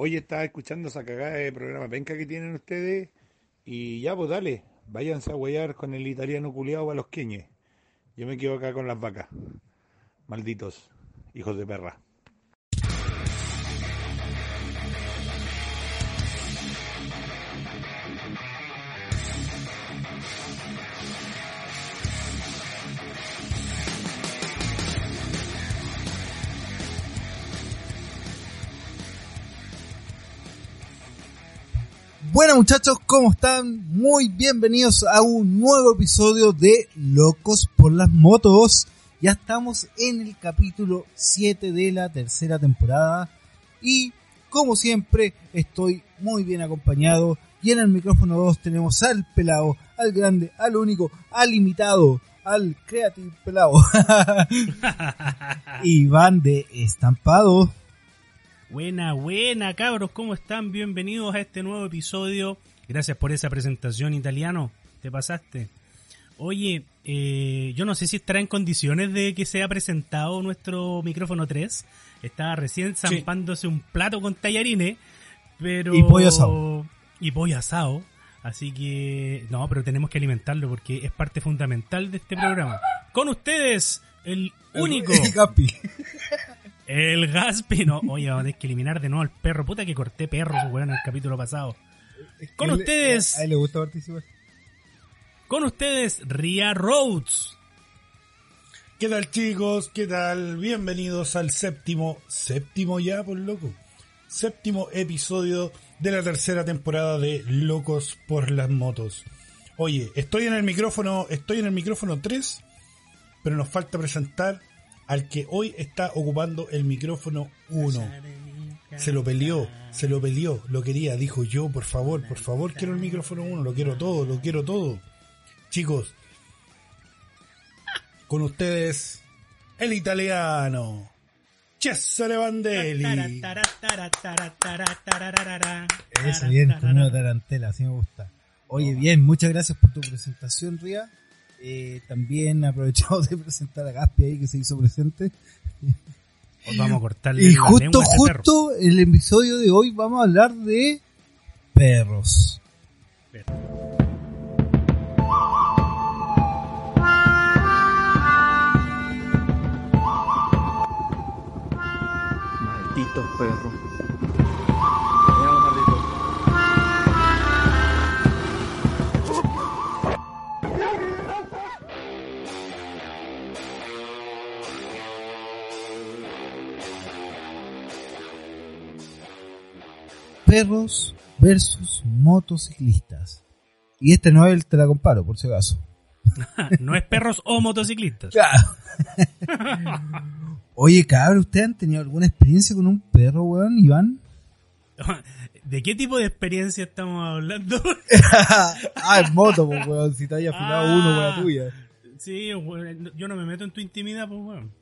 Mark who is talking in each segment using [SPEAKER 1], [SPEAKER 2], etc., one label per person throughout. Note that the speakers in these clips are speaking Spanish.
[SPEAKER 1] Hoy estaba escuchando esa cagada de programa penca que tienen ustedes y ya, pues dale, váyanse a huellar con el italiano culiado a los queñes. Yo me quedo acá con las vacas. Malditos, hijos de perra.
[SPEAKER 2] Bueno muchachos, ¿cómo están? Muy bienvenidos a un nuevo episodio de Locos por las Motos. Ya estamos en el capítulo 7 de la tercera temporada y como siempre estoy muy bien acompañado y en el micrófono 2 tenemos al pelado, al grande, al único, al limitado, al creativo pelado. Iván de Estampado.
[SPEAKER 3] Buena, buena, cabros, ¿cómo están? Bienvenidos a este nuevo episodio. Gracias por esa presentación, italiano. Te pasaste. Oye, eh, yo no sé si estará en condiciones de que sea presentado nuestro micrófono 3. Estaba recién zampándose un plato con tallarines, pero...
[SPEAKER 2] Y pollo asado.
[SPEAKER 3] Y pollo asado. Así que... No, pero tenemos que alimentarlo porque es parte fundamental de este programa. Con ustedes, el único...
[SPEAKER 2] El.
[SPEAKER 3] El Gaspi, no, oye, vamos a tener que eliminar de nuevo al perro. Puta que corté perro, weón, en el capítulo pasado. Con ustedes.
[SPEAKER 2] A él le gusta participar.
[SPEAKER 3] Con ustedes, Ria Rhodes.
[SPEAKER 4] ¿Qué tal chicos? ¿Qué tal? Bienvenidos al séptimo, séptimo ya por loco, séptimo episodio de la tercera temporada de Locos por las Motos. Oye, estoy en el micrófono, estoy en el micrófono 3, pero nos falta presentar al que hoy está ocupando el micrófono 1. Se lo peleó, se lo peleó, lo quería, dijo yo, por favor, por favor, quiero el micrófono 1, lo quiero todo, lo quiero todo. Chicos, con ustedes, el italiano, Cesare Vandelli.
[SPEAKER 2] Eso, bien, con una tarantela, así me gusta. Oye, bien, muchas gracias por tu presentación, Ría. Eh, también aprovechamos de presentar a Gaspi ahí que se hizo presente.
[SPEAKER 3] Os vamos a cortarle
[SPEAKER 2] Y
[SPEAKER 3] la
[SPEAKER 2] justo,
[SPEAKER 3] lengua a ese perro.
[SPEAKER 2] justo, el episodio de hoy vamos a hablar de perros.
[SPEAKER 5] Malditos perros.
[SPEAKER 2] Perros versus motociclistas. Y este no es el te la comparo, por si acaso.
[SPEAKER 3] No es perros o motociclistas.
[SPEAKER 2] Claro. Oye, cabrón, ¿ustedes han tenido alguna experiencia con un perro, weón, Iván?
[SPEAKER 3] ¿De qué tipo de experiencia estamos hablando?
[SPEAKER 2] ah, en moto, pues, weón, si te haya afilado
[SPEAKER 3] Ah.
[SPEAKER 2] uno con la tuya.
[SPEAKER 3] Sí, weón, yo no me meto en tu intimidad, pues, weón.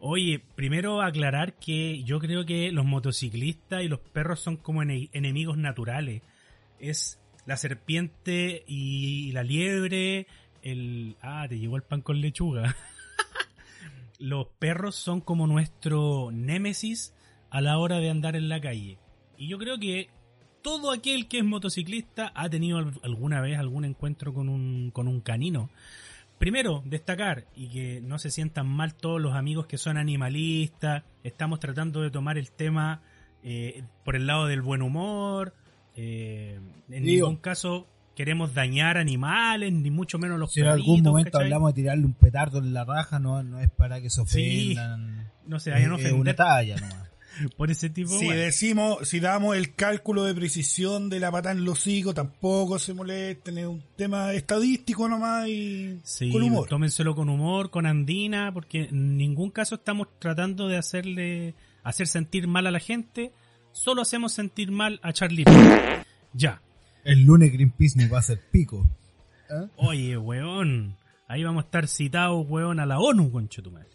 [SPEAKER 3] Oye, primero aclarar que yo creo que los motociclistas y los perros son como ene- enemigos naturales. Es la serpiente y la liebre, el... Ah, te llegó el pan con lechuga. los perros son como nuestro némesis a la hora de andar en la calle. Y yo creo que todo aquel que es motociclista ha tenido al- alguna vez algún encuentro con un, con un canino. Primero, destacar y que no se sientan mal todos los amigos que son animalistas. Estamos tratando de tomar el tema eh, por el lado del buen humor. eh, en
[SPEAKER 2] Digo.
[SPEAKER 3] ningún caso queremos dañar animales, ni mucho menos los
[SPEAKER 2] Si en algún momento
[SPEAKER 3] ¿cachai?
[SPEAKER 2] hablamos de tirarle un petardo en la raja, no, no es para que se
[SPEAKER 3] Sí,
[SPEAKER 2] ofendan.
[SPEAKER 3] No se vayan a
[SPEAKER 2] es una
[SPEAKER 3] ofender
[SPEAKER 2] talla nomás.
[SPEAKER 3] por ese tipo.
[SPEAKER 4] Si decimos, si damos el cálculo de precisión de la pata en los hocicos, tampoco se molesten, es un tema estadístico nomás y
[SPEAKER 3] Sí,
[SPEAKER 4] con humor.
[SPEAKER 3] tómenselo con humor, con andina, porque en ningún caso estamos tratando de hacerle hacer sentir mal a la gente, solo hacemos sentir mal a Charlie. Ya.
[SPEAKER 2] El lunes Greenpeace me va a hacer pico.
[SPEAKER 3] Oye, weón, ahí vamos a estar citados, weón, a la ONU, concho tu madre.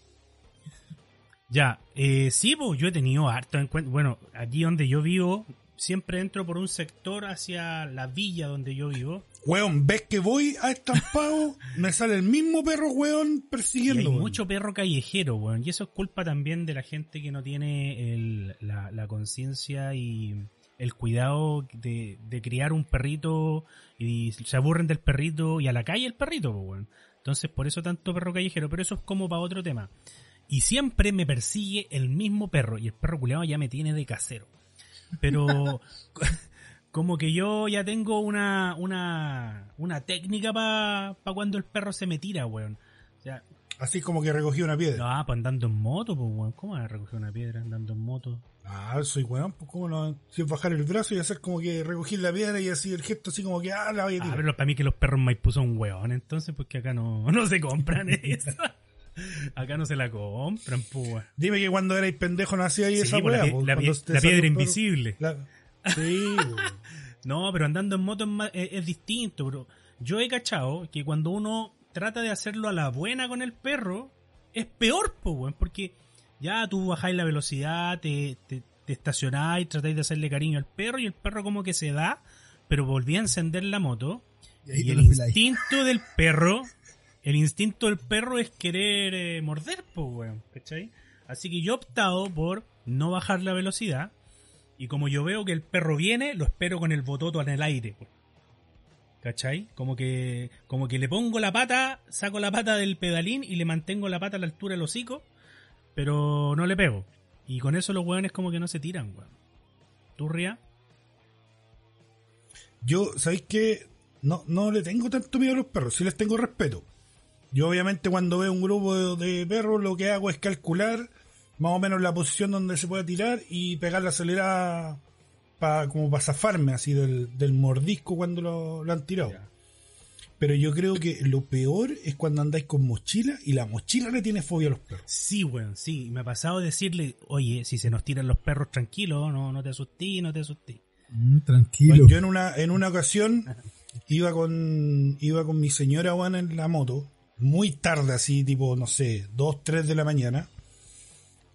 [SPEAKER 3] Ya, eh, sí, pues yo he tenido harto encuentro. Bueno, aquí donde yo vivo, siempre entro por un sector hacia la villa donde yo vivo.
[SPEAKER 4] Weón, ves que voy a estampado, me sale el mismo perro, weón,
[SPEAKER 3] Y
[SPEAKER 4] persiguiendo.
[SPEAKER 3] hay
[SPEAKER 4] weón.
[SPEAKER 3] mucho perro callejero, weón. Y eso es culpa también de la gente que no tiene el- la, la conciencia y el cuidado de, de criar un perrito y se aburren del perrito y a la calle el perrito, weón. Entonces, por eso tanto perro callejero. Pero eso es como para otro tema. Y siempre me persigue el mismo perro. Y el perro culiado ya me tiene de casero. Pero como que yo ya tengo una, una, una técnica para cuando el perro se me tira, weón. O sea,
[SPEAKER 4] Así como que recogí una piedra.
[SPEAKER 3] no, pues andando en moto, pues, weón. ¿Cómo recoger una piedra andando en moto?
[SPEAKER 4] Ah, soy weón, pues cómo no. Si es bajar el brazo y hacer como que recogí la piedra y así el gesto así como que, ah, la voy a
[SPEAKER 3] Ah,
[SPEAKER 4] tirar.
[SPEAKER 3] pero para mí que los perros en Maipú son weón, entonces, porque acá no, no se compran eso. Acá no se la compran, pues.
[SPEAKER 4] Dime que cuando erais pendejo no hacíais
[SPEAKER 3] Sí,
[SPEAKER 4] esa
[SPEAKER 3] pues, la
[SPEAKER 4] weá. pues,
[SPEAKER 3] la pie- piedra invisible.
[SPEAKER 4] La- Sí, weón.
[SPEAKER 3] No, pero andando en moto es, más- es- es distinto, pero yo he cachado que cuando uno trata de hacerlo a la buena con el perro, es peor, pues, weón, porque ya tú bajáis la velocidad, te, te, te estacionáis, tratáis de hacerle cariño al perro y el perro como que se da, pero volví a encender la moto
[SPEAKER 2] Y ahí
[SPEAKER 3] el instinto del perro, el instinto del perro es querer eh, morder, pues, weón, ¿cachai? Así que yo he optado por no bajar la velocidad y como yo veo que el perro viene, lo espero con el bototo en el aire. ¿Cachai? Como que, como que le pongo la pata, saco la pata del pedalín y le mantengo la pata a la altura del hocico, pero no le pego. Y con eso los weones como que no se tiran, weón. ¿Tú, Ria?
[SPEAKER 4] Yo, ¿sabéis qué? No, no le tengo tanto miedo a los perros, sí les tengo respeto. Yo obviamente cuando veo un grupo de, de perros lo que hago es calcular más o menos la posición donde se puede tirar y pegar la acelerada pa, como para zafarme así del, del mordisco cuando lo, lo han tirado.
[SPEAKER 3] Ya.
[SPEAKER 4] Pero yo creo que lo peor es cuando andáis con mochila y la mochila le tiene fobia a los perros.
[SPEAKER 3] Sí, weón, sí. Me ha pasado decirle, oye, si se nos tiran los perros, tranquilo, no, no te asustes, no te asustes.
[SPEAKER 2] Mm, tranquilo.
[SPEAKER 4] Bueno, yo en una, en una ocasión iba con, iba con mi señora Juan en la moto, muy tarde, así tipo, no sé, 2, 3 de la mañana.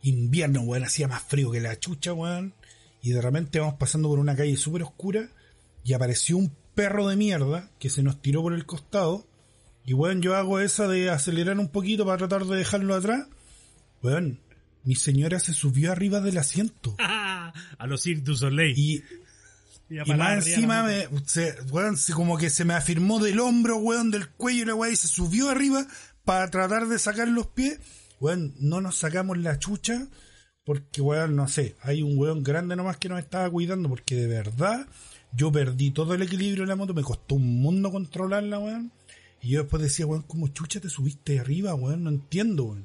[SPEAKER 4] Invierno, weón, hacía más frío que la chucha, weón. Y de repente vamos pasando por una calle súper oscura y apareció un perro de mierda que se nos tiró por el costado. Y weón, yo hago esa de acelerar un poquito para tratar de dejarlo atrás. Weón, mi señora se subió arriba del asiento.
[SPEAKER 3] a los Cirque du Soleil.
[SPEAKER 4] Y,
[SPEAKER 3] Y
[SPEAKER 4] más encima, me, se, weón, se- como que se me afirmó del hombro, weón, del cuello, y la weá, y se subió arriba para tratar de sacar los pies. Weón, no nos sacamos la chucha, porque, weón, no sé, hay un weón grande nomás que nos estaba cuidando, porque de verdad, yo perdí todo el equilibrio en la moto, me costó un mundo controlarla, weón. Y yo después decía, weón, ¿cómo chucha te subiste arriba, weón? No entiendo, weón.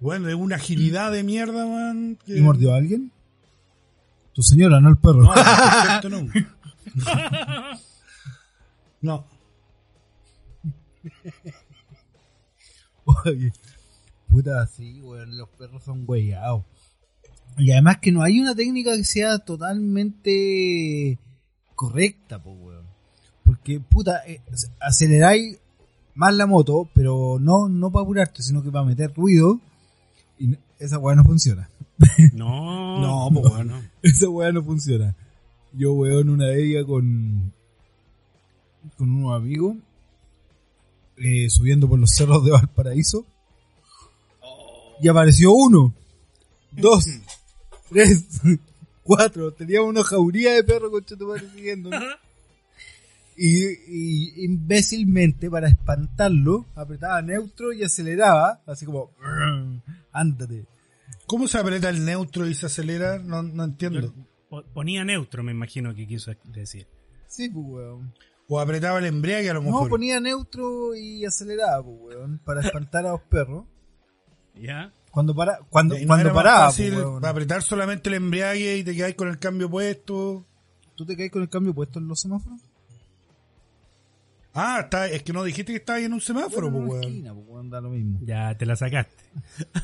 [SPEAKER 4] Weón, es una agilidad de mierda, weón. que-
[SPEAKER 2] ¿Y mordió a alguien? Tu señora, no el perro.
[SPEAKER 4] no, perfecto, no. No.
[SPEAKER 2] Oye, puta, sí, weón, los perros son huellados. Y además que no hay una técnica que sea totalmente correcta, po, weón. Porque, puta, eh, aceleráis más la moto, pero no, no para apurarte, sino que para meter ruido. Y esa weá no funciona.
[SPEAKER 3] No,
[SPEAKER 4] No, pues,
[SPEAKER 3] no.
[SPEAKER 2] Esa weá no funciona. Yo, weón, una de ellas con, con unos amigos, eh, subiendo por los cerros de Valparaíso, y apareció uno, dos, tres, cuatro. Teníamos una jauría de perros con madre siguiendo. Y, y imbécilmente, para espantarlo, apretaba neutro y aceleraba, así como, ándate.
[SPEAKER 4] ¿Cómo se aprieta el neutro y se acelera? No, no entiendo.
[SPEAKER 3] Po- Ponía neutro, me imagino que quiso decir.
[SPEAKER 2] Sí, pues, weón.
[SPEAKER 4] O apretaba el embriague a lo
[SPEAKER 2] No,
[SPEAKER 4] mejor.
[SPEAKER 2] ponía neutro y aceleraba, pues, weón, para espantar a los perros.
[SPEAKER 3] ¿Ya?
[SPEAKER 2] Cuando para, cuando,
[SPEAKER 4] no
[SPEAKER 2] cuando paraba,
[SPEAKER 4] fácil
[SPEAKER 2] pues, weón.
[SPEAKER 4] apretar solamente el embriague y te quedáis con el cambio puesto.
[SPEAKER 2] ¿Tú te caes con el cambio puesto en los semáforos?
[SPEAKER 4] Ah, está, es que no dijiste que estabas en un semáforo, pues, weón.
[SPEAKER 2] esquina, pues, weón, da lo mismo.
[SPEAKER 3] Ya te la sacaste.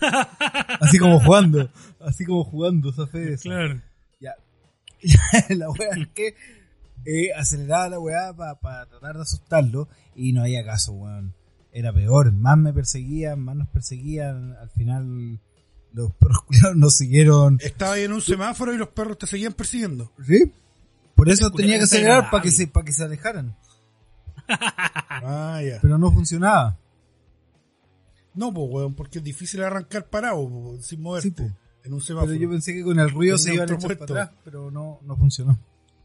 [SPEAKER 2] Así como jugando, así como jugando, esa fe.
[SPEAKER 3] Claro.
[SPEAKER 2] Ya. la weá es que eh, aceleraba la weá para tratar de asustarlo y no había caso, weón. Era peor, más me perseguían, más nos perseguían. Al final los perros culiados nos siguieron.
[SPEAKER 4] Estaba ahí en un semáforo y los perros te seguían persiguiendo.
[SPEAKER 2] ¿Sí? Por eso tenía que acelerar para que se, para que se alejaran.
[SPEAKER 4] Ah, ya.
[SPEAKER 2] Pero no funcionaba.
[SPEAKER 4] No, pues, weón, porque es difícil arrancar parado, po, sin moverte.
[SPEAKER 2] Sí, po.
[SPEAKER 4] En un semáforo.
[SPEAKER 2] Pero yo pensé que con el ruido se iban a echar para
[SPEAKER 4] puesto.
[SPEAKER 2] atrás, pero no, no funcionó.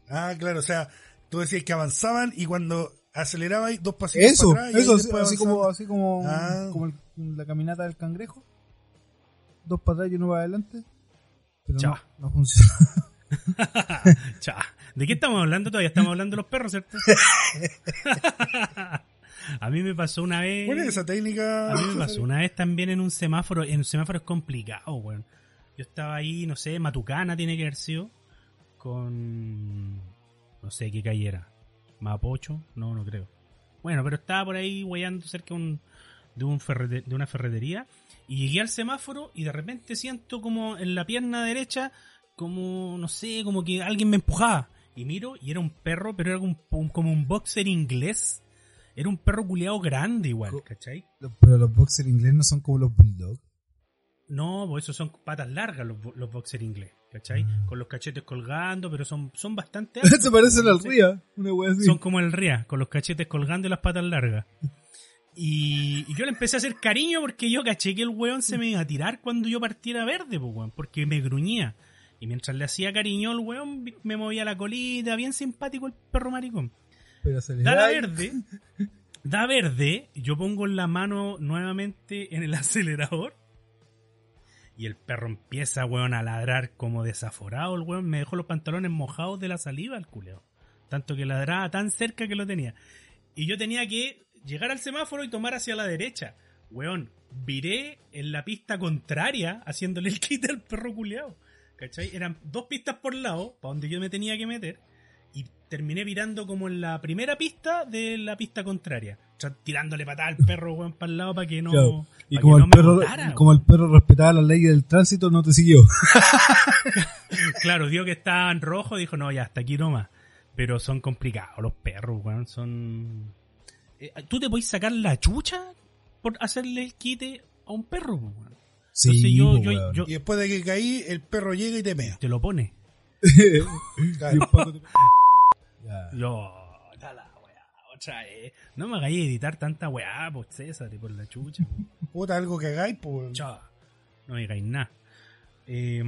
[SPEAKER 4] Ah, claro, o sea, tú decías que avanzaban y cuando acelerabas dos pasitos
[SPEAKER 2] Eso,
[SPEAKER 4] para atrás.
[SPEAKER 2] eso, así, así como, así como,
[SPEAKER 4] Ah.
[SPEAKER 2] como el- la caminata del cangrejo. Dos para atrás y uno para adelante. Pero no,
[SPEAKER 3] Chao.
[SPEAKER 2] no funcionó.
[SPEAKER 3] Cha. ¿De qué estamos hablando? Todavía estamos hablando de los perros, ¿cierto? a mí me pasó una vez.
[SPEAKER 4] ¿Cuál es esa técnica?
[SPEAKER 3] A mí me pasó una vez también en un semáforo. En un semáforo es complicado, weón. Yo estaba ahí, no sé, Matucana tiene que haber sido. Con. No sé qué calle era. Mapocho, no, no creo. Bueno, pero estaba por ahí weyando cerca de, un, de, un ferrete- de una ferretería. Y llegué al semáforo y de repente siento como en la pierna derecha, como, no sé, como que alguien me empujaba. Y miro y era un perro, pero era un- un- como un boxer inglés. Era un perro culeado grande igual,
[SPEAKER 2] Co-
[SPEAKER 3] ¿cachai?
[SPEAKER 2] Pero los boxers ingleses no son como los bulldogs.
[SPEAKER 3] No, pues esos son patas largas los, los boxer inglés, ¿cachai? Con los cachetes colgando, pero son, son bastante altos.
[SPEAKER 2] Se parecen al ría, una wea así.
[SPEAKER 3] Son como el ría, con los cachetes colgando y las patas largas. Y, y yo le empecé a hacer cariño porque yo caché que el weón se me iba a tirar cuando yo partiera verde, weón, porque me gruñía. Y mientras le hacía cariño, el weón me movía la colita, bien simpático el perro maricón.
[SPEAKER 2] Pero se
[SPEAKER 3] Da la verde, da verde, yo pongo la mano nuevamente en el acelerador y el perro empieza, weón, a ladrar como desaforado. El weón me dejó los pantalones mojados de la saliva, el culeo. Tanto que ladraba tan cerca que lo tenía. Y yo tenía que llegar al semáforo y tomar hacia la derecha. Weón, viré en la pista contraria haciéndole el quite al perro culeado. ¿Cachai? Eran dos pistas por lado, para donde yo me tenía que meter. Y terminé virando como en la primera pista de la pista contraria. O sea, tirándole patada al perro, weón, para el lado para que no.
[SPEAKER 2] Claro. Y
[SPEAKER 3] pa'
[SPEAKER 2] como,
[SPEAKER 3] que
[SPEAKER 2] el
[SPEAKER 3] no me
[SPEAKER 2] perro,
[SPEAKER 3] botara,
[SPEAKER 2] como el perro respetaba las leyes del tránsito, no te siguió.
[SPEAKER 3] Claro, dio que estaba en rojo, dijo, no, ya, hasta aquí nomás. Pero son complicados los perros, weón, son... Eh, ¿Tú te podés sacar la chucha por hacerle el quite a un perro, weón?
[SPEAKER 2] Sí,
[SPEAKER 3] Entonces yo,
[SPEAKER 2] po,
[SPEAKER 3] yo, yo-
[SPEAKER 4] Y después de que caí, el perro llega y te mea.
[SPEAKER 3] te lo pone. Yo, la weá, otra vez. No me hagáis editar tanta weá, pues César, y por la chucha.
[SPEAKER 4] Puta, algo que hagáis, pues.
[SPEAKER 3] Chao. No me digáis nada. Eh,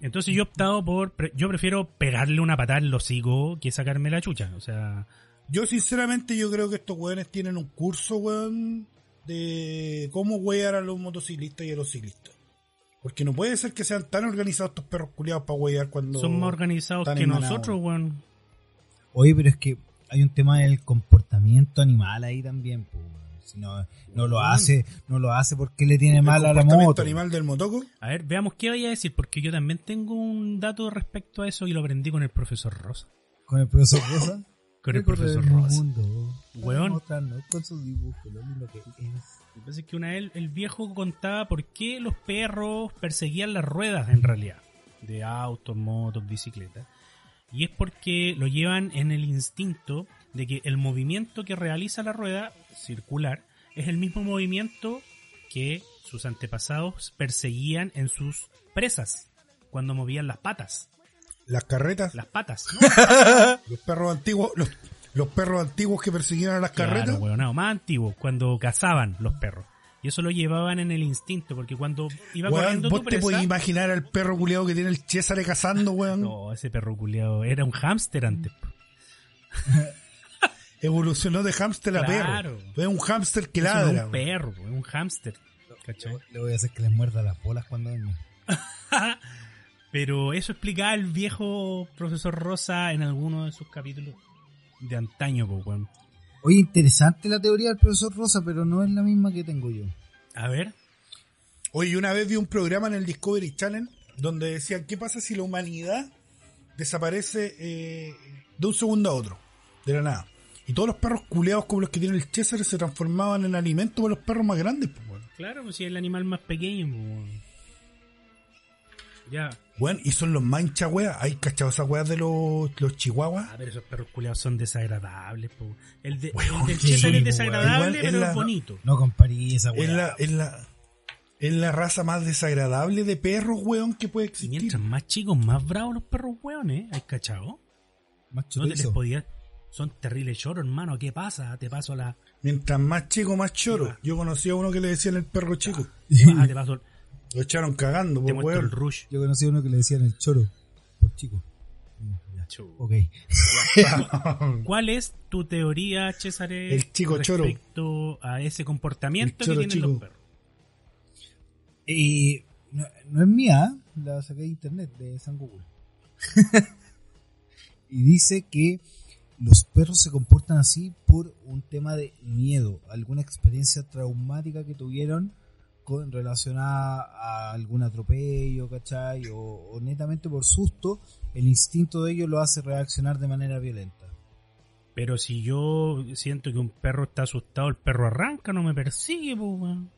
[SPEAKER 3] entonces yo he optado por. Yo prefiero pegarle una patada en el hocico que sacarme la chucha. O sea,
[SPEAKER 4] Yo, sinceramente, yo creo que estos weones tienen un curso, weón, de cómo wear a los motociclistas y a los ciclistas. Porque no puede ser que sean tan organizados estos perros culiados para wear cuando.
[SPEAKER 3] son más organizados
[SPEAKER 4] están
[SPEAKER 3] que nosotros, weón.
[SPEAKER 2] Oye, pero es que hay un tema del comportamiento animal ahí también, weón. Si no, no lo hace, no lo hace porque le tiene mal a la
[SPEAKER 4] comportamiento
[SPEAKER 2] moto.
[SPEAKER 4] animal del motoco.
[SPEAKER 3] A ver, veamos qué vaya a decir, porque yo también tengo un dato respecto a eso y lo aprendí con el profesor Rosa.
[SPEAKER 2] Con el profesor Rosa.
[SPEAKER 3] Con el profesor Rosa. Weón.
[SPEAKER 2] con sus dibujos, lo lindo que es.
[SPEAKER 3] Que una vez el viejo contaba por qué los perros perseguían las ruedas en realidad. De autos, motos, bicicletas. Y es porque lo llevan en el instinto de que el movimiento que realiza la rueda circular es el mismo movimiento que sus antepasados perseguían en sus presas cuando movían las patas.
[SPEAKER 4] Las carretas.
[SPEAKER 3] Las patas, ¿no?
[SPEAKER 4] Los perros antiguos. Los, los perros antiguos que perseguían a las carretas.
[SPEAKER 3] Claro, huevonao, más antiguo, cuando cazaban los perros. Y eso lo llevaban en el instinto, porque cuando iba
[SPEAKER 4] Weón,
[SPEAKER 3] corriendo
[SPEAKER 4] vos
[SPEAKER 3] tu
[SPEAKER 4] te podés imaginar al perro culiado que tiene el César cazando, weón.
[SPEAKER 3] No, ese perro culiado era un hámster antes.
[SPEAKER 4] Evolucionó de hámster a
[SPEAKER 3] Claro.
[SPEAKER 4] perro. Es un hámster que
[SPEAKER 3] Eso no
[SPEAKER 4] ladra.
[SPEAKER 3] es un perro, es un hámster.
[SPEAKER 2] Le voy a hacer que les muerda las bolas cuando venga.
[SPEAKER 3] Pero eso explicaba el viejo profesor Rosa en alguno de sus capítulos de antaño, po, weón.
[SPEAKER 2] Oye, interesante la teoría del profesor Rosa, pero no es la misma que tengo yo.
[SPEAKER 3] A ver,
[SPEAKER 4] Oye, una vez vi un programa en el Discovery Channel donde decían, ¿qué pasa si la humanidad desaparece eh, de un segundo a otro? De la nada. Y todos los perros culeados como los que tiene el César se transformaban en alimento para los perros más grandes. Pues, weón.
[SPEAKER 3] claro, pues si es el animal más pequeño, po, weón. Ya.
[SPEAKER 4] Weón, y son los mancha, weas. Hay cachado esas weas de los, los chihuahuas.
[SPEAKER 3] A ver, esos perros culiados son desagradables, po. El, de,
[SPEAKER 4] Weón,
[SPEAKER 3] el del
[SPEAKER 4] sí,
[SPEAKER 3] es
[SPEAKER 4] weón.
[SPEAKER 3] desagradable,
[SPEAKER 4] es
[SPEAKER 3] pero
[SPEAKER 4] la-
[SPEAKER 3] es bonito.
[SPEAKER 2] No comparí esa
[SPEAKER 4] Es
[SPEAKER 2] weá.
[SPEAKER 4] la, es la, Es la raza más desagradable de perros, weón, que puede
[SPEAKER 3] Y
[SPEAKER 4] existir.
[SPEAKER 3] mientras más chicos, más bravos los perros hueones, ¿hay cachado?
[SPEAKER 2] Más
[SPEAKER 3] No te les podía. Son terribles choros, hermano. ¿Qué pasa? Te paso la.
[SPEAKER 4] Mientras más chico, más choro. Yo conocí a uno que le decían el perro chico.
[SPEAKER 3] Ah, te paso.
[SPEAKER 4] Lo echaron cagando,
[SPEAKER 3] Te muestro el rush.
[SPEAKER 2] Yo conocí a uno que le decían el choro. Por chico. Ok.
[SPEAKER 3] ¿Cuál es tu teoría, César?
[SPEAKER 4] El chico choro.
[SPEAKER 3] respecto a ese comportamiento
[SPEAKER 4] El choro
[SPEAKER 3] que tienen
[SPEAKER 4] chico.
[SPEAKER 3] los perros?
[SPEAKER 2] Y no, no es mía, la saqué de internet, de San Google. y dice que los perros se comportan así por un tema de miedo, alguna experiencia traumática que tuvieron con relacionada a algún atropello, ¿cachai? O, o netamente por susto, el instinto de ellos lo hace reaccionar de manera violenta.
[SPEAKER 3] Pero si yo siento que un perro está asustado, el perro arranca, no me persigue, pues, weón.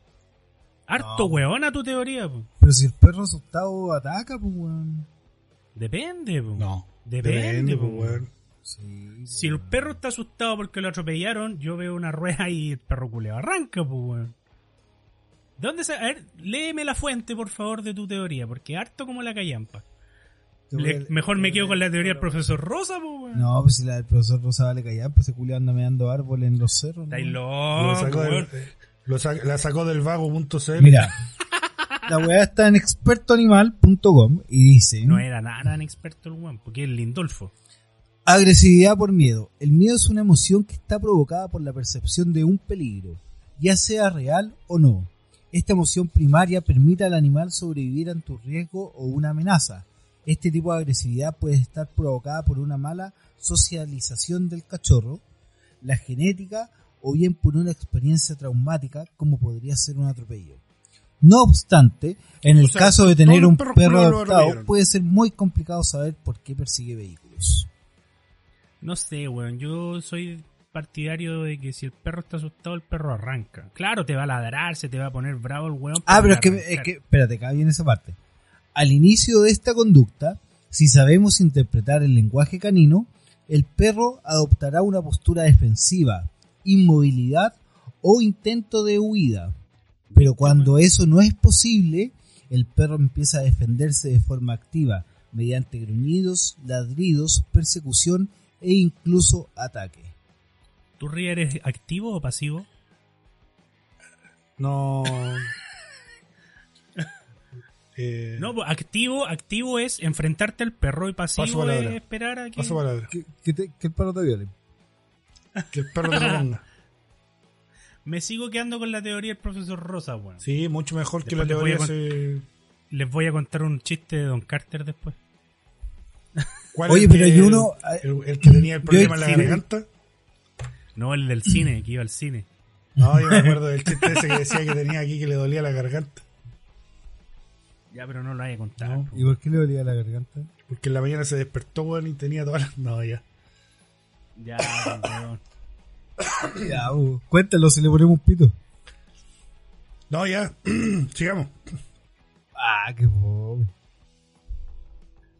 [SPEAKER 3] Harto
[SPEAKER 2] No.
[SPEAKER 3] weona tu teoría, pues.
[SPEAKER 2] Pero si el perro asustado ataca, pues, weón.
[SPEAKER 3] Depende, pues.
[SPEAKER 4] No.
[SPEAKER 3] Depende,
[SPEAKER 4] pues. weón.
[SPEAKER 2] Sí,
[SPEAKER 3] Si el perro está asustado porque lo atropellaron, yo veo una rueda y el perro culeo arranca, pues, weón. ¿De dónde se.? A ver, léeme la fuente, por favor, de tu teoría, porque harto como la callampa. Le- mejor me quedo con la teoría del profesor Rosa, pues, weón.
[SPEAKER 2] No, pues si la del profesor Rosa vale callar, pues ese culiao anda meando árboles en los cerros. ¿no?
[SPEAKER 3] Estáis
[SPEAKER 4] Lo
[SPEAKER 3] locos,
[SPEAKER 4] sacó del- lo sa- la sacó del vago.cl.
[SPEAKER 2] Mira, la weá está en expertoanimal.com y dice:
[SPEAKER 3] No era nada tan experto el weón, porque es Lindolfo.
[SPEAKER 2] Agresividad por miedo. El miedo es una emoción que está provocada por la percepción de un peligro, ya sea real o no. Esta emoción primaria permite al animal sobrevivir ante un riesgo o una amenaza. Este tipo de agresividad puede estar provocada por una mala socialización del cachorro, la genética o bien por una experiencia traumática como podría ser un atropello. No obstante, en el
[SPEAKER 4] O sea,
[SPEAKER 2] caso de tener un perro adoptado puede ser muy complicado saber por qué persigue vehículos.
[SPEAKER 3] No sé, weón. Yo soy partidario de que si el perro está asustado, el perro arranca. Claro, te va a ladrar, se te va a poner bravo el weón.
[SPEAKER 2] Ah, pero es que, es que, espérate, acá viene esa parte. Al inicio de esta conducta, si sabemos interpretar el lenguaje canino, el perro adoptará una postura defensiva, inmovilidad o intento de huida. Pero cuando eso no es posible, el perro empieza a defenderse de forma activa, mediante gruñidos, ladridos, persecución e incluso ataque.
[SPEAKER 3] ¿Tú Ría, eres activo o pasivo?
[SPEAKER 4] No. Eh,
[SPEAKER 3] No, pues, activo, activo es enfrentarte al perro y
[SPEAKER 4] Paso
[SPEAKER 3] pasivo es esperar a que...
[SPEAKER 4] paso palabra.
[SPEAKER 2] Que, que te- que el perro te viole.
[SPEAKER 4] Que el perro te ponga.
[SPEAKER 3] Me sigo quedando con la teoría del profesor Rosa, weón.
[SPEAKER 4] Sí, mucho mejor que la
[SPEAKER 3] Después les voy
[SPEAKER 4] teoría
[SPEAKER 3] a
[SPEAKER 4] ese...
[SPEAKER 3] Les voy a contar un chiste de Don Carter después.
[SPEAKER 4] ¿Cuál
[SPEAKER 2] Oye,
[SPEAKER 4] es
[SPEAKER 2] pero
[SPEAKER 4] el-
[SPEAKER 2] hay uno-
[SPEAKER 4] El, el que tenía el problema en la
[SPEAKER 3] sí.
[SPEAKER 4] garganta.
[SPEAKER 3] No, el del cine, que iba al cine.
[SPEAKER 4] No, yo me acuerdo del chiste ese que decía que tenía aquí que le dolía la garganta.
[SPEAKER 3] Ya, pero no lo haya contado.
[SPEAKER 4] No.
[SPEAKER 2] ¿Y por qué le dolía la garganta?
[SPEAKER 4] Porque en la mañana se despertó, weón, y tenía todas las... No, ya.
[SPEAKER 3] Ya, weón.
[SPEAKER 2] Ya, bu, cuéntalo si le ponemos un pito.
[SPEAKER 4] No, ya. Sigamos.
[SPEAKER 2] Ah, qué pobre.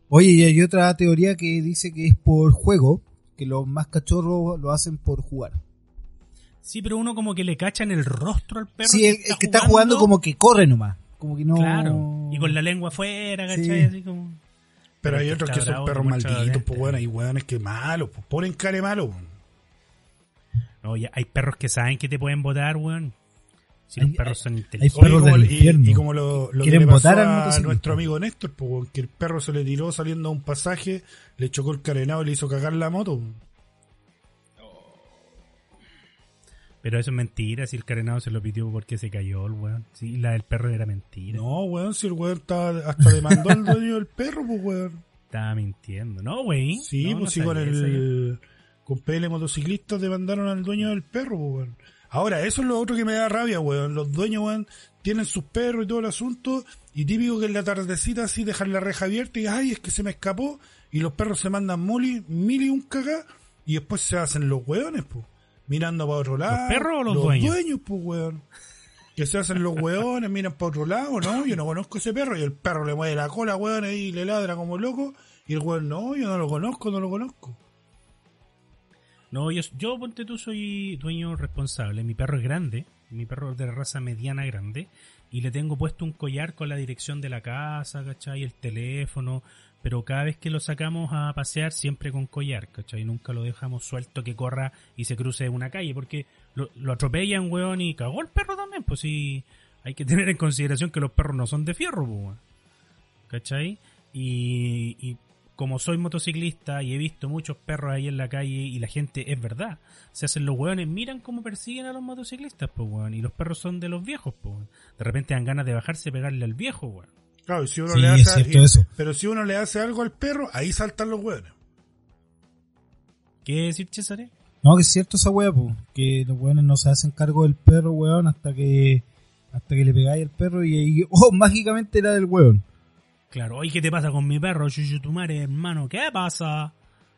[SPEAKER 2] Oye, y hay otra teoría que dice que es por juego, que los más cachorros lo hacen por jugar.
[SPEAKER 3] Sí, pero uno como que le cacha en el rostro al perro.
[SPEAKER 2] sí, el, el que está jugando como que corre nomás. Como que no.
[SPEAKER 3] Claro. Y con la lengua afuera, ¿cachai?
[SPEAKER 2] Sí.
[SPEAKER 3] Así como...
[SPEAKER 4] Pero hay otros que son perros malditos, pues, weón. Hay weones que malos, pues. Ponen care malo, weón.
[SPEAKER 3] No, ya hay perros que saben que te pueden votar, weón. Si
[SPEAKER 2] Hay-
[SPEAKER 3] los perros son inteligentes.
[SPEAKER 2] Perros del
[SPEAKER 4] y-
[SPEAKER 2] infierno.
[SPEAKER 4] y, como lo, lo que
[SPEAKER 2] Quieren
[SPEAKER 4] le pasó
[SPEAKER 2] votar al
[SPEAKER 4] a nuestro amigo Néstor, pues, weón, que el perro se le tiró saliendo a un pasaje, le chocó el carenado y le hizo cagar la moto. weón.
[SPEAKER 3] Pero eso es mentira, si el carenado se lo pidió porque se cayó el weón. Sí, la del perro era mentira.
[SPEAKER 4] No, weón, si el weón estaba, hasta demandó al dueño del perro, pues, weón.
[SPEAKER 3] Estaba mintiendo. No, güey.
[SPEAKER 4] Sí,
[SPEAKER 3] No, no
[SPEAKER 4] pues sí, con el. Con PL Motociclistas demandaron al dueño del perro, pues, weón. Ahora, eso es lo otro que me da rabia, weón. Los dueños, weón, tienen sus perros y todo el asunto. Y típico que en la tardecita así dejan la reja abierta y ay, es que se me escapó. Y los perros se mandan mil, mil y un cagá. Y después se hacen los weones, pues. Mirando para otro lado.
[SPEAKER 3] perros o los dueños?
[SPEAKER 4] pues, weón. Que se hacen los weones, miran para otro lado, ¿no? Yo no conozco ese perro. Y el perro le mueve la cola, weón, ahí y le ladra como loco. Y el weón, no, yo no lo conozco, no lo conozco.
[SPEAKER 3] No, yo, yo, ponte tú, soy dueño responsable. Mi perro es grande. Mi perro es de raza mediana grande. y le tengo puesto un collar con la dirección de la casa, ¿cachai? El teléfono, pero cada vez que lo sacamos a pasear siempre con collar, ¿cachai? Nunca lo dejamos suelto que corra y se cruce una calle, porque lo, lo atropellan, weón, y cagó el perro también, pues sí, hay que tener en consideración que los perros no son de fierro, pues, weón. ¿cachai? Y, y como soy motociclista y he visto muchos perros ahí en la calle y la gente, es verdad, se hacen los hueones, miran cómo persiguen a los motociclistas, pues, weón, y los perros son de los viejos, pues, weón. De repente dan ganas de bajarse y pegarle al viejo, weón.
[SPEAKER 4] Claro, y si uno
[SPEAKER 2] Sí,
[SPEAKER 4] le
[SPEAKER 2] es
[SPEAKER 4] hace,
[SPEAKER 2] cierto
[SPEAKER 4] y-
[SPEAKER 2] eso.
[SPEAKER 4] pero si uno le hace algo al perro, ahí saltan los hueones.
[SPEAKER 3] ¿Qué decir, César?
[SPEAKER 2] No, que es cierto esa wea, po, que los weones no se hacen cargo del perro, weón, hasta que hasta que le pegáis al perro y ahí, oh, mágicamente era del weón.
[SPEAKER 3] Claro, oye, ¿qué te pasa con mi perro? Chuchutumare, hermano, ¿qué pasa?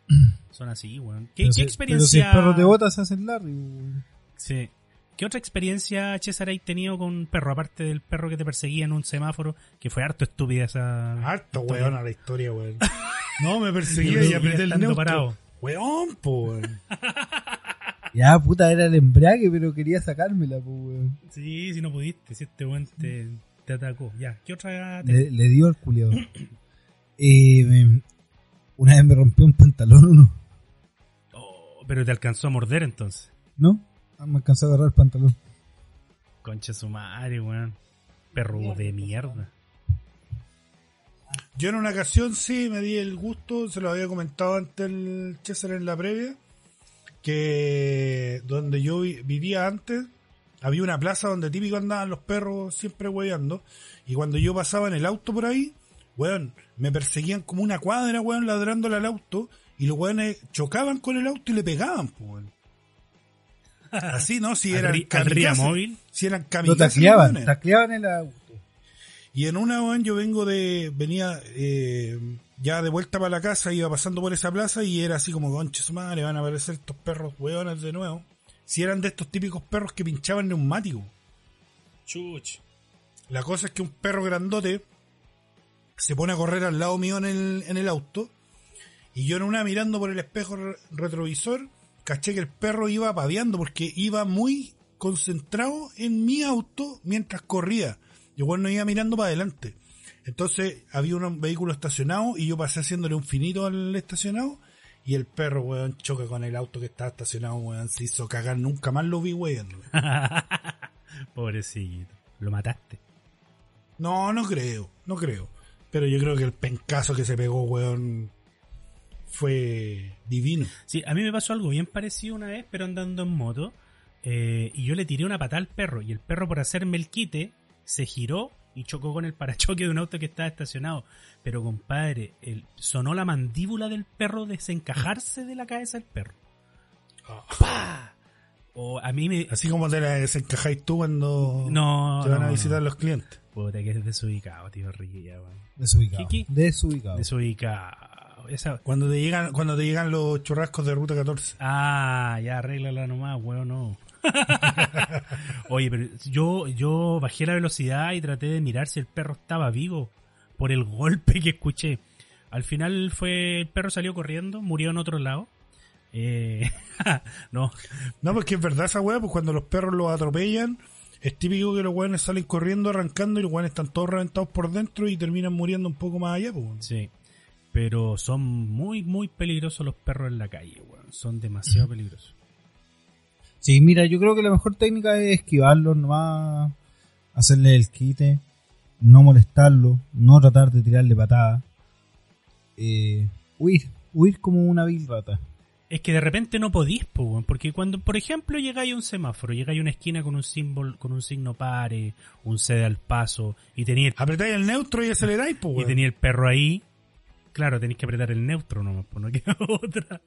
[SPEAKER 3] Son así, weón. ¿Qué,
[SPEAKER 2] Pero
[SPEAKER 3] qué
[SPEAKER 2] si-
[SPEAKER 3] experiencia?
[SPEAKER 2] Pero si el perro te bota, se hacen Larry, weón.
[SPEAKER 3] Sí. ¿Qué otra experiencia, César, hay tenido con un perro? Aparte del perro que te perseguía en un semáforo, que fue harto estúpida esa.
[SPEAKER 4] Harto
[SPEAKER 3] historia.
[SPEAKER 4] weón a la historia, weón. No, me perseguía y apreté el neutro.
[SPEAKER 3] parado.
[SPEAKER 4] Weón, po, weón.
[SPEAKER 2] Ya, puta, era el embrague, pero quería sacármela, po, weón.
[SPEAKER 3] Sí, si no pudiste, si este weón te, te atacó. Ya, ¿qué otra? te-
[SPEAKER 2] Le, le dio al culiado. eh, una vez me rompió un pantalón uno,
[SPEAKER 3] Oh, pero te alcanzó a morder entonces.
[SPEAKER 2] ¿no? Ah, Me alcanzó a agarrar el pantalón.
[SPEAKER 3] Concha su madre, weón. Perro de mierda.
[SPEAKER 4] Yo en una ocasión sí me di el gusto, se lo había comentado antes el César en la previa, que donde yo vi- vivía antes había una plaza donde típico andaban los perros siempre hueveando y cuando yo pasaba en el auto por ahí, weón, me perseguían como una cuadra, weón, ladrándole al auto y los weones chocaban con el auto y le pegaban, pues, weón. Así, ¿no? Si eran kamikazes,
[SPEAKER 3] móvil.
[SPEAKER 4] Si eran
[SPEAKER 2] Lo
[SPEAKER 4] kamikazes,
[SPEAKER 2] tacleaban, tacleaban el auto.
[SPEAKER 4] Y en una, weón, yo vengo de, venía eh, ya de vuelta para la casa, iba pasando por esa plaza y era así como, concha su madre, van a aparecer estos perros weones de nuevo. Si eran de estos típicos perros que pinchaban neumáticos.
[SPEAKER 3] Chuch.
[SPEAKER 4] La cosa es que un perro grandote se pone a correr al lado mío en el, en el auto y yo en una mirando por el espejo re- retrovisor caché que el perro iba paviando porque iba muy concentrado en mi auto mientras corría. Yo bueno iba mirando para adelante. Entonces había un vehículo estacionado y yo pasé haciéndole un finito al estacionado y el perro, weón, choca con el auto que estaba estacionado, weón, se hizo cagar, nunca más lo vi, weón.
[SPEAKER 3] Pobrecito. Lo mataste.
[SPEAKER 4] No, no creo, no creo. Pero yo creo que el pencazo que se pegó, weón, fue divino.
[SPEAKER 3] Sí, a mí me pasó algo bien parecido una vez, pero andando en moto. eh, y yo le tiré una patada al perro. Y el perro, por hacerme el quite, se giró y chocó con el parachoque de un auto que estaba estacionado. Pero, compadre, el, sonó la mandíbula del perro desencajarse de la cabeza del perro. ¡Pah! O a mí me.
[SPEAKER 4] Así como te la desencajáis tú cuando
[SPEAKER 3] No,
[SPEAKER 4] te van
[SPEAKER 3] no,
[SPEAKER 4] a
[SPEAKER 3] no.
[SPEAKER 4] visitar los clientes.
[SPEAKER 3] Puta, que es desubicado, tío Riquilla, weón.
[SPEAKER 2] Desubicado.
[SPEAKER 3] ¿Qué, qué?
[SPEAKER 2] Desubicado.
[SPEAKER 3] Desubicado. Esa,
[SPEAKER 4] Cuando te llegan, cuando te llegan los churrascos de ruta 14.
[SPEAKER 3] Ah, ya arréglala nomás, weón, no. Oye, pero yo, yo bajé la velocidad y traté de mirar si el perro estaba vivo por el golpe que escuché. Al final fue, el perro salió corriendo, murió en otro lado. Eh, no,
[SPEAKER 4] No, porque es verdad esa weá, pues cuando los perros los atropellan, es típico que los weones salen corriendo, arrancando y los weones están todos reventados por dentro y terminan muriendo un poco más allá, pues.
[SPEAKER 3] sí. Pero son muy, muy peligrosos los perros en la calle, weón. Son demasiado peligrosos.
[SPEAKER 2] Sí, mira, yo creo que la mejor técnica es esquivarlo, nomás hacerle el quite, no molestarlo, no tratar de tirarle patada, eh, huir, huir como una vil rata.
[SPEAKER 3] Es que de repente no podís, porque cuando, por ejemplo, llegáis a un semáforo, llegáis a una esquina con un símbolo, con un signo pare, un cede al paso, y tenía el,
[SPEAKER 4] Apretáis el neutro y aceleráis, pues,
[SPEAKER 3] y tenía el perro ahí, claro, tenéis que apretar el neutro nomás, pues no queda otra.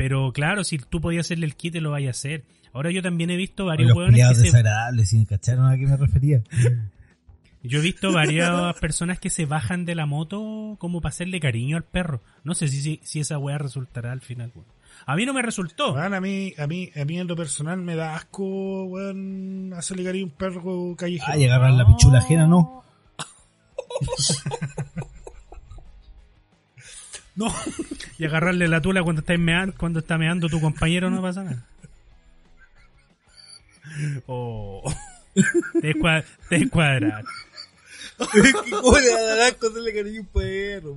[SPEAKER 3] Pero claro, si tú podías hacerle el quite, lo vais a hacer. Ahora yo también he visto varios
[SPEAKER 2] los
[SPEAKER 3] hueones que
[SPEAKER 2] culiados
[SPEAKER 3] se,
[SPEAKER 2] desagradables, sin cacharon a qué me refería.
[SPEAKER 3] Yo he visto varias personas que se bajan de la moto como para hacerle cariño al perro. No sé si, si, si esa weá resultará al final, weón. A mí no me resultó.
[SPEAKER 4] A mí, a mí, a mí en lo personal me da asco, weón, hacerle cariño a un perro callejero.
[SPEAKER 2] Ah, y agarrar la pichula ajena, no.
[SPEAKER 4] No,
[SPEAKER 3] Y agarrarle la tula cuando está meando, cuando está meando tu compañero no pasa nada. Oh. Te, descua- te descuadraste.
[SPEAKER 2] ¿Cómo le va a dar asco hacerle cariño a un perro?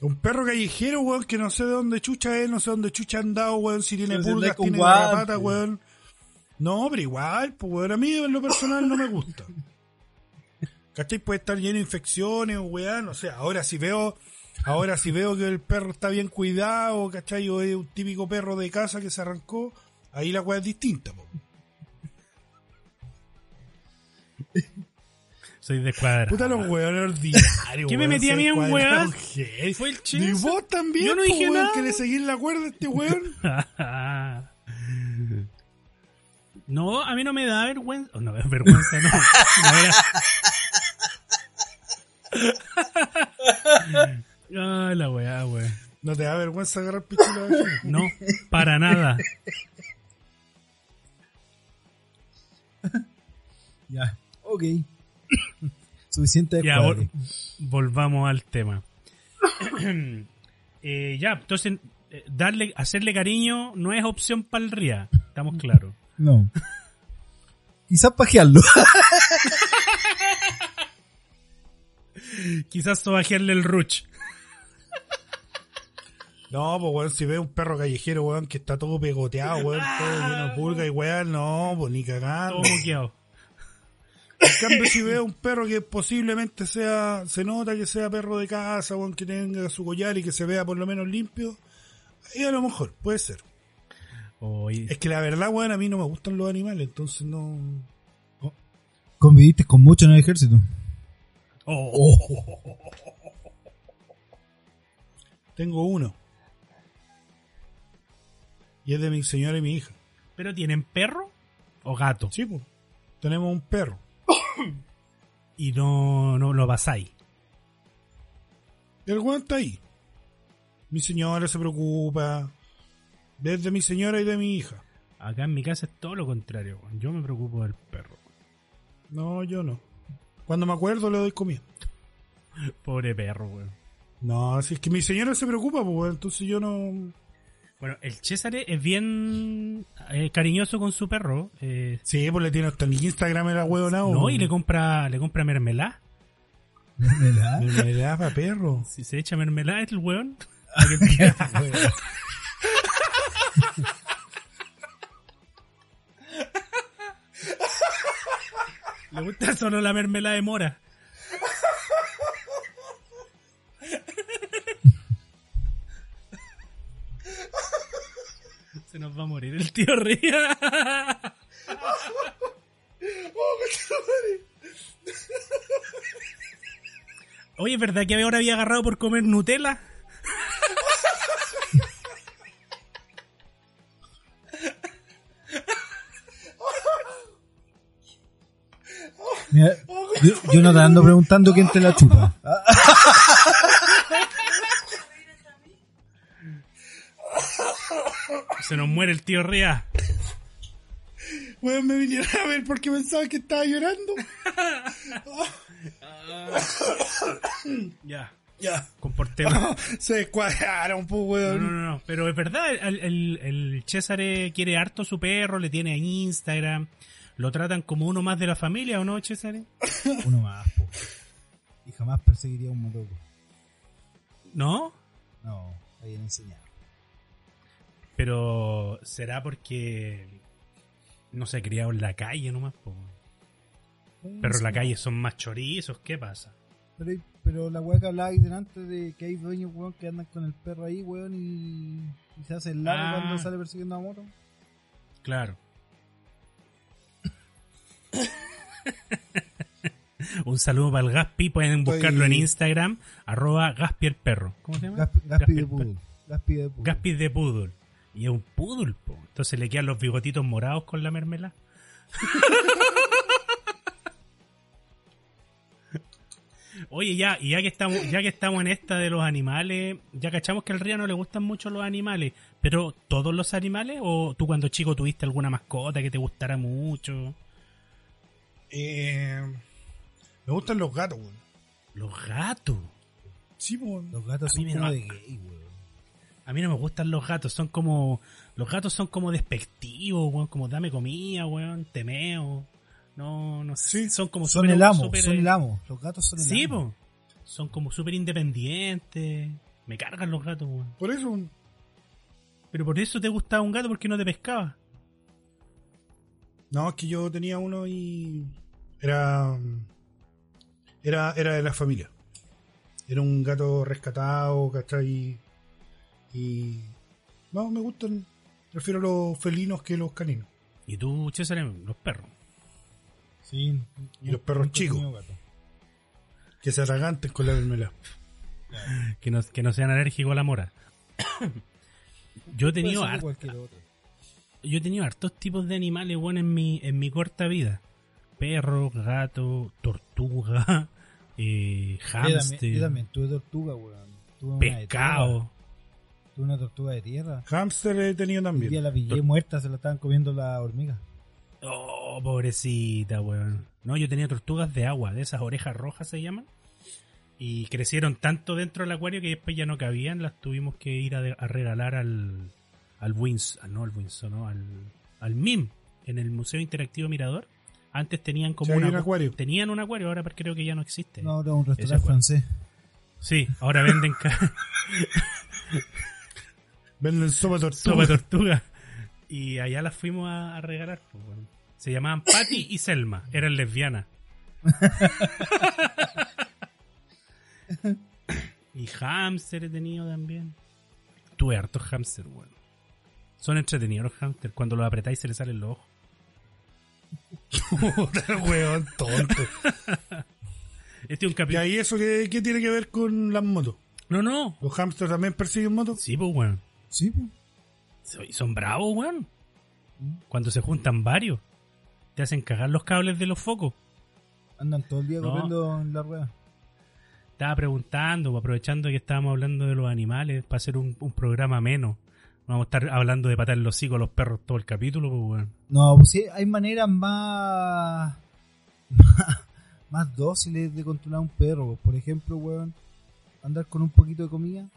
[SPEAKER 4] Un perro callejero, weón, que no sé de dónde chucha es, no sé dónde chucha han dado, weón, si tiene
[SPEAKER 2] Pero si
[SPEAKER 4] pulgas, tiene garrapata, weón. No, pero igual, pues, weón, a mí en lo personal no me gusta. ¿Cachai? Puede estar lleno de infecciones, weón, no sé, ahora si veo, ahora si veo que el perro está bien cuidado, ¿cachai? O es un típico perro de casa que se arrancó, ahí la weá es distinta, po.
[SPEAKER 3] Soy descuadrado.
[SPEAKER 4] Puta los weones ordinarios,
[SPEAKER 3] ¿Qué me metí a mí en. Fue el
[SPEAKER 4] Y
[SPEAKER 3] chiste.
[SPEAKER 4] vos también,
[SPEAKER 3] Yo no
[SPEAKER 4] po,
[SPEAKER 3] dije
[SPEAKER 4] weón,
[SPEAKER 3] nada.
[SPEAKER 4] ¿Querés seguir la cuerda este weón?
[SPEAKER 3] No, a mí no me da vergüenza. oh, no, vergüenza no. No era- Ay, la weá, weá.
[SPEAKER 4] ¿No te da vergüenza agarrar pichula de vagina?
[SPEAKER 3] No, para nada.
[SPEAKER 2] Ya, ok. Suficiente de
[SPEAKER 3] Ya, vol- volvamos al tema. Eh, ya, entonces, eh, darle, hacerle cariño no es opción para el RIA. Estamos claros.
[SPEAKER 2] No. Quizás pajearlo.
[SPEAKER 3] Quizás sobajearle el ruch.
[SPEAKER 4] No, pues weón, si ve un perro callejero, weón, que está todo pegoteado, weón, todo lleno de pulga y weón, no, pues ni cagando.
[SPEAKER 3] Todo moqueado.
[SPEAKER 4] En cambio, si ve un perro que posiblemente sea, se nota que sea perro de casa, weón, que tenga su collar y que se vea por lo menos limpio, ahí a lo mejor, puede ser.
[SPEAKER 3] Oye,
[SPEAKER 4] Es que la verdad, weón, a mí no me gustan los animales, entonces no...
[SPEAKER 2] Conviviste con mucho en el ejército.
[SPEAKER 3] oh,
[SPEAKER 4] Tengo uno. Y es de mi señora y mi hija.
[SPEAKER 3] ¿Pero tienen perro o gato?
[SPEAKER 4] Sí, pues. Tenemos un perro.
[SPEAKER 3] Y no, no lo pasáis.
[SPEAKER 4] El weón está ahí. Mi señora se preocupa. Desde mi señora y de mi hija.
[SPEAKER 3] Acá en mi casa es todo lo contrario. Yo me preocupo del perro.
[SPEAKER 4] No, yo no. Cuando me acuerdo le doy comida.
[SPEAKER 3] Pobre perro, weón.
[SPEAKER 4] No, si es que mi señora se preocupa, pues entonces yo no.
[SPEAKER 3] Bueno, el César es bien eh, cariñoso con su perro. eh,
[SPEAKER 4] Sí, pues le tiene hasta mi Instagram era huevo
[SPEAKER 3] no, y le compra, le compra mermelada.
[SPEAKER 2] ¿Verdad?
[SPEAKER 4] Me da para perro.
[SPEAKER 3] Si se echa mermelada el weón. Le gusta solo la mermelada de mora. Se nos va a morir el tío Ría. Oye, ¿es verdad que ahora había agarrado por comer Nutella?
[SPEAKER 2] Yo, yo no te ando preguntando quién te la chupa.
[SPEAKER 3] Se nos muere el tío Ría.
[SPEAKER 4] Weón, me vinieron a ver porque pensaba que estaba llorando.
[SPEAKER 3] Ya,
[SPEAKER 4] Ya.
[SPEAKER 3] comportémonos.
[SPEAKER 4] Se descuadraron, pues
[SPEAKER 3] No,
[SPEAKER 4] weón.
[SPEAKER 3] no, no, no. Pero es verdad, el, el, el César quiere harto a su perro, le tiene en Instagram. Lo tratan como uno más de la familia, ¿o no, César?
[SPEAKER 2] Uno más, po. Y jamás perseguiría a un motoco.
[SPEAKER 3] ¿No?
[SPEAKER 2] No, bien enseñado.
[SPEAKER 3] Pero será porque no se ha criado en la calle nomás. po? Pero en la calle son más chorizos, ¿qué pasa?
[SPEAKER 2] Pero, pero la weá que hablaba ahí delante de que hay dueños, weón, que andan con el perro ahí, weón, y, y se hace el largo
[SPEAKER 3] Ah.
[SPEAKER 2] cuando sale persiguiendo a moto.
[SPEAKER 3] Claro. Un saludo para el Gaspi, pueden buscarlo en Instagram, arroba Gaspi el perro. ¿Cómo se llama?
[SPEAKER 2] Gaspi, Gaspi de Poodle. Gaspi de Poodle.
[SPEAKER 3] Gaspi de Poodle. Y es un poodle, po. Entonces le quedan los bigotitos morados con la mermelada. Oye, ya, y ya que estamos, ya que estamos en esta de los animales, ya cachamos que al río no le gustan mucho los animales, pero ¿todos los animales? ¿O tú cuando chico tuviste alguna mascota que te gustara mucho?
[SPEAKER 4] Eh, me gustan los gatos, weón.
[SPEAKER 3] Los gatos.
[SPEAKER 4] Sí, pues.
[SPEAKER 2] Los gatos
[SPEAKER 3] A mí
[SPEAKER 2] son como de gay, weón.
[SPEAKER 3] A mí no me gustan los gatos, son como. Los gatos son como despectivos, weón, como dame comida, weón, temeo. No, no sé.
[SPEAKER 4] Sí,
[SPEAKER 3] son como
[SPEAKER 2] Son el amo, son el amo. Los gatos son el
[SPEAKER 3] Sí,
[SPEAKER 2] amo.
[SPEAKER 3] po. Son como súper independientes. Me cargan los gatos, weón.
[SPEAKER 4] Por eso,
[SPEAKER 3] Pero por eso te gustaba un gato, porque no te pescaba.
[SPEAKER 4] no, es que yo tenía uno y era era era de la familia. Era un gato rescatado, ¿cachai? Y no, me gustan, prefiero los felinos que los caninos.
[SPEAKER 3] Y tú, César, los perros.
[SPEAKER 2] Sí.
[SPEAKER 4] Y los perros chicos. Que se atraganten con la mermelada.
[SPEAKER 3] Que no, que no sean alérgicos a la mora. yo he tenido yo he tenido hartos tipos de animales, bueno, en mi, en mi corta vida. Perro, gato, tortuga, eh,
[SPEAKER 2] Yo también,
[SPEAKER 3] hámster,
[SPEAKER 2] yo también tuve tortuga, weón. Tuve
[SPEAKER 3] pescado.
[SPEAKER 2] Tuve una tortuga de tierra.
[SPEAKER 4] Hamster he tenido
[SPEAKER 2] Un día
[SPEAKER 4] también.
[SPEAKER 2] la pillé muerta, se la estaban comiendo las hormigas.
[SPEAKER 3] Oh, pobrecita, weón. No, yo tenía tortugas de agua, de esas orejas rojas se llaman. Y crecieron tanto dentro del acuario que después ya no cabían, las tuvimos que ir a, de- a regalar al, al Wins, ah, no al Windsor, no, al, al MIM, en el Museo Interactivo Mirador. Antes tenían como una-
[SPEAKER 4] un acuario.
[SPEAKER 3] Tenían un acuario, ahora creo que ya no existe.
[SPEAKER 2] No, era un restaurante francés.
[SPEAKER 3] Sí, ahora venden
[SPEAKER 4] Venden sopa tortuga.
[SPEAKER 3] sopa tortuga. Y allá las fuimos a, a regalar. pues, bueno. Se llamaban Patty y Selma, eran lesbianas. y hamster he tenido también. Tuve hartos hamster, weón. Son entretenidos los hamsters. Cuando los apretáis se les salen los ojos.
[SPEAKER 4] Puta, weón, tonto.
[SPEAKER 3] Este es un
[SPEAKER 4] ¿Y
[SPEAKER 3] capítulo.
[SPEAKER 4] ahí eso qué, qué tiene que ver con las motos?
[SPEAKER 3] No, no.
[SPEAKER 4] ¿Los hamsters también persiguen motos?
[SPEAKER 3] Sí, pues, weón.
[SPEAKER 2] Sí, pues.
[SPEAKER 3] Soy- Son bravos, weón. Cuando se juntan varios, te hacen cagar los cables de los focos.
[SPEAKER 2] Andan todo el día
[SPEAKER 3] No.
[SPEAKER 2] corriendo en la rueda.
[SPEAKER 3] Estaba preguntando, aprovechando que estábamos hablando de los animales, para hacer un, un programa menos. Vamos a estar hablando de patar los hocico a los perros todo el capítulo, pues, weón.
[SPEAKER 2] No, pues sí, hay maneras más, más, más dóciles de controlar a un perro. Por ejemplo, weón, andar con un poquito de comida.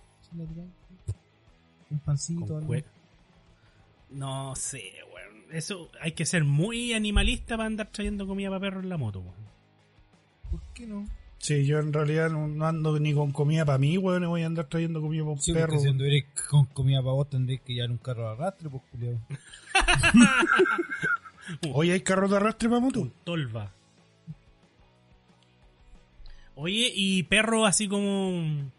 [SPEAKER 2] Un pancito, algo.
[SPEAKER 3] No sé, weón. Eso hay que ser muy animalista para andar trayendo comida para perros en la moto, weón.
[SPEAKER 2] ¿Por qué no?
[SPEAKER 4] Sí, yo en realidad no, no ando ni con comida para mí, weón, y voy a andar trayendo comida para un
[SPEAKER 2] Sí,
[SPEAKER 4] perro.
[SPEAKER 2] si anduvierais con comida para vos tendréis que llevar un carro de arrastre, pues, culiao.
[SPEAKER 4] Hoy hay carros de arrastre para moto.
[SPEAKER 3] Un tolva. Oye, y perros así como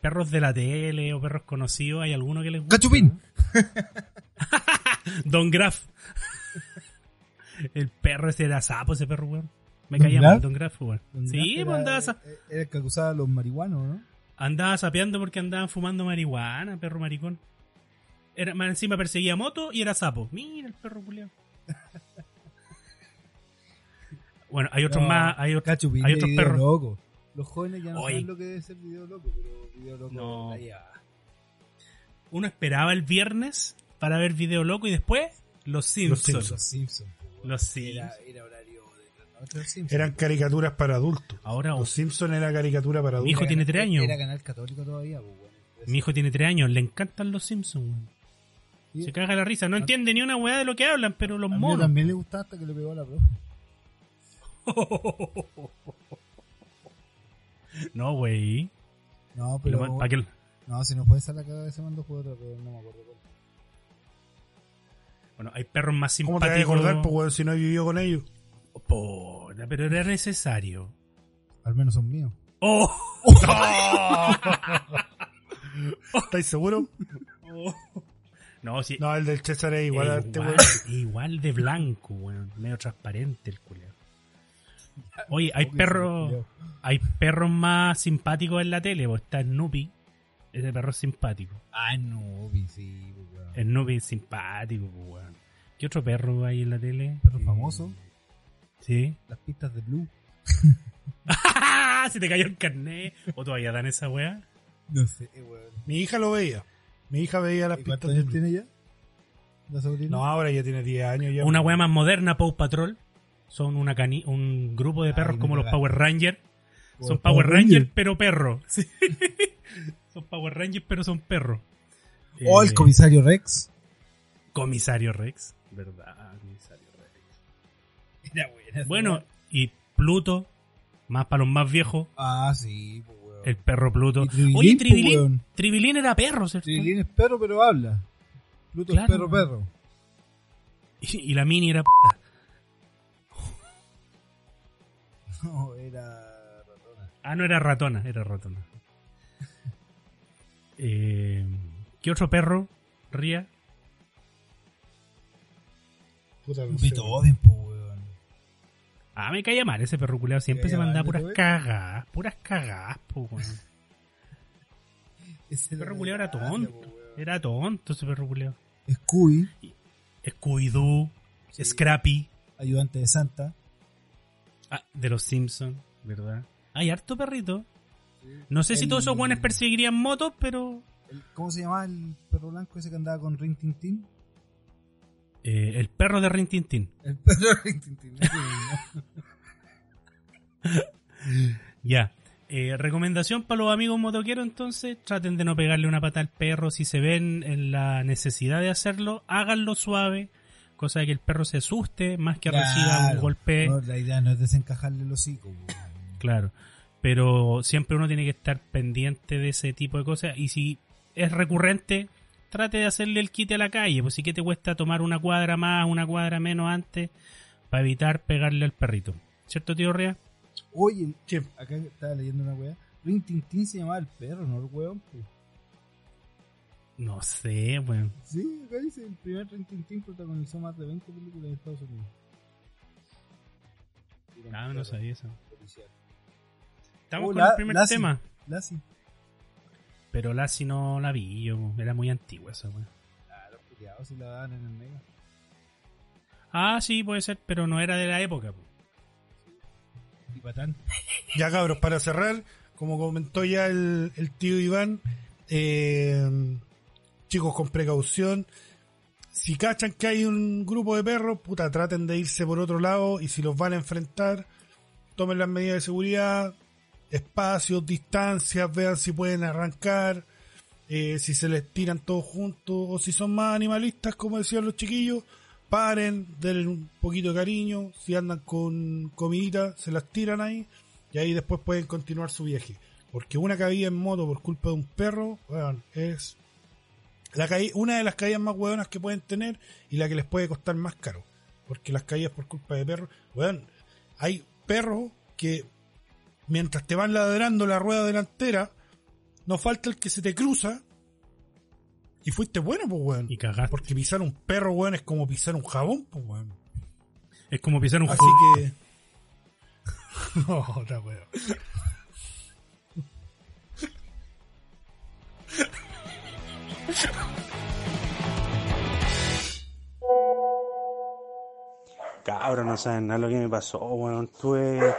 [SPEAKER 3] perros de la tele o perros conocidos, ¿hay alguno que les guste?
[SPEAKER 2] ¡Cachupín!
[SPEAKER 3] Don Graf. El perro ese era sapo, ese perro, weón. Me
[SPEAKER 2] ¿Don
[SPEAKER 3] caía mal Don Graf, weón. Sí,
[SPEAKER 2] Era-
[SPEAKER 3] pues andaba, sa-
[SPEAKER 2] Era el que acusaba a los marihuanos, ¿no?
[SPEAKER 3] andaba sapeando porque andaban fumando marihuana, perro maricón. Era, más encima perseguía moto y era sapo. Mira el perro culiao. Bueno, hay otros
[SPEAKER 2] No,
[SPEAKER 3] más, hay,
[SPEAKER 2] de
[SPEAKER 3] otros perros.
[SPEAKER 2] loco. Los jóvenes ya no saben lo que debe ser video loco, pero video loco.
[SPEAKER 3] No. Uno esperaba el viernes para ver video loco y después los Simpsons.
[SPEAKER 4] Simpsons.
[SPEAKER 2] Los Simpsons.
[SPEAKER 3] Los Simpsons.
[SPEAKER 2] Era, era horario de trasnoche, los Simpsons.
[SPEAKER 4] Eran caricaturas para adultos.
[SPEAKER 3] Ahora
[SPEAKER 4] Los Simpsons era caricatura para
[SPEAKER 3] Mi
[SPEAKER 4] adultos.
[SPEAKER 3] hijo
[SPEAKER 2] Era
[SPEAKER 3] tiene tres años.
[SPEAKER 2] Era canal católico todavía, pues,
[SPEAKER 3] mi hijo tiene tres años, le encantan los Simpsons. weón.
[SPEAKER 2] Sí.
[SPEAKER 3] Se caga la risa, no entiende ni una weá de lo que hablan, pero los
[SPEAKER 2] A mí
[SPEAKER 3] monos.
[SPEAKER 2] también le gustaba hasta que le pegó a la profe.
[SPEAKER 3] no, güey.
[SPEAKER 2] No, pero. No, si no fue esa la cagada de ese mando pero no me acuerdo cuál.
[SPEAKER 3] Bueno, hay perros más
[SPEAKER 4] ¿Cómo te vas a
[SPEAKER 3] simpáticos.
[SPEAKER 4] acordar, pues, weón, si no he vivido con ellos?
[SPEAKER 3] Puta, pero era necesario.
[SPEAKER 2] Al menos son míos.
[SPEAKER 3] ¡Oh!
[SPEAKER 4] ¿Estáis seguros?
[SPEAKER 3] No, sí.
[SPEAKER 4] No, el del César es igual a este
[SPEAKER 3] igual, igual de blanco, weón. Medio transparente el culiao. Oye, hay perros. Hay perros más simpáticos en la tele, pues está Snoopy. Ese perro es simpático.
[SPEAKER 2] Ah, no, vi, sí, pues, weón.
[SPEAKER 3] Snoopy es simpático, pues, weón. ¿Qué otro perro hay en la tele?
[SPEAKER 2] Perro
[SPEAKER 3] Eh,
[SPEAKER 2] famoso.
[SPEAKER 3] Sí.
[SPEAKER 2] Las pistas de Blue.
[SPEAKER 3] Se te cayó el carnet. ¿O todavía dan esa weá?
[SPEAKER 2] No sé, weón.
[SPEAKER 4] Mi hija lo veía. Mi hija veía las
[SPEAKER 2] ¿Y
[SPEAKER 4] pistas
[SPEAKER 2] cuántos
[SPEAKER 4] de
[SPEAKER 2] años
[SPEAKER 4] Blue.
[SPEAKER 2] tiene ya?
[SPEAKER 4] No, ahora ya tiene 10 años. Ya.
[SPEAKER 3] Una weá más moderna, Paw Patrol. Son una cani un grupo de perros como los. Power Rangers.
[SPEAKER 2] Como
[SPEAKER 3] Son Power
[SPEAKER 2] Power
[SPEAKER 3] Rangers, pero perros. Sí. son Power Rangers, pero son perros.
[SPEAKER 2] O el
[SPEAKER 3] Eh,
[SPEAKER 2] comisario Rex.
[SPEAKER 3] Comisario Rex, ¿verdad? Comisario Rex.
[SPEAKER 2] Era buena.
[SPEAKER 3] Bueno, y Pluto, más para los más viejos,
[SPEAKER 2] Ah, sí, pues, weón.
[SPEAKER 3] el perro Pluto.
[SPEAKER 2] Tribilín,
[SPEAKER 3] Oye, Tribilín. Tribilín era perro, ¿cierto?
[SPEAKER 2] Trilín es perro, pero habla. Pluto
[SPEAKER 3] Claro,
[SPEAKER 2] es perro, perro.
[SPEAKER 3] Y, y la mini era puta.
[SPEAKER 2] No, era ratona.
[SPEAKER 3] Ah, no era ratona, era ratona. Eh, ¿Qué otro perro? Ría.
[SPEAKER 4] Puta, no weón.
[SPEAKER 3] Ah, me caía mal ese perro culeado. Siempre
[SPEAKER 2] ¿Te
[SPEAKER 3] se mandaba puras cagadas. Puras cagadas, po, weón.
[SPEAKER 2] Ese
[SPEAKER 3] perro culeado era tonto. Era tonto ese perro culeado.
[SPEAKER 2] Scooby,
[SPEAKER 3] Scooby-Doo,
[SPEAKER 2] Sí.
[SPEAKER 3] Scrappy.
[SPEAKER 2] ayudante de Santa.
[SPEAKER 3] Ah, de los Simpsons, ¿verdad? Hay harto perrito. No sé si todos esos guanes perseguirían motos, pero.
[SPEAKER 2] El- ¿Cómo se llamaba el perro blanco ese que andaba con Rin Tin Tin?
[SPEAKER 3] eh, el perro de Rin Tin Tin.
[SPEAKER 2] El perro de Rin Tin Tin.
[SPEAKER 3] Ya. Eh, recomendación para los amigos motoqueros, entonces, traten de no pegarle una pata al perro. Si se ven en la necesidad de hacerlo, háganlo suave, cosa de que el perro se asuste más que reciba un golpe.
[SPEAKER 2] No, la idea no es desencajarle el hocico. weón.
[SPEAKER 3] Claro. Pero siempre uno tiene que estar pendiente de ese tipo de cosas. Y si es recurrente, trate de hacerle el quite a la calle. Pues sí que te cuesta tomar una cuadra más, una cuadra menos antes, para evitar pegarle al perrito. ¿Cierto, tío Rea?
[SPEAKER 2] Oye,
[SPEAKER 4] Sí.
[SPEAKER 2] acá estaba leyendo una weá. Rin Tin Tin se llamaba el perro, no el weón. pues.
[SPEAKER 3] No sé, weón.
[SPEAKER 2] Sí, acá dice, el primer Rin Tin Tin protagonizó más de 20 películas en Estados Unidos.
[SPEAKER 3] Ah, no sabía eso.
[SPEAKER 2] policial.
[SPEAKER 3] Estamos
[SPEAKER 2] Oh,
[SPEAKER 3] con
[SPEAKER 2] la-
[SPEAKER 3] el primer
[SPEAKER 2] Lassie.
[SPEAKER 3] tema.
[SPEAKER 2] Lassie.
[SPEAKER 3] Pero Lassie no la vi yo. Era muy antigua esa, weón.
[SPEAKER 2] Ah, los culiados si la daban en el mega.
[SPEAKER 3] Ah, sí, puede ser, pero no era de la época. po.
[SPEAKER 2] Y patán.
[SPEAKER 4] Ya cabros, para cerrar, como comentó ya el, el tío Iván, eh, chicos con precaución, si cachan que hay un grupo de perros, puta, traten de irse por otro lado y si los van a enfrentar, tomen las medidas de seguridad, espacios, distancias, vean si pueden arrancar, eh, si se les tiran todos juntos o si son más animalistas, como decían los chiquillos, paren, denle un poquito de cariño, si andan con comidita, se las tiran ahí y ahí después pueden continuar su viaje. Porque una caída en moto por culpa de un perro, weón, es la caí- una de las caídas más hueonas que pueden tener y la que les puede costar más caro. Porque las caídas por culpa de perros, weón, hay perros que mientras te van ladrando la rueda delantera, no falta el que se te cruza y fuiste bueno, pues weón.
[SPEAKER 3] Y cagaste.
[SPEAKER 4] Porque pisar un perro, weón, es como pisar un jabón, pues weón.
[SPEAKER 3] Es como pisar un
[SPEAKER 4] Así que. No, otra weón.
[SPEAKER 6] Cabros, no saben nada lo que me pasó, weón. Estuve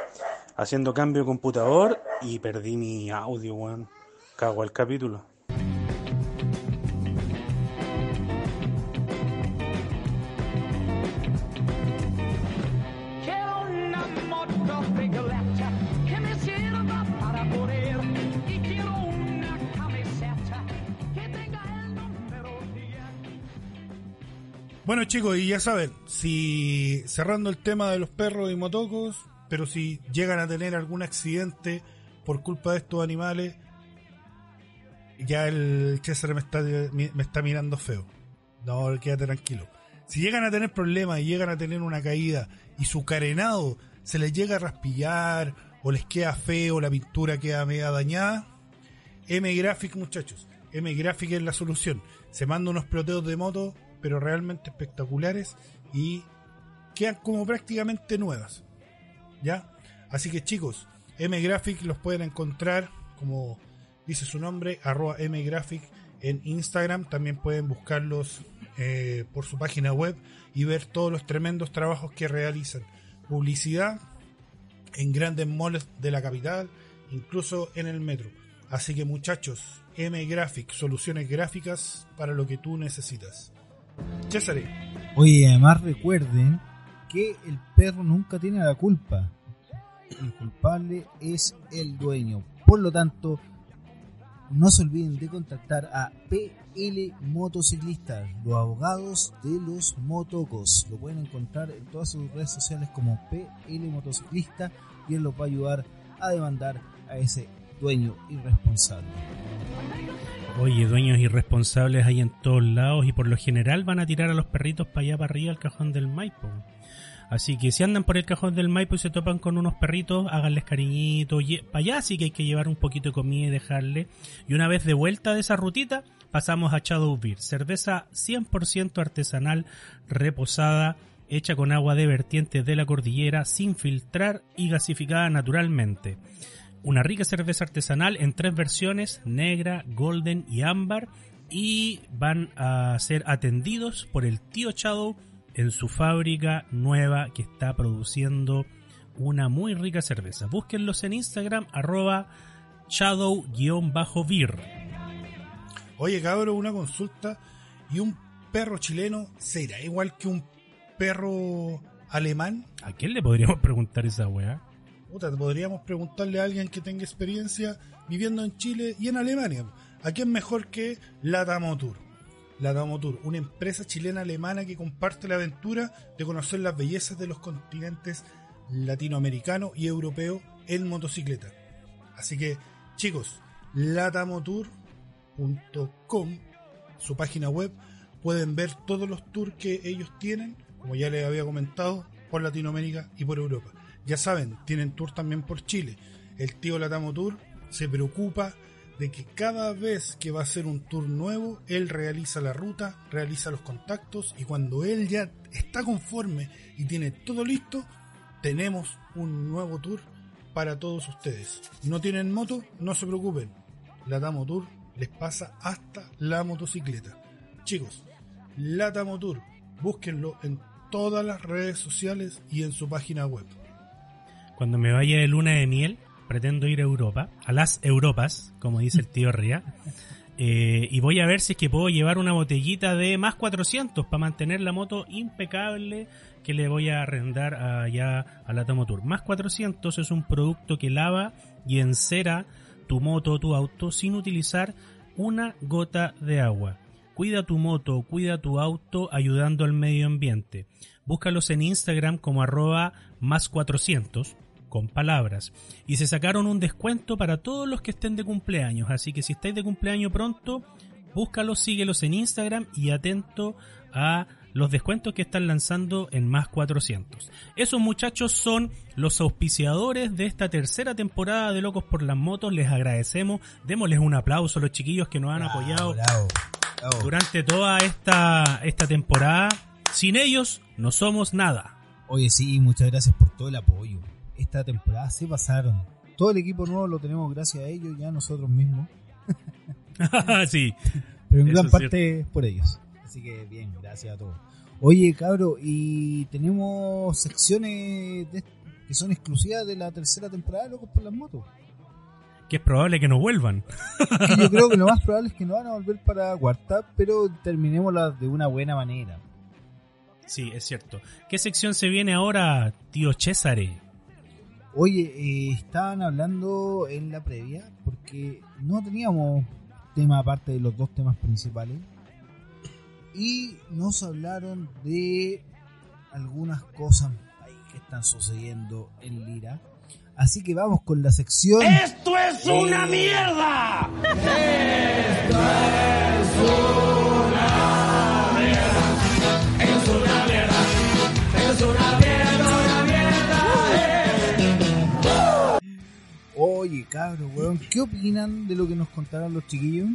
[SPEAKER 6] haciendo cambio de computador y perdí mi audio, weón. Cago el capítulo.
[SPEAKER 4] Bueno, chicos, y ya saben, si cerrando el tema de los perros y motocos, pero si llegan a tener algún accidente por culpa de estos animales, ya el César me está, me está mirando feo. No, quédate tranquilo. Si llegan a tener problemas y llegan a tener una caída y su carenado se les llega a raspillar o les queda feo, la pintura queda media dañada, M-Graphic, muchachos. M-Graphic es la solución. Se manda unos ploteos de moto, pero realmente espectaculares y quedan como prácticamente nuevas. ¿Ya? Así que chicos, M-Graphic los pueden encontrar como dice su nombre, arroba mgraphic en Instagram. También pueden buscarlos eh, por su página web y ver todos los tremendos trabajos que realizan. Publicidad en grandes malls de la capital, incluso en el metro. Así que muchachos, M-Graphic, soluciones gráficas para lo que tú necesitas. César,
[SPEAKER 2] Oye, además recuerden que el perro nunca tiene la culpa. El culpable es el dueño. Por lo tanto, no se olviden de contactar a PL Motociclistas, los abogados de los motocos. Lo pueden encontrar en todas sus redes sociales como PL Motociclista y él los va a ayudar a demandar a ese dueño irresponsable.
[SPEAKER 3] Oye, dueños irresponsables hay en todos lados y por lo general van a tirar a los perritos para allá, para arriba, al cajón del Maipo. Así que si andan por el cajón del Maipo y se topan con unos perritos, háganles cariñito. Para allá sí que hay que llevar un poquito de comida y dejarle. Y una vez de vuelta de esa rutita, pasamos a Shadow Beer. Cerveza 100% artesanal, reposada, hecha con agua de vertientes de la cordillera, sin filtrar y gasificada naturalmente. Una rica cerveza artesanal en tres versiones, negra, golden y ámbar. Y van a ser atendidos por el tío Shadow en su fábrica nueva que está produciendo una muy rica cerveza. Búsquenlos en Instagram, arroba shadow-beer.
[SPEAKER 4] Oye, cabrón, una consulta. ¿Y un perro chileno será igual que un perro alemán?
[SPEAKER 3] ¿A quién le podríamos preguntar esa weá?
[SPEAKER 4] Puta, podríamos preguntarle a alguien que tenga experiencia viviendo en Chile y en Alemania. ¿A quién mejor que la Damotur? La Damotur, una empresa chilena alemana que comparte la aventura de conocer las bellezas de los continentes latinoamericano y europeo en motocicleta. Así que, chicos, latamotour.com, su página web, pueden ver todos los tours que ellos tienen, como ya les había comentado, por Latinoamérica y por Europa. Ya saben, tienen tour también por Chile. El tío Latamo Tour se preocupa de que cada vez que va a hacer un tour nuevo, él realiza la ruta, realiza los contactos y cuando él ya está conforme y tiene todo listo, tenemos un nuevo tour para todos ustedes. ¿No tienen moto? No se preocupen. Latamo Tour les pasa hasta la motocicleta. Chicos, Latamo Tour, búsquenlo en todas las redes sociales y en su página web.
[SPEAKER 3] Cuando me vaya de luna de miel, pretendo ir a Europa, a las Europas, como dice el tío Ría. Eh, y voy a ver si es que puedo llevar una botellita de más 400 para mantener la moto impecable que le voy a arrendar allá a la Tomotour. Más 400 es un producto que lava y encera tu moto o tu auto sin utilizar una gota de agua. Cuida tu moto, cuida tu auto ayudando al medio ambiente. Búscalos en Instagram como arroba más 400 con palabras. Y se sacaron un descuento para todos los que estén de cumpleaños. Así que si estáis de cumpleaños pronto, búscalos, síguelos en Instagram y atento a los descuentos que están lanzando en más 400. Esos muchachos son los auspiciadores de esta tercera temporada de Locos por las Motos. Les agradecemos. Démosles un aplauso a los chiquillos que nos han apoyado
[SPEAKER 2] Bravo, bravo.
[SPEAKER 3] durante toda esta, esta temporada. Sin ellos no somos nada.
[SPEAKER 2] Oye, sí, muchas gracias por todo el apoyo. Esta temporada se pasaron. Todo el equipo nuevo lo tenemos gracias a ellos, ya nosotros mismos.
[SPEAKER 3] sí.
[SPEAKER 2] Pero en gran
[SPEAKER 3] es
[SPEAKER 2] parte por ellos. Así que bien, gracias a todos. Oye, cabro, y tenemos secciones de- que son exclusivas de la tercera temporada Locos por las Motos.
[SPEAKER 3] Que es probable que no vuelvan.
[SPEAKER 2] Yo creo que lo más probable es que no van a volver para WhatsApp, pero terminémosla de una buena manera.
[SPEAKER 3] Sí, es cierto. ¿Qué sección se viene ahora, tío Césare?
[SPEAKER 2] Oye, eh, estaban hablando en la previa, porque no teníamos tema aparte de los dos temas principales. Y nos hablaron de algunas cosas ahí que están sucediendo en Lira. Así que vamos con la sección.
[SPEAKER 7] ¡Esto es una mierda!
[SPEAKER 2] Oye, cabros, weón, ¿qué opinan de lo que nos contaron los chiquillos?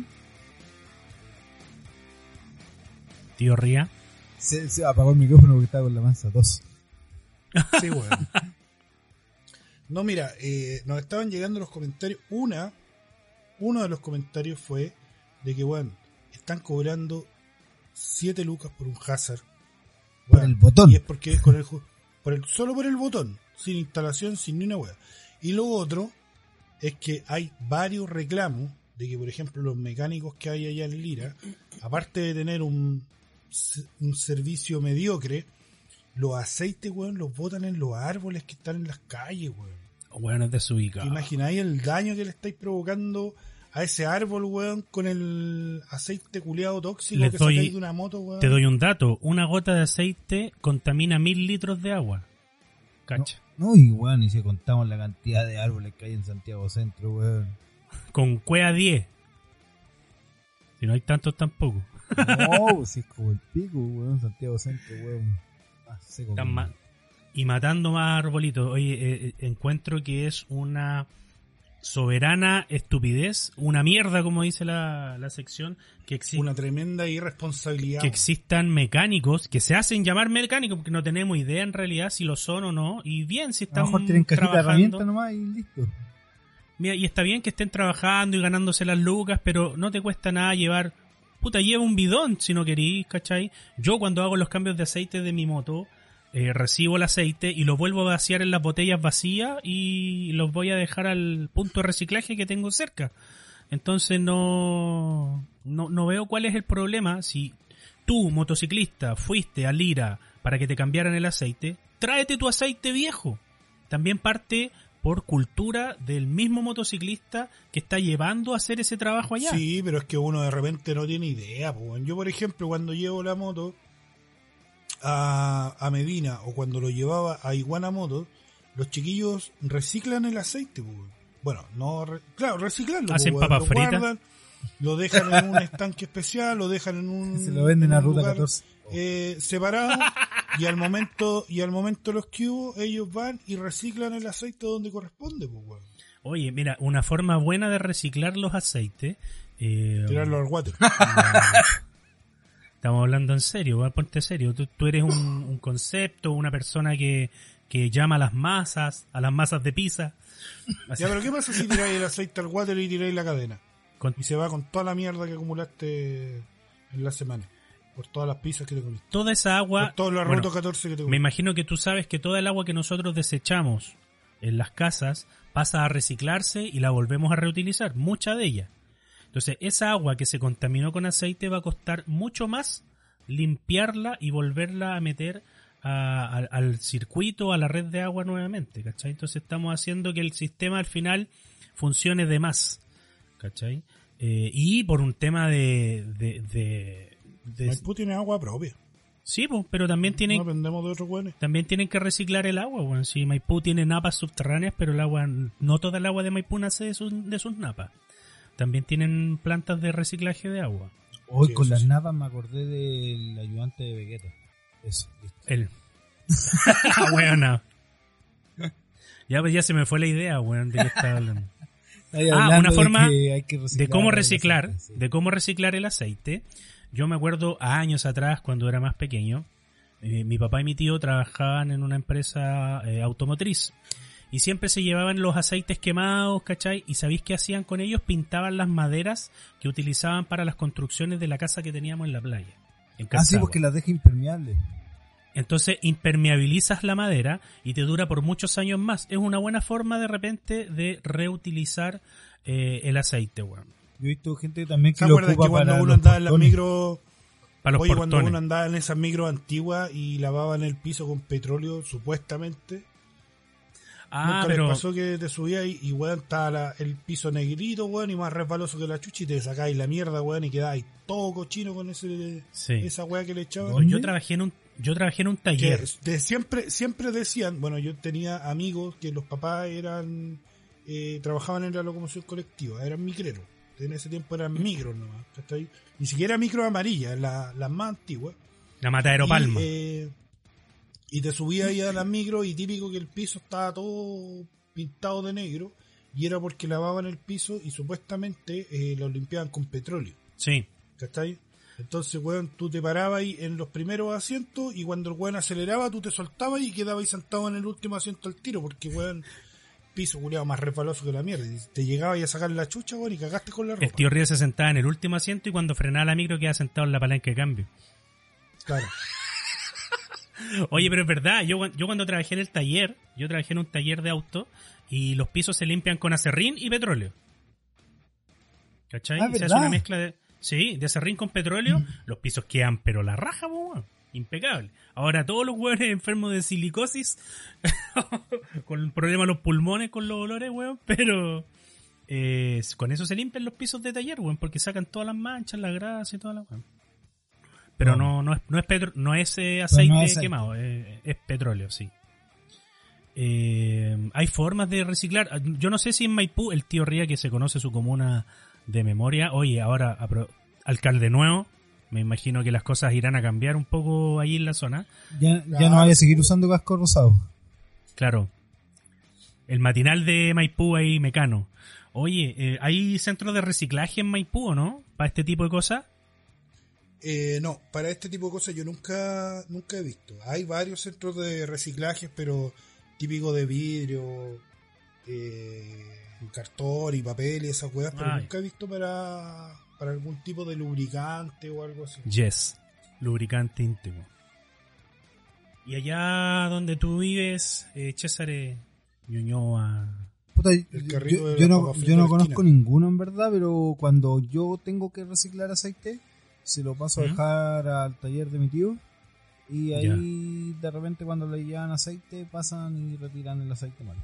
[SPEAKER 3] Tío Ría.
[SPEAKER 2] Se, se apagó el micrófono porque estaba con la mansa tos.
[SPEAKER 4] Sí, weón. No, mira, eh, nos estaban llegando los comentarios. Una, uno de los comentarios fue de que, bueno, están cobrando 7 lucas por un Hazard.
[SPEAKER 2] Por
[SPEAKER 4] Weón,
[SPEAKER 2] el botón.
[SPEAKER 4] Y es porque es con el, por el solo por el botón, sin instalación, sin ni una wea. Y lo otro es que hay varios reclamos de que, por ejemplo, los mecánicos que hay allá en Lira, aparte de tener un, un servicio mediocre, los aceites, weón, los botan en los árboles que están en las calles, weón.
[SPEAKER 3] Bueno, es desubicado.
[SPEAKER 4] ¿Te imagináis el daño que le estáis provocando a ese árbol, weón, con el aceite culeado tóxico
[SPEAKER 3] Les
[SPEAKER 4] que
[SPEAKER 3] doy-
[SPEAKER 4] de una moto, weón.
[SPEAKER 3] Te doy un dato. Una gota de aceite contamina mil litros de agua. Cacha.
[SPEAKER 2] No, y weón, y si contamos la cantidad de árboles que hay en Santiago Centro, weón.
[SPEAKER 3] Con cuea 10. Si no hay tantos tampoco.
[SPEAKER 2] No, si es como el pico, weón, Santiago Centro, weón. Seco
[SPEAKER 3] ma- y matando más arbolitos. Oye, eh, eh, encuentro que es una soberana estupidez, una mierda, como dice la, la sección, que, exi-
[SPEAKER 4] Una tremenda irresponsabilidad.
[SPEAKER 3] que existan mecánicos que se hacen llamar mecánicos porque no tenemos idea en realidad si lo son o no. Y bien, si
[SPEAKER 2] A lo
[SPEAKER 3] están
[SPEAKER 2] mejor tienen cajita de
[SPEAKER 3] trabajando.
[SPEAKER 2] herramientas nomás y listo.
[SPEAKER 3] Mira, y está bien que estén trabajando y ganándose las lucas, pero no te cuesta nada llevar. Puta, lleva un bidón si no querís, ¿cachai? Yo cuando hago los cambios de aceite de mi moto, eh, recibo el aceite y lo vuelvo a vaciar en las botellas vacías y los voy a dejar al punto de reciclaje que tengo cerca. Entonces no, no, no veo cuál es el problema. Si tú, motociclista, fuiste a Lira para que te cambiaran el aceite, tráete tu aceite viejo. También parte por cultura del mismo motociclista que está llevando a hacer ese trabajo allá.
[SPEAKER 4] Sí, pero es que uno de repente no tiene idea. weón. Yo, por ejemplo, cuando llevo la moto a, a Medina o cuando lo llevaba a Iguana Moto, los chiquillos reciclan el aceite. weón. Bueno, no, re- claro, reciclarlo. po,
[SPEAKER 3] Hacen papas
[SPEAKER 4] lo
[SPEAKER 3] fritas.
[SPEAKER 4] guardan, lo dejan en un estanque especial, lo dejan en un.
[SPEAKER 2] Se lo venden
[SPEAKER 4] en
[SPEAKER 2] a Ruta
[SPEAKER 4] lugar,
[SPEAKER 2] 14.
[SPEAKER 4] eh, separado y al momento y al momento los que hubo, ellos van y reciclan el aceite donde corresponde, pues, weón.
[SPEAKER 3] Oye, mira, una forma buena de reciclar los aceites. eh,
[SPEAKER 4] Tirarlo al water.
[SPEAKER 3] Estamos hablando en serio, va, ponte serio. Tú, tú eres un, un concepto, una persona que, que llama a las masas, a las masas de pizza. Así-
[SPEAKER 4] Ya, pero ¿qué pasa si tiráis el aceite al water y tiráis la cadena?
[SPEAKER 3] con
[SPEAKER 4] Y se va con toda la mierda que acumulaste en la semana. Por todas las pizzas que te comiste.
[SPEAKER 3] toda esa agua.
[SPEAKER 4] Por todos los
[SPEAKER 3] bueno,
[SPEAKER 4] rotos 14 que te
[SPEAKER 3] Me
[SPEAKER 4] comiste.
[SPEAKER 3] imagino que tú sabes que toda el agua que nosotros desechamos en las casas pasa a reciclarse y la volvemos a reutilizar, mucha de ella. Entonces, esa agua que se contaminó con aceite va a costar mucho más limpiarla y volverla a meter a- al- al circuito, a la red de agua nuevamente, ¿cachai? Entonces estamos haciendo que el sistema al final funcione de más, ¿cachai? Eh, y por un tema de... de, de- de-
[SPEAKER 4] Maipú tiene agua propia.
[SPEAKER 3] sí, pues, pero también tienen
[SPEAKER 4] No dependemos de otros
[SPEAKER 3] también tienen que reciclar el agua, bueno, si Maipú tiene napas subterráneas, pero el agua, no toda el agua de Maipú nace de sus, de sus napas. También tienen plantas de reciclaje de agua.
[SPEAKER 2] Hoy
[SPEAKER 4] Sí,
[SPEAKER 2] con las
[SPEAKER 4] sí.
[SPEAKER 2] napas me acordé del ayudante de Vegeta. Eso, listo.
[SPEAKER 3] El. Bueno. Ya, pues ya se me fue la idea, weón, de qué estaba hablando. Ah, una
[SPEAKER 2] de
[SPEAKER 3] forma
[SPEAKER 2] que hay que
[SPEAKER 3] De cómo reciclar,
[SPEAKER 2] aceite, sí.
[SPEAKER 3] de cómo reciclar el aceite. Yo me acuerdo a años atrás, cuando era más pequeño, eh, mi papá y mi tío trabajaban en una empresa eh, automotriz. Y siempre se llevaban los aceites quemados, ¿cachai? ¿Y sabéis qué hacían con ellos? Pintaban las maderas que utilizaban para las construcciones de la casa que teníamos en la playa. En
[SPEAKER 2] Ah, sí, porque las deja impermeables.
[SPEAKER 3] Entonces impermeabilizas la madera y te dura por muchos años más. Es una buena forma de repente de reutilizar eh, el aceite, weón.
[SPEAKER 2] Yo he visto gente también que
[SPEAKER 4] ¿Se
[SPEAKER 2] lo
[SPEAKER 4] acuerdan
[SPEAKER 2] ocupa
[SPEAKER 4] que cuando
[SPEAKER 2] para
[SPEAKER 4] uno
[SPEAKER 2] los
[SPEAKER 4] andaba en las
[SPEAKER 3] Para los
[SPEAKER 4] Oye, cuando uno andaba en esas micros antiguas y lavaban el piso con petróleo, supuestamente,
[SPEAKER 3] Ah,
[SPEAKER 4] ¿nunca
[SPEAKER 3] pero
[SPEAKER 4] les pasó que te subías y, y weón, estaba la- el piso negrito, weón, y más resbaloso que la chucha y te sacáis la mierda, weón, y quedáis todo cochino con ese
[SPEAKER 3] Sí.
[SPEAKER 4] esa weá que le echaban?
[SPEAKER 3] Yo trabajé en un yo trabajé en un
[SPEAKER 4] Que
[SPEAKER 3] taller.
[SPEAKER 4] de siempre, siempre decían, bueno, yo tenía amigos que los papás eran, eh, trabajaban en la locomoción colectiva, eran micreros. En ese tiempo eran micros nomás. Ni siquiera micros amarillas, la- las más antiguas.
[SPEAKER 3] La Matadero
[SPEAKER 4] Y,
[SPEAKER 3] Palma.
[SPEAKER 4] eh, y te subías ahí a las micros y típico que el piso estaba todo pintado de negro y era porque lavaban el piso y supuestamente eh, lo limpiaban con petróleo.
[SPEAKER 3] sí.
[SPEAKER 4] ¿Cachai? Entonces, weón, tú te parabas ahí en los primeros asientos y cuando el weón aceleraba, tú te soltabas y quedabas ahí sentado en el último asiento al tiro, porque weón, piso culiado más resbaloso que la mierda. Y te llegaba a sacar la chucha, weón, y cagaste con la ropa.
[SPEAKER 3] El tío Río se sentaba en el último asiento y cuando frenaba la micro quedaba sentado en la palanca de cambio.
[SPEAKER 4] Claro.
[SPEAKER 3] Oye, pero es verdad, yo, yo cuando trabajé en el taller, yo trabajé en un taller de auto y los pisos se limpian con acerrín y petróleo. ¿Cachai?
[SPEAKER 2] Ah,
[SPEAKER 3] se hace una mezcla de... Sí, de acerrín con petróleo, los pisos quedan pero la raja, weón. impecable. Ahora todos los hueones enfermos de silicosis, con problemas en los pulmones con los olores, weón, pero... eh, con eso se limpian los pisos de taller, weón, porque sacan todas las manchas, la grasa y toda la weón. Pero no, no es, no es, petro- no es eh, aceite
[SPEAKER 2] no es aceite.
[SPEAKER 3] quemado, es, es petróleo, sí. Eh, hay formas de reciclar. Yo no sé si en Maipú el tío Ría, que se conoce su comuna de memoria, oye, ahora alcalde nuevo, me imagino que las cosas irán a cambiar un poco ahí en la zona.
[SPEAKER 2] Ya, ya no vaya a seguir usando casco rosado.
[SPEAKER 3] Claro. El matinal de Maipú ahí, Mecano. Oye, eh, ¿hay centros de reciclaje en Maipú o no? Para este tipo de cosas.
[SPEAKER 4] Eh, no, para este tipo de cosas yo nunca, nunca he visto. Hay varios centros de reciclaje, pero típico de vidrio, eh, cartón y papel y esas weas, pero
[SPEAKER 3] Ay.
[SPEAKER 4] nunca he visto para, para algún tipo de lubricante o algo así.
[SPEAKER 3] Yes. Lubricante íntimo. Y allá donde tú vives, eh, César Ñuñoa.
[SPEAKER 2] Puta,
[SPEAKER 4] El carrito
[SPEAKER 2] yo,
[SPEAKER 4] de
[SPEAKER 2] yo no, yo no conozco ninguno en verdad, pero cuando yo tengo que reciclar aceite, se lo paso a
[SPEAKER 3] ¿Mm?
[SPEAKER 2] dejar al taller de mi tío. Y ahí de repente cuando le llevan aceite pasan y retiran el aceite malo.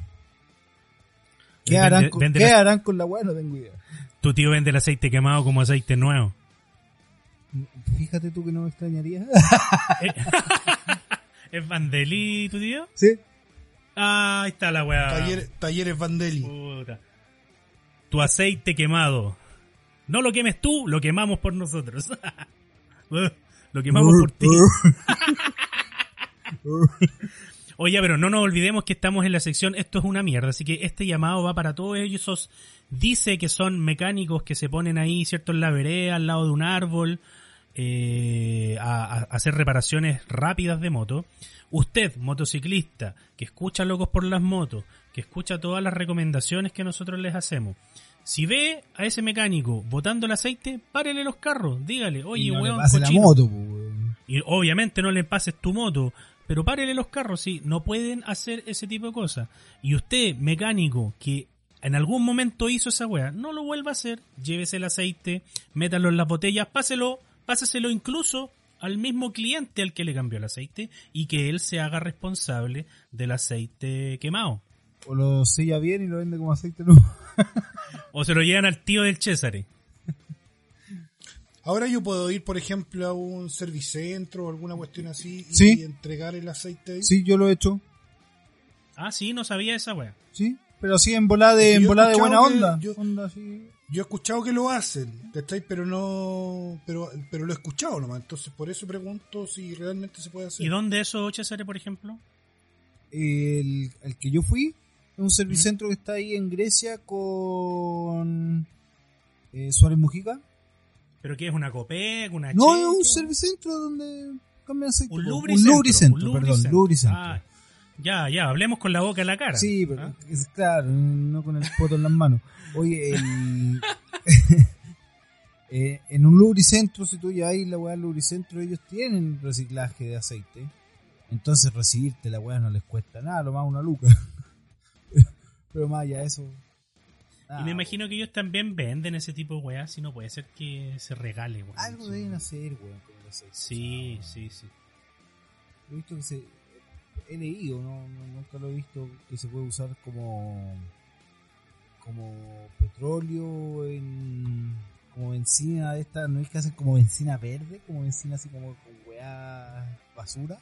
[SPEAKER 2] ¿Qué,
[SPEAKER 3] Vende-
[SPEAKER 2] harán, con,
[SPEAKER 3] vende
[SPEAKER 2] ¿qué
[SPEAKER 3] la-
[SPEAKER 2] harán con la weá? No tengo idea.
[SPEAKER 3] Tu tío vende el aceite quemado como aceite nuevo.
[SPEAKER 2] Fíjate tú que no me extrañaría.
[SPEAKER 3] ¿Es Vandelí tu tío?
[SPEAKER 2] sí.
[SPEAKER 3] Ah, ahí está la weá.
[SPEAKER 4] Taller- talleres Vandeli.
[SPEAKER 3] Puta. Tu aceite quemado. No lo quemes tú, lo quemamos por nosotros. lo quemamos por ti. Oye, pero no nos olvidemos que estamos en la sección Esto es una mierda, así que este llamado va para todos esos, dice que son mecánicos que se ponen ahí, ¿cierto? En la vereda, al lado de un árbol, eh, a, a hacer reparaciones rápidas de moto. Usted, motociclista, que escucha Locos por las Motos, que escucha todas las recomendaciones que nosotros les hacemos, si ve a ese mecánico botando el aceite, párele los carros, dígale, oye,
[SPEAKER 2] y no le
[SPEAKER 3] weón,
[SPEAKER 2] pase la
[SPEAKER 3] cochino.
[SPEAKER 2] moto, po, weón.
[SPEAKER 3] Y obviamente no le pases tu moto, pero párele los carros, sí, no pueden hacer ese tipo de cosas. Y usted, mecánico, que en algún momento hizo esa wea, no lo vuelva a hacer, llévese el aceite, métalo en las botellas, páselo, pásaselo incluso al mismo cliente al que le cambió el aceite y que él se haga responsable del aceite quemado.
[SPEAKER 2] O lo sella bien y lo vende como aceite nuevo.
[SPEAKER 3] O se lo llevan al tío del César.
[SPEAKER 4] Ahora yo puedo ir, por ejemplo, a un servicentro o alguna cuestión así y
[SPEAKER 2] Sí.
[SPEAKER 4] entregar el aceite ahí.
[SPEAKER 2] Sí, yo lo he hecho.
[SPEAKER 3] Ah, sí, no sabía esa wea.
[SPEAKER 2] Sí, pero así en volada de, en volada de buena onda.
[SPEAKER 4] yo-
[SPEAKER 2] Onda así.
[SPEAKER 4] Yo he escuchado que lo hacen, ¿cachai? Pero no, pero, pero lo he escuchado nomás. Entonces por eso pregunto si realmente se puede hacer.
[SPEAKER 3] ¿Y dónde eso, César, por ejemplo?
[SPEAKER 2] El, el que yo fui un servicentro que está ahí en Grecia con eh, Suárez Mujica.
[SPEAKER 3] ¿Pero qué es una copec, una
[SPEAKER 2] No, es un servicentro donde cambian aceite.
[SPEAKER 3] Un lubricentro.
[SPEAKER 2] Un lubricentro,
[SPEAKER 3] un
[SPEAKER 2] perdón,
[SPEAKER 3] lubricentro. Ah, ya, ya, hablemos con la boca en la cara.
[SPEAKER 2] Sí, pero
[SPEAKER 3] ¿Ah?
[SPEAKER 2] es claro, no con el poto en las manos. Oye, el, eh, en un lubricentro, si tú lleváis la weá al lubricentro, ellos tienen reciclaje de aceite. Entonces recibirte la weá no les cuesta nada, lo más una luca. Pero más allá de eso.
[SPEAKER 3] Y
[SPEAKER 2] nada,
[SPEAKER 3] me imagino que ellos también venden ese tipo de weas, si no puede ser que se regale, weón.
[SPEAKER 2] Algo
[SPEAKER 3] Sí.
[SPEAKER 2] deben hacer, weón, con el aceite.
[SPEAKER 3] Sí, sí, sí.
[SPEAKER 2] He visto que se. He leído, ¿no? Nunca lo he visto que se puede usar como. como petróleo en. como benzina de esta. ¿No es que hacen como benzina verde? Como benzina así como con weá basura.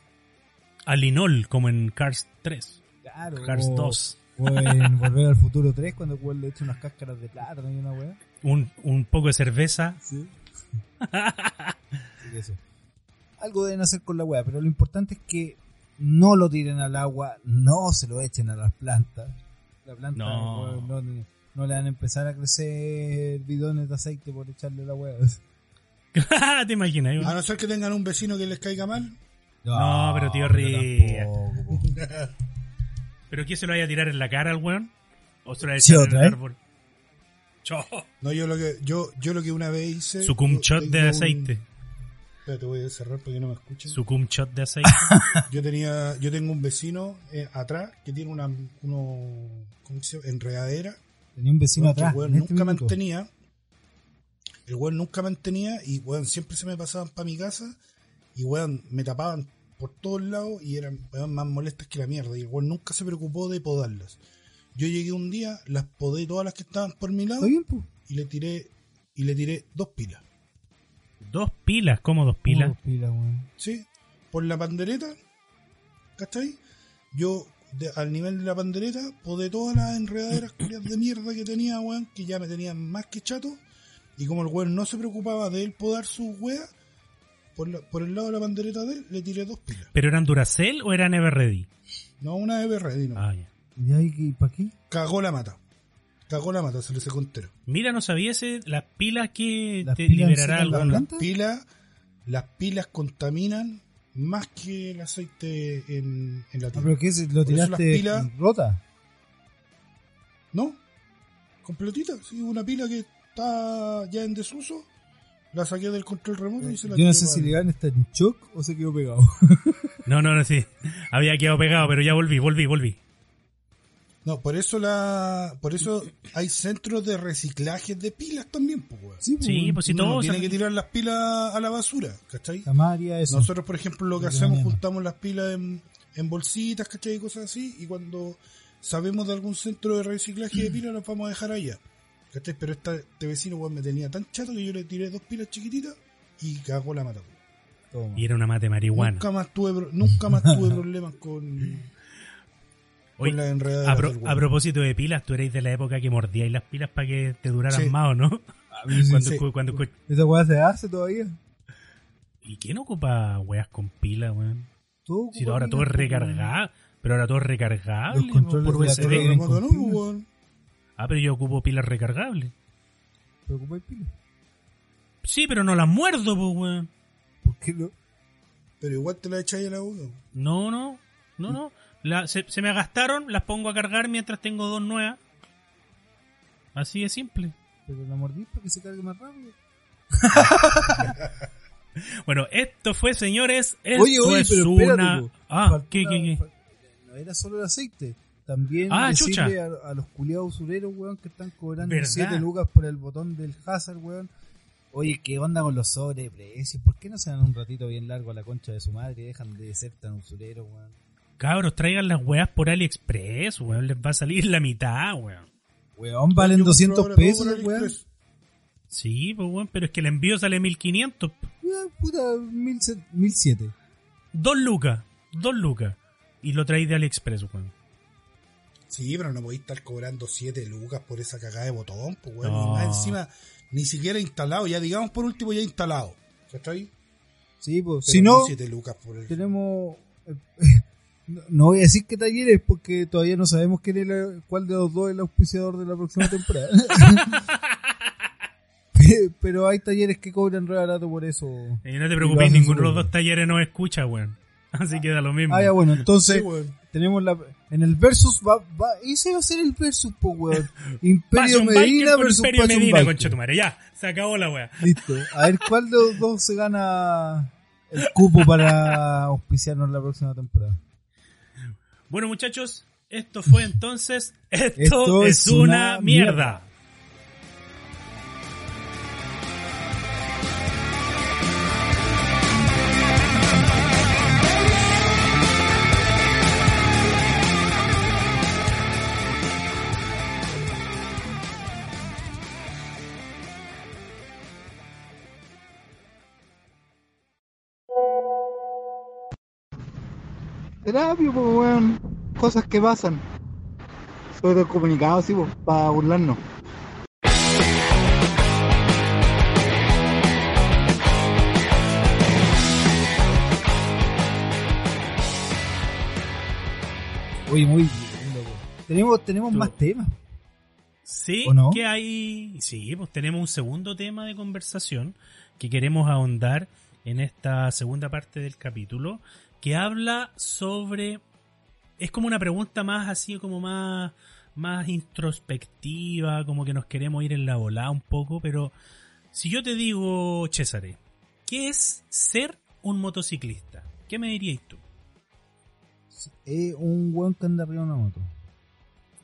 [SPEAKER 3] Alinol, como en Cars 3,
[SPEAKER 2] Claro.
[SPEAKER 3] Cars
[SPEAKER 2] o,
[SPEAKER 3] 2.
[SPEAKER 2] O en Volver al Futuro 3, cuando el weón le echa unas cáscaras de plátano y una weá.
[SPEAKER 3] Un, un poco de cerveza.
[SPEAKER 2] Sí. Eso. Algo deben hacer con la weá, pero lo importante es que no lo tiren al agua, no se lo echen a las plantas. La planta
[SPEAKER 3] No.
[SPEAKER 2] no, no, no le van a empezar a crecer bidones de aceite por echarle la weá.
[SPEAKER 3] ¿Te imaginas?
[SPEAKER 4] A no ser que tengan un vecino que les caiga mal.
[SPEAKER 3] No, pero tío
[SPEAKER 2] pero
[SPEAKER 3] Ría.
[SPEAKER 2] tampoco, po.
[SPEAKER 3] ¿Pero qué se lo vaya a tirar en la cara al weón? ¿O se lo vaya a
[SPEAKER 2] Sí,
[SPEAKER 3] en
[SPEAKER 2] otra
[SPEAKER 3] el
[SPEAKER 2] vez.
[SPEAKER 3] árbol? Cho,
[SPEAKER 4] No, yo lo que yo yo lo que una vez hice.
[SPEAKER 3] Su shot de
[SPEAKER 4] un-
[SPEAKER 3] aceite.
[SPEAKER 4] Espérate, voy a cerrar porque no me escuchan.
[SPEAKER 3] Su cum shot de aceite.
[SPEAKER 4] Yo tenía, yo tengo un vecino eh, atrás que tiene una uno, ¿cómo se llama? enredadera.
[SPEAKER 2] Tenía un vecino
[SPEAKER 4] que el
[SPEAKER 2] atrás.
[SPEAKER 4] weón
[SPEAKER 2] este
[SPEAKER 4] nunca
[SPEAKER 2] minuto.
[SPEAKER 4] mantenía. El weón nunca mantenía y weón siempre se me pasaban para mi casa y weón me tapaban por todos lados y eran weón más molestas que la mierda y el weón nunca se preocupó de podarlas. Yo llegué un día, las podé todas las que estaban por mi lado y le tiré y le tiré dos pilas.
[SPEAKER 3] Dos pilas, ¿cómo dos pilas?
[SPEAKER 2] Dos pilas, weón.
[SPEAKER 4] ¿Sí? Por la pandereta, ¿cachai? Yo, de- al nivel de la pandereta, podé todas las enredaderas de mierda que tenía, weón, que ya me tenían más que chato. Y como el weón no se preocupaba de él podar sus weas, por, la- por el lado de la pandereta de él, le tiré dos pilas.
[SPEAKER 3] ¿Pero eran Duracell o eran Everready?
[SPEAKER 4] No una EBR, no.
[SPEAKER 3] Ah, ya.
[SPEAKER 2] ¿Y ahí para qué?
[SPEAKER 4] Cagó la mata. Cagó la mata, se le secó entero.
[SPEAKER 3] Mira, no sabía ese, las pilas que
[SPEAKER 2] Las
[SPEAKER 3] te
[SPEAKER 2] pilas
[SPEAKER 3] liberará
[SPEAKER 2] secan
[SPEAKER 3] algo.
[SPEAKER 2] la
[SPEAKER 4] Weón, las pilas, las pilas contaminan más que el aceite en, en la
[SPEAKER 2] Ah,
[SPEAKER 4] tierra.
[SPEAKER 2] pero ¿qué? ¿Lo
[SPEAKER 4] Por eso
[SPEAKER 2] tiraste
[SPEAKER 4] las pilas-
[SPEAKER 2] rota?
[SPEAKER 4] ¿No? Completita, sí, una pila que está ya en desuso, la saqué del control remoto y se la
[SPEAKER 2] Yo no sé si. Legan está en shock o se quedó pegado.
[SPEAKER 3] No, no, no, sí. Había quedado pegado, pero ya volví, volví, volví.
[SPEAKER 4] No, por eso la por eso hay centros de reciclaje de pilas también, pues, weón.
[SPEAKER 2] Sí, pues,
[SPEAKER 3] Sí, pues si
[SPEAKER 4] Uno no que tirar las pilas a la basura, ¿cachai?
[SPEAKER 2] Samaria, eso.
[SPEAKER 4] Nosotros, por ejemplo, lo que
[SPEAKER 2] Lo que
[SPEAKER 4] hacemos,
[SPEAKER 2] mañana.
[SPEAKER 4] juntamos las pilas en, en bolsitas, ¿cachai? Y cosas así, y cuando sabemos de algún centro de reciclaje de pilas, las vamos a dejar allá. ¿Cachai? Pero esta, este vecino, weón, me tenía tan chato que yo le tiré dos pilas chiquititas y cagó la mata.
[SPEAKER 2] Toma.
[SPEAKER 3] Y era una mate marihuana.
[SPEAKER 4] Nunca más tuve, nunca más tuve problemas con, con la enredadera
[SPEAKER 3] a, pro- a propósito de pilas, tú erais de la época que mordíais las pilas para que te duraran
[SPEAKER 4] Sí.
[SPEAKER 3] más, ¿o no?
[SPEAKER 2] Sí,
[SPEAKER 3] Cuando,
[SPEAKER 4] sí.
[SPEAKER 3] escu- cuando escu-
[SPEAKER 2] ¿Esa weá se hace todavía?
[SPEAKER 3] ¿Y quién ocupa weas con pilas, weón?
[SPEAKER 2] Todo
[SPEAKER 3] Si ahora todo es recargado, pero ahora todo es recargable.
[SPEAKER 2] Los controles
[SPEAKER 3] por
[SPEAKER 2] de la
[SPEAKER 3] USB.
[SPEAKER 4] remoto no, weón.
[SPEAKER 3] Ah, pero yo ocupo pilas recargables.
[SPEAKER 2] ¿Preocupáis pila?
[SPEAKER 3] Sí, pero no las muerdo, pues, weón.
[SPEAKER 2] ¿Por qué no?
[SPEAKER 4] Pero igual te la echáis a la boca.
[SPEAKER 3] No, no, no, no. La- se, se me gastaron, las pongo a cargar mientras tengo dos nuevas. Así de simple.
[SPEAKER 2] Pero la mordís para que se cargue más rápido.
[SPEAKER 3] Bueno, esto fue, señores. Esto
[SPEAKER 2] Oye, oye,
[SPEAKER 3] es
[SPEAKER 2] pero
[SPEAKER 3] una.
[SPEAKER 2] espérate.
[SPEAKER 3] Ah, ¿qué, qué, qué?
[SPEAKER 2] No era solo el aceite. También
[SPEAKER 3] Ah,
[SPEAKER 2] decirle a, a los culiados usureros, weón, que están cobrando
[SPEAKER 3] ¿Verdad?
[SPEAKER 2] 7 lucas por el botón del hazard, weón. Oye, ¿qué onda con los sobreprecios? ¿Por qué no se dan un ratito bien largo a la concha de su madre y dejan de ser tan usureros, weón?
[SPEAKER 3] Cabros, traigan las weas por AliExpress, weón. Les va a salir la mitad, weón.
[SPEAKER 2] Weón, valen
[SPEAKER 4] Yo compro
[SPEAKER 2] 200
[SPEAKER 4] ahora todo
[SPEAKER 2] pesos, weón.
[SPEAKER 3] Sí, pues, weón, pero es que el envío sale 1500.
[SPEAKER 2] Weón, puta, 1007.
[SPEAKER 3] Dos lucas, dos lucas. Y lo traéis de AliExpress, weón.
[SPEAKER 4] Sí, pero no podéis estar cobrando 7 lucas por esa cagada de botón, pues, weón.
[SPEAKER 3] No.
[SPEAKER 4] Y más encima, ni siquiera instalado, ya digamos por último, ya instalado. ¿Cachai?
[SPEAKER 2] Sí, pues.
[SPEAKER 4] Pero
[SPEAKER 2] Si no,
[SPEAKER 4] 7 lucas por el.
[SPEAKER 2] tenemos. No, voy a decir qué talleres porque todavía no sabemos quién es la- cuál de los dos es el auspiciador de la próxima temporada. Pe- Pero hay talleres que cobran re barato por eso.
[SPEAKER 3] Y no te preocupes, ninguno de los dos talleres nos escucha, weón. Así que da lo mismo.
[SPEAKER 2] Ah, ya bueno, entonces
[SPEAKER 4] Sí, weón.
[SPEAKER 2] Tenemos la en el versus va, va ese va a ser el versus, po weón. Imperio Medina versus
[SPEAKER 3] Imperio Medina,
[SPEAKER 2] Biker.
[SPEAKER 3] conchetumare. Ya, se acabó la wea.
[SPEAKER 2] Listo. A ver cuál de los dos se gana el cupo para auspiciarnos la próxima temporada.
[SPEAKER 3] Bueno, muchachos, esto fue entonces. Esto,
[SPEAKER 2] Esto
[SPEAKER 3] es,
[SPEAKER 2] es
[SPEAKER 3] una,
[SPEAKER 2] una
[SPEAKER 3] mierda.
[SPEAKER 2] mierda. Terapia, pues, weón. Cosas que pasan. Soy descomunicado, sí, pues, para burlarnos. Oye, muy bien, loco. Tenemos, tenemos
[SPEAKER 3] Tú-
[SPEAKER 2] más temas.
[SPEAKER 3] Sí,
[SPEAKER 2] ¿O no?
[SPEAKER 3] que hay. Sí, pues tenemos un segundo tema de conversación que queremos ahondar en esta segunda parte del capítulo que habla sobre. Es como una pregunta más así, como más, más introspectiva, como que nos queremos ir en la volada un poco, pero si yo te digo, César, ¿qué es ser un motociclista? ¿Qué me dirías tú?
[SPEAKER 2] Es un weón que anda arriba de una moto.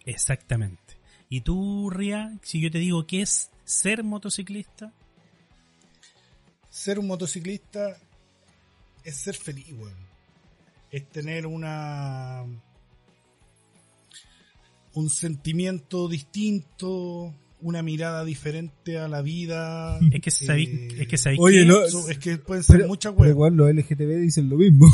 [SPEAKER 3] Exactamente. ¿Y tú, Ria, si yo te digo qué es ser motociclista?
[SPEAKER 4] Ser un motociclista es ser feliz, weón. Es tener una. un sentimiento distinto, una mirada diferente a la vida.
[SPEAKER 3] Es que sabéis,
[SPEAKER 4] eh,
[SPEAKER 3] es que sabéis
[SPEAKER 2] Oye,
[SPEAKER 3] que-
[SPEAKER 2] no,
[SPEAKER 4] es que pueden ser
[SPEAKER 2] Pero,
[SPEAKER 4] muchas
[SPEAKER 2] pero
[SPEAKER 4] weas.
[SPEAKER 2] igual los LGTB dicen lo mismo.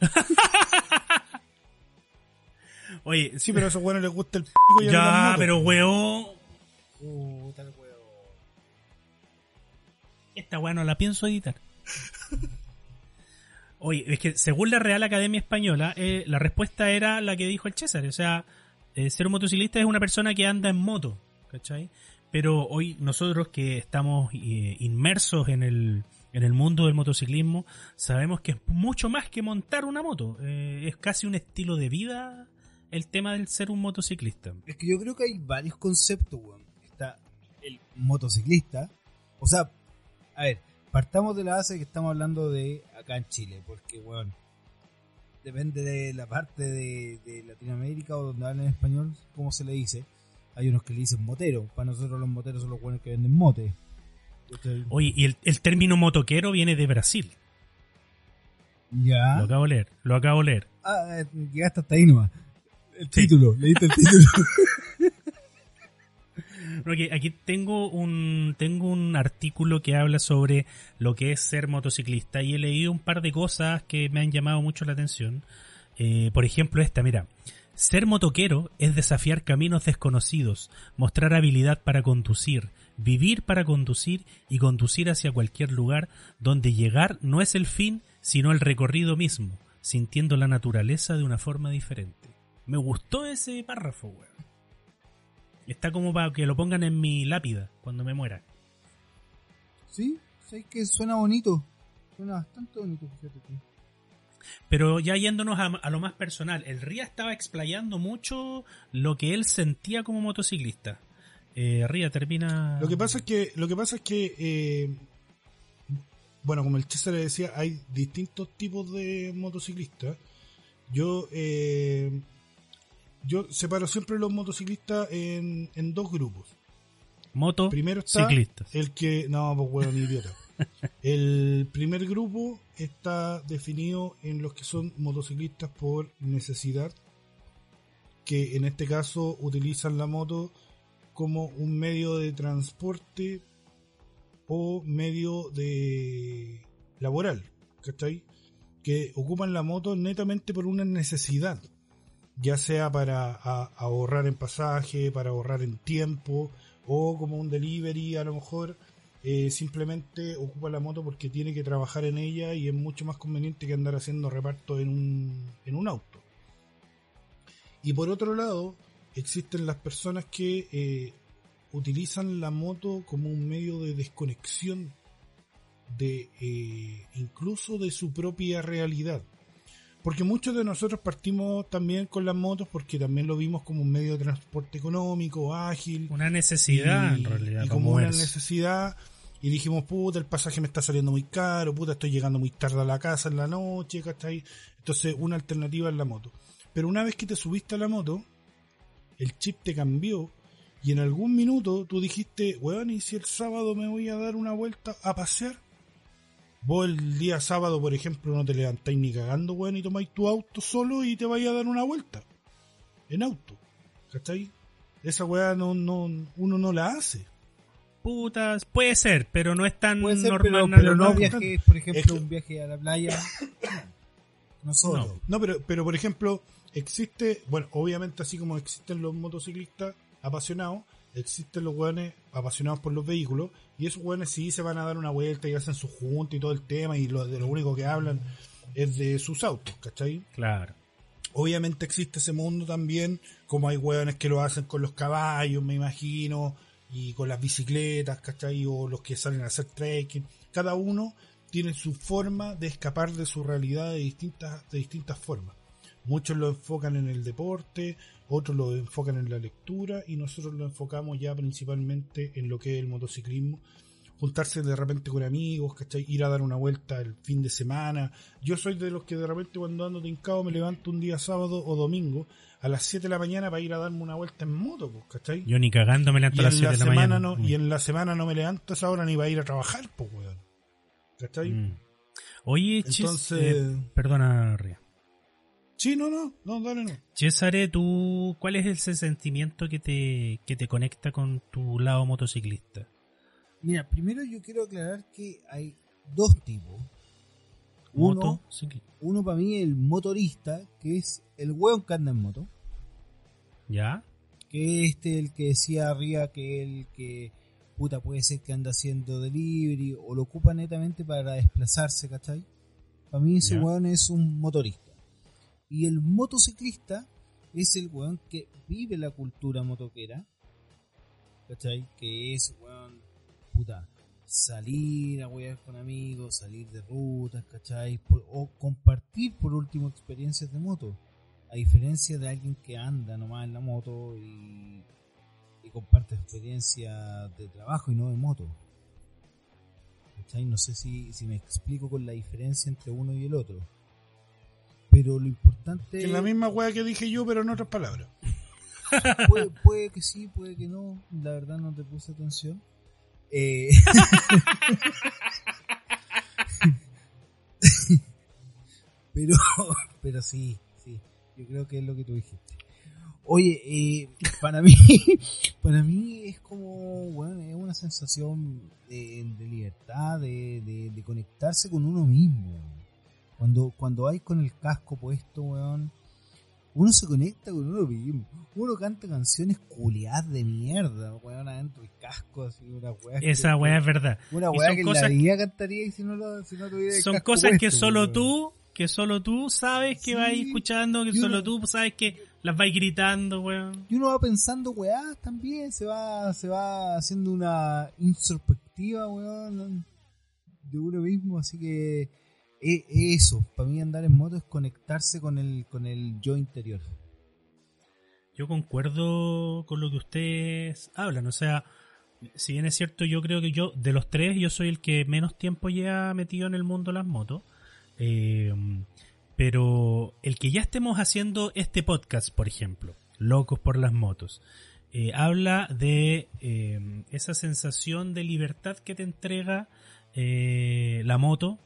[SPEAKER 3] Oye,
[SPEAKER 4] Sí, pero a esos weones les gusta el pico y a mí las
[SPEAKER 3] ya,
[SPEAKER 4] motos.
[SPEAKER 3] pero weón. Esta weá no la pienso editar. Oye, es que según la Real Academia Española, eh, la respuesta era la que dijo el César. O sea, eh, ser un motociclista es una persona que anda en moto, ¿cachai? Pero hoy nosotros que estamos eh, inmersos en el, en el mundo del motociclismo, sabemos que es mucho más que montar una moto. Eh, es casi un estilo de vida el tema del ser un motociclista.
[SPEAKER 2] Es que yo creo que hay varios conceptos, weón. Está el motociclista. O sea, a ver, partamos de la base que estamos hablando de acá en Chile, porque, weón, depende de la parte de, de Latinoamérica o donde hablan español, como se le dice. Hay unos que le dicen motero. Para nosotros los moteros son los buenos que venden motes. ¿Cachai?
[SPEAKER 3] Oye, y el, el término motoquero viene de Brasil.
[SPEAKER 2] Ya.
[SPEAKER 3] Lo acabo de leer, lo acabo de leer.
[SPEAKER 2] Ah, eh, llegaste hasta ahí nomás. El
[SPEAKER 3] Sí.
[SPEAKER 2] título, leíste el título.
[SPEAKER 3] Aquí tengo un, tengo un artículo que habla sobre lo que es ser motociclista y he leído un par de cosas que me han llamado mucho la atención. Eh, por ejemplo, esta, mira. Ser motoquero es desafiar caminos desconocidos, mostrar habilidad para conducir, vivir para conducir y conducir hacia cualquier lugar donde llegar no es el fin, sino el recorrido mismo, sintiendo la naturaleza de una forma diferente. Me gustó ese párrafo, weón. Está como para que lo pongan en mi lápida cuando me muera.
[SPEAKER 2] sí, sé que suena bonito. Suena bastante bonito, fíjate tú.
[SPEAKER 3] Pero ya yéndonos a, a lo más personal, el Ría estaba explayando mucho lo que él sentía como motociclista. Eh, Ría termina.
[SPEAKER 4] Lo que pasa es que, lo que pasa es que, eh, bueno, como el César le decía, hay distintos tipos de motociclistas. Yo, eh, yo separo siempre los motociclistas en, en dos grupos.
[SPEAKER 3] Moto
[SPEAKER 4] Primero está
[SPEAKER 3] ciclistas.
[SPEAKER 4] el que, no, pues bueno, idiota. El primer grupo está definido en los que son motociclistas por necesidad, que en este caso utilizan la moto como un medio de transporte o medio de laboral, ¿cachai? Que ocupan la moto netamente por una necesidad, ya sea para ahorrar en pasaje, para ahorrar en tiempo, o como un delivery a lo mejor, eh, simplemente ocupa la moto porque tiene que trabajar en ella y es mucho más conveniente que andar haciendo reparto en un, en un auto. Y por otro lado, existen las personas que eh, utilizan la moto como un medio de desconexión de eh, incluso de su propia realidad. Porque muchos de nosotros partimos también con las motos porque también lo vimos como un medio de transporte económico, ágil,
[SPEAKER 3] Una necesidad,
[SPEAKER 4] y,
[SPEAKER 3] en realidad.
[SPEAKER 4] y
[SPEAKER 3] como
[SPEAKER 4] una
[SPEAKER 3] es.
[SPEAKER 4] necesidad. Y dijimos, puta, el pasaje me está saliendo muy caro, puta, estoy llegando muy tarde a la casa en la noche, ¿cachai? Entonces, una alternativa es la moto. Pero una vez que te subiste a la moto, el chip te cambió y en algún minuto tú dijiste, weón, ¿y si el sábado me voy a dar una vuelta a pasear? Vos el día sábado, por ejemplo, no te levantáis ni cagando, weón, y tomáis tu auto solo y te vais a dar una vuelta. En auto. ¿Cachai? Esa weá no, no, uno no la hace.
[SPEAKER 3] Putas, puede ser, pero no es tan
[SPEAKER 2] Puede ser,
[SPEAKER 3] normal.
[SPEAKER 2] pero, pero no
[SPEAKER 3] normal.
[SPEAKER 2] viajes, por ejemplo,
[SPEAKER 4] Es que-
[SPEAKER 2] un viaje a la playa. No solo.
[SPEAKER 3] No.
[SPEAKER 4] No, pero, pero por ejemplo, existe, bueno, obviamente así como existen los motociclistas apasionados, existen los weones apasionados por los vehículos, y esos weones sí se van a dar una vuelta y hacen su junta y todo el tema, y lo, de lo único que hablan es de sus autos, ¿cachai?
[SPEAKER 3] Claro.
[SPEAKER 4] Obviamente existe ese mundo también, como hay hueones que lo hacen con los caballos, me imagino, y con las bicicletas, ¿cachai? O los que salen a hacer trekking. Cada uno tiene su forma de escapar de su realidad de distintas, de distintas formas. Muchos lo enfocan en el deporte, otros lo enfocan en la lectura y nosotros lo enfocamos ya principalmente en lo que es el motociclismo. Juntarse de repente con amigos, ¿cachai? Ir a dar una vuelta el fin de semana. Yo soy de los que de repente cuando ando tincado me levanto un día sábado o domingo a las 7 de la mañana para ir a darme una vuelta en moto, pues, ¿cachai?
[SPEAKER 3] Yo ni cagando me levanto
[SPEAKER 4] y
[SPEAKER 3] a las
[SPEAKER 4] en
[SPEAKER 3] 7
[SPEAKER 4] la
[SPEAKER 3] de la
[SPEAKER 4] semana
[SPEAKER 3] mañana.
[SPEAKER 4] no, y en la semana no me levanto a esa hora ni para ir a trabajar, pues, weón. ¿Cachai?
[SPEAKER 3] Mm. Oye, chis,
[SPEAKER 4] Entonces-
[SPEAKER 3] eh, perdona, Ría.
[SPEAKER 4] Sí, no, no, no, dale, no.
[SPEAKER 3] César, tú, ¿cuál es ese sentimiento que te, que te conecta con tu lado motociclista?
[SPEAKER 2] Mira, primero yo quiero aclarar que hay dos tipos. Uno, uno para mí el motorista, que es el hueón que anda en moto.
[SPEAKER 3] ¿Ya?
[SPEAKER 2] que este el que decía arriba que el que puta puede ser que anda haciendo delivery o lo ocupa netamente para desplazarse, ¿cachai? Para mí ese
[SPEAKER 3] Ya.
[SPEAKER 2] weón es un motorista. Y el motociclista es el weón que vive la cultura motoquera, ¿cachai? Que es, weón, puta, salir a wear con amigos, salir de rutas, ¿cachai? O compartir por último experiencias de moto. A diferencia de alguien que anda nomás en la moto y, comparte experiencia de trabajo y no de moto. ¿Cachai? No sé si, si me explico con la diferencia entre uno y el otro. Pero lo importante
[SPEAKER 4] Que es la misma weá que dije yo, pero en otras palabras.
[SPEAKER 2] puede, puede que sí, puede que no. La verdad no te puse atención. Eh, pero, pero sí, sí. Yo creo que es lo que tú dijiste. Oye, eh, para mí, para mí es como, bueno, es una sensación de, de libertad, de, de, de conectarse con uno mismo. Cuando, cuando hay con el casco puesto, weón, uno se conecta con uno mismo. Uno canta canciones culiadas de mierda, weón, adentro del casco, así, una weá. que-
[SPEAKER 3] Esa weá es verdad.
[SPEAKER 2] Una weá que
[SPEAKER 3] cosas-
[SPEAKER 2] en la cantaría y si no, lo, si no tuviera el
[SPEAKER 3] Son
[SPEAKER 2] casco
[SPEAKER 3] cosas que solo
[SPEAKER 2] weón.
[SPEAKER 3] tú, que solo tú sabes que
[SPEAKER 2] Sí,
[SPEAKER 3] vas escuchando, que solo
[SPEAKER 2] uno-
[SPEAKER 3] tú sabes que las vais gritando, weón.
[SPEAKER 2] Y uno va pensando weá también, se va, se va haciendo una introspectiva, weón, de uno mismo, así que e- eso, para mí andar en moto es conectarse con el, con el yo interior.
[SPEAKER 3] Yo concuerdo con lo que ustedes hablan, o sea, si bien es cierto, yo creo que yo, de los tres, yo soy el que menos tiempo lleva metido en el mundo las motos. Eh, pero el que ya estemos haciendo este podcast, por ejemplo, Locos por las Motos, eh, habla de eh, esa sensación de libertad que te entrega la moto,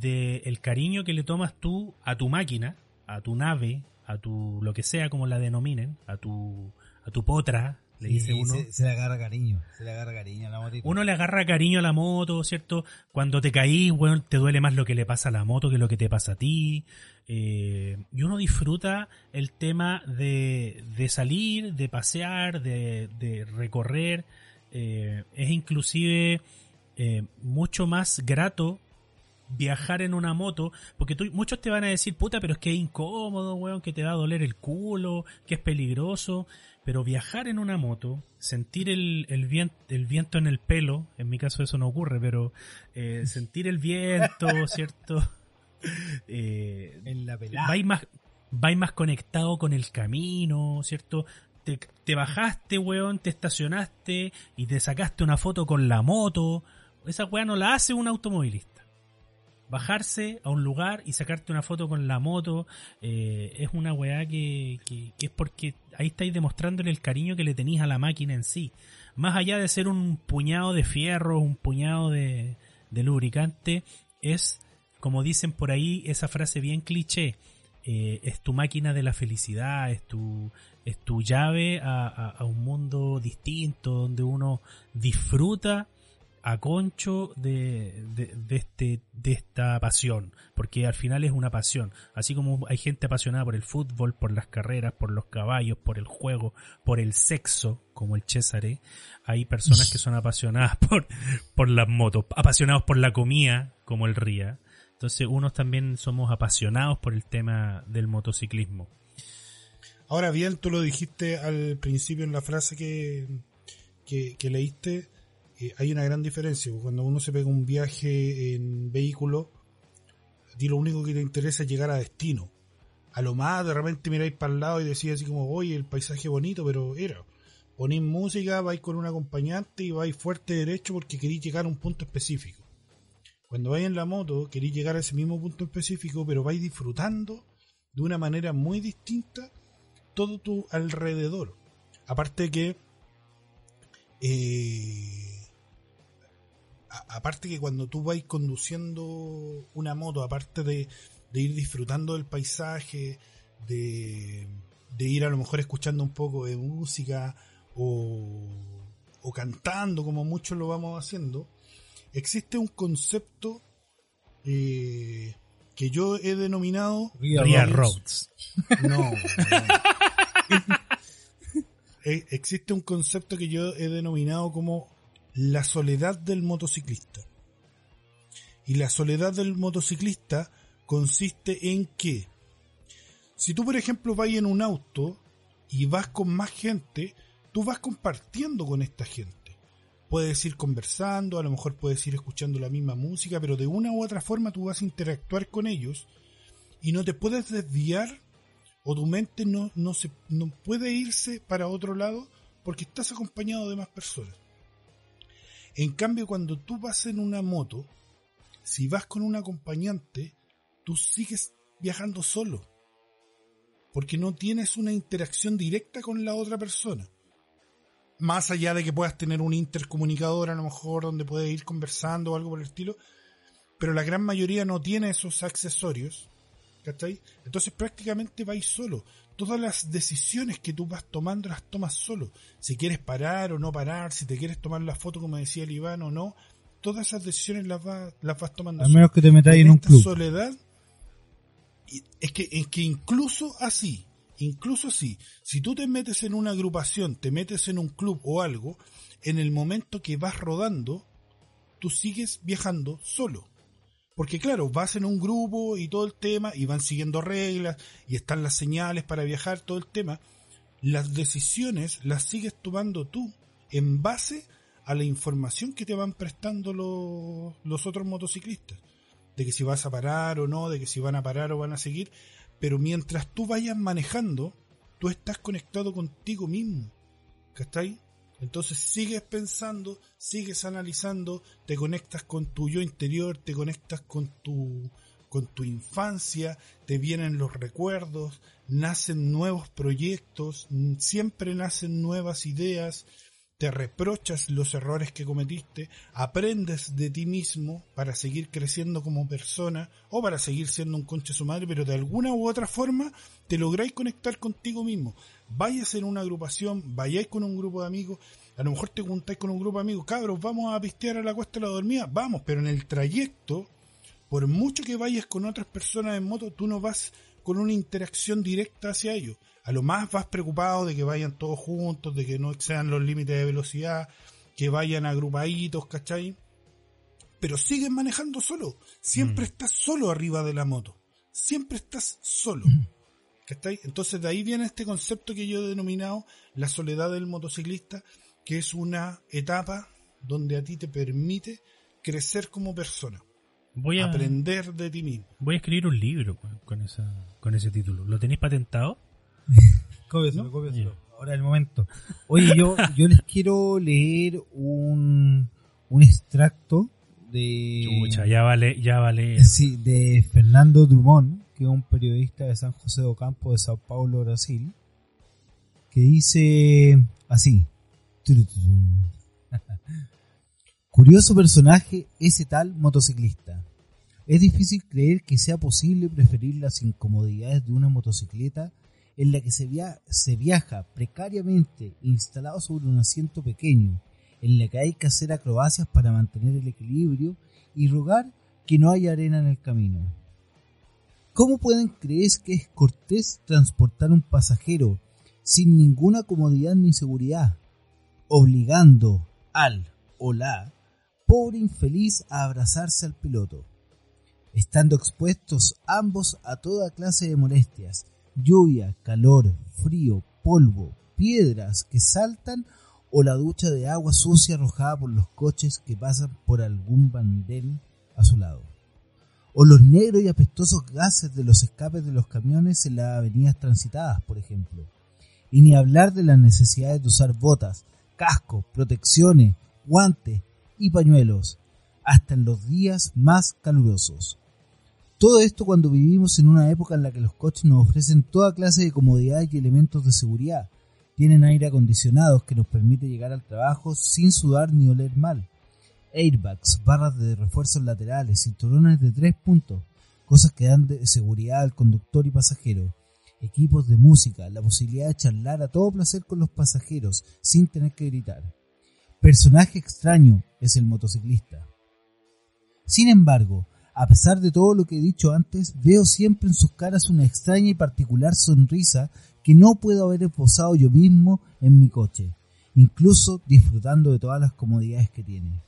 [SPEAKER 3] de el cariño que le tomas tú a tu máquina, a tu nave, a tu lo que sea como la denominen, a tu a tu potra, le
[SPEAKER 2] Sí,
[SPEAKER 3] dice uno.
[SPEAKER 2] Se, se le agarra cariño, se le agarra cariño a la motito.
[SPEAKER 3] Uno le agarra cariño a la moto, ¿cierto? Cuando te caís, bueno, te duele más lo que le pasa a la moto que lo que te pasa a ti. Eh, y uno disfruta el tema de, de salir, de pasear, de, de recorrer. Eh, es inclusive eh, mucho más grato viajar en una moto, porque tú, muchos te van a decir, puta, pero es que es incómodo, weón, que te va a doler el culo, que es peligroso, pero viajar en una moto, sentir el, el, vien- el viento en el pelo, en mi caso eso no ocurre, pero eh, sentir el viento, ¿cierto? Eh,
[SPEAKER 2] en la pelada.
[SPEAKER 3] vais más, vais más conectado con el camino, ¿cierto? Te, te bajaste, weón, te estacionaste y te sacaste una foto con la moto. Esa weá no la hace un automovilista. Bajarse a un lugar y sacarte una foto con la moto eh, es una weá que, que, es porque ahí estáis demostrándole el cariño que le tenéis a la máquina en sí. Más allá de ser un puñado de fierro, un puñado de, lubricante, es, como dicen por ahí, esa frase bien cliché, eh, es tu máquina de la felicidad, es tu, es tu llave a- a un mundo distinto, donde uno disfruta a concho de, de, este, de esta pasión, porque al final es una pasión, así como hay gente apasionada por el fútbol, por las carreras, por los caballos, por el juego, por el sexo, como el Césare, hay personas que son apasionadas por, por las motos, apasionados por la comida, como el Ría, entonces unos también somos apasionados por el tema del motociclismo.
[SPEAKER 4] Ahora bien, tú lo dijiste al principio en la frase que, que leíste, eh, hay una gran diferencia. Cuando uno se pega un viaje en vehículo, a ti lo único que te interesa es llegar a destino. A lo más de repente miráis para el lado y decís así como, oye, el paisaje bonito, pero era. Ponéis música, vais con un acompañante y vais fuerte derecho porque queréis llegar a un punto específico. Cuando vais en la moto, queréis llegar a ese mismo punto específico, pero vais disfrutando de una manera muy distinta todo tu alrededor. Aparte que eh, a- aparte que cuando tú vas conduciendo una moto, aparte de, de ir disfrutando del paisaje, de, de ir a lo mejor escuchando un poco de música o, o cantando, como muchos lo vamos haciendo, existe un concepto eh, que yo he denominado
[SPEAKER 3] Ria Roads.
[SPEAKER 4] no. no. Eh, Existe un concepto que yo he denominado como la soledad del motociclista. Y la soledad del motociclista consiste en que, si tú por ejemplo vas en un auto y vas con más gente, tú vas compartiendo con esta gente. Puedes ir conversando, a lo mejor puedes ir escuchando la misma música, pero de una u otra forma tú vas a interactuar con ellos y no te puedes desviar o tu mente no, no, se, no puede irse para otro lado porque estás acompañado de más personas. En cambio, cuando tú vas en una moto, si vas con un acompañante, tú sigues viajando solo. Porque no tienes una interacción directa con la otra persona. Más allá de que puedas tener un intercomunicador a lo mejor donde puedes ir conversando o algo por el estilo. Pero la gran mayoría no tiene esos accesorios. ¿Cachai? Entonces prácticamente vais solo. Todas las decisiones que tú vas tomando las tomas solo. Si quieres parar o no parar, si te quieres tomar la foto como decía el Iván o no, todas esas decisiones las, vas las vas tomando
[SPEAKER 2] Al menos que te metáis en un
[SPEAKER 4] esta
[SPEAKER 2] club.
[SPEAKER 4] soledad, es que, es que incluso así, incluso así, si tú te metes en una agrupación, te metes en un club o algo, en el momento que vas rodando, tú sigues viajando solo. Porque claro, vas en un grupo y todo el tema, y van siguiendo reglas, y están las señales para viajar, todo el tema. Las decisiones las sigues tomando tú en base a la información que te van prestando los, otros motociclistas. De que si vas a parar o no, de que si van a parar o van a seguir. Pero mientras tú vayas manejando, tú estás conectado contigo mismo. ¿Cachai? Entonces sigues pensando, sigues analizando, te conectas con tu yo interior, te conectas con tu, con tu infancia, te vienen los recuerdos, nacen nuevos proyectos, siempre nacen nuevas ideas, te reprochas los errores que cometiste, aprendes de ti mismo para seguir creciendo como persona o para seguir siendo un conche su madre, pero de alguna u otra forma te lográis conectar contigo mismo. Vayas en una agrupación, vayáis con un grupo de amigos, a lo mejor te juntáis con un grupo de amigos, cabros, vamos a pistear a la cuesta de la dormida, vamos, pero en el trayecto, por mucho que vayas con otras personas en moto, tú no vas con una interacción directa hacia ellos. A lo más vas preocupado de que vayan todos juntos, de que no excedan los límites de velocidad, que vayan agrupaditos, ¿cachai? Pero sigues manejando solo. Siempre estás solo arriba de la moto. Siempre estás solo. ¿Cachai? Entonces de ahí viene este concepto que yo he denominado la soledad del motociclista, que es una etapa donde a ti te permite crecer como persona,
[SPEAKER 3] Voy a,
[SPEAKER 4] aprender de ti mismo.
[SPEAKER 3] voy a escribir un libro con, con esa, con ese título. ¿Lo tenéis patentado?
[SPEAKER 2] Cópiaselo, cópiaselo. Ahora es el momento. Oye, yo, yo les quiero leer un, un extracto de,
[SPEAKER 3] Chucha, ya vale, ya vale.
[SPEAKER 2] sí, de Fernando Drummond, que es un periodista de San José do Campo de Sao Paulo, Brasil, que dice así. Curioso personaje ese tal motociclista. Es difícil creer que sea posible preferir las incomodidades de una motocicleta en la que se, via- se viaja precariamente instalado sobre un asiento pequeño, en la que hay que hacer acrobacias para mantener el equilibrio y rogar que no haya arena en el camino. ¿Cómo pueden creer que es cortés transportar un pasajero sin ninguna comodidad ni seguridad, obligando al o la pobre infeliz a abrazarse al piloto? estando expuestos ambos a toda clase de molestias, lluvia, calor, frío, polvo, piedras que saltan o la ducha de agua sucia arrojada por los coches que pasan por algún bandén a su lado, o los negros y apestosos gases de los escapes de los camiones en las avenidas transitadas, por ejemplo, y ni hablar de las necesidades de usar botas, cascos, protecciones, guantes y pañuelos, hasta en los días más calurosos. Todo esto cuando vivimos en una época en la que los coches nos ofrecen toda clase de comodidades y elementos de seguridad. Tienen aire acondicionado que nos permite llegar al trabajo sin sudar ni oler mal. Airbags, barras de refuerzos laterales, cinturones de tres puntos, cosas que dan seguridad al conductor y pasajero. equipos de música, la posibilidad de charlar a todo placer con los pasajeros sin tener que gritar. Personaje extraño es el motociclista. Sin embargo, a pesar de todo lo que he dicho antes, veo siempre en sus caras una extraña y particular sonrisa que no puedo haber esbozado yo mismo en mi coche, incluso disfrutando de todas las comodidades que tiene.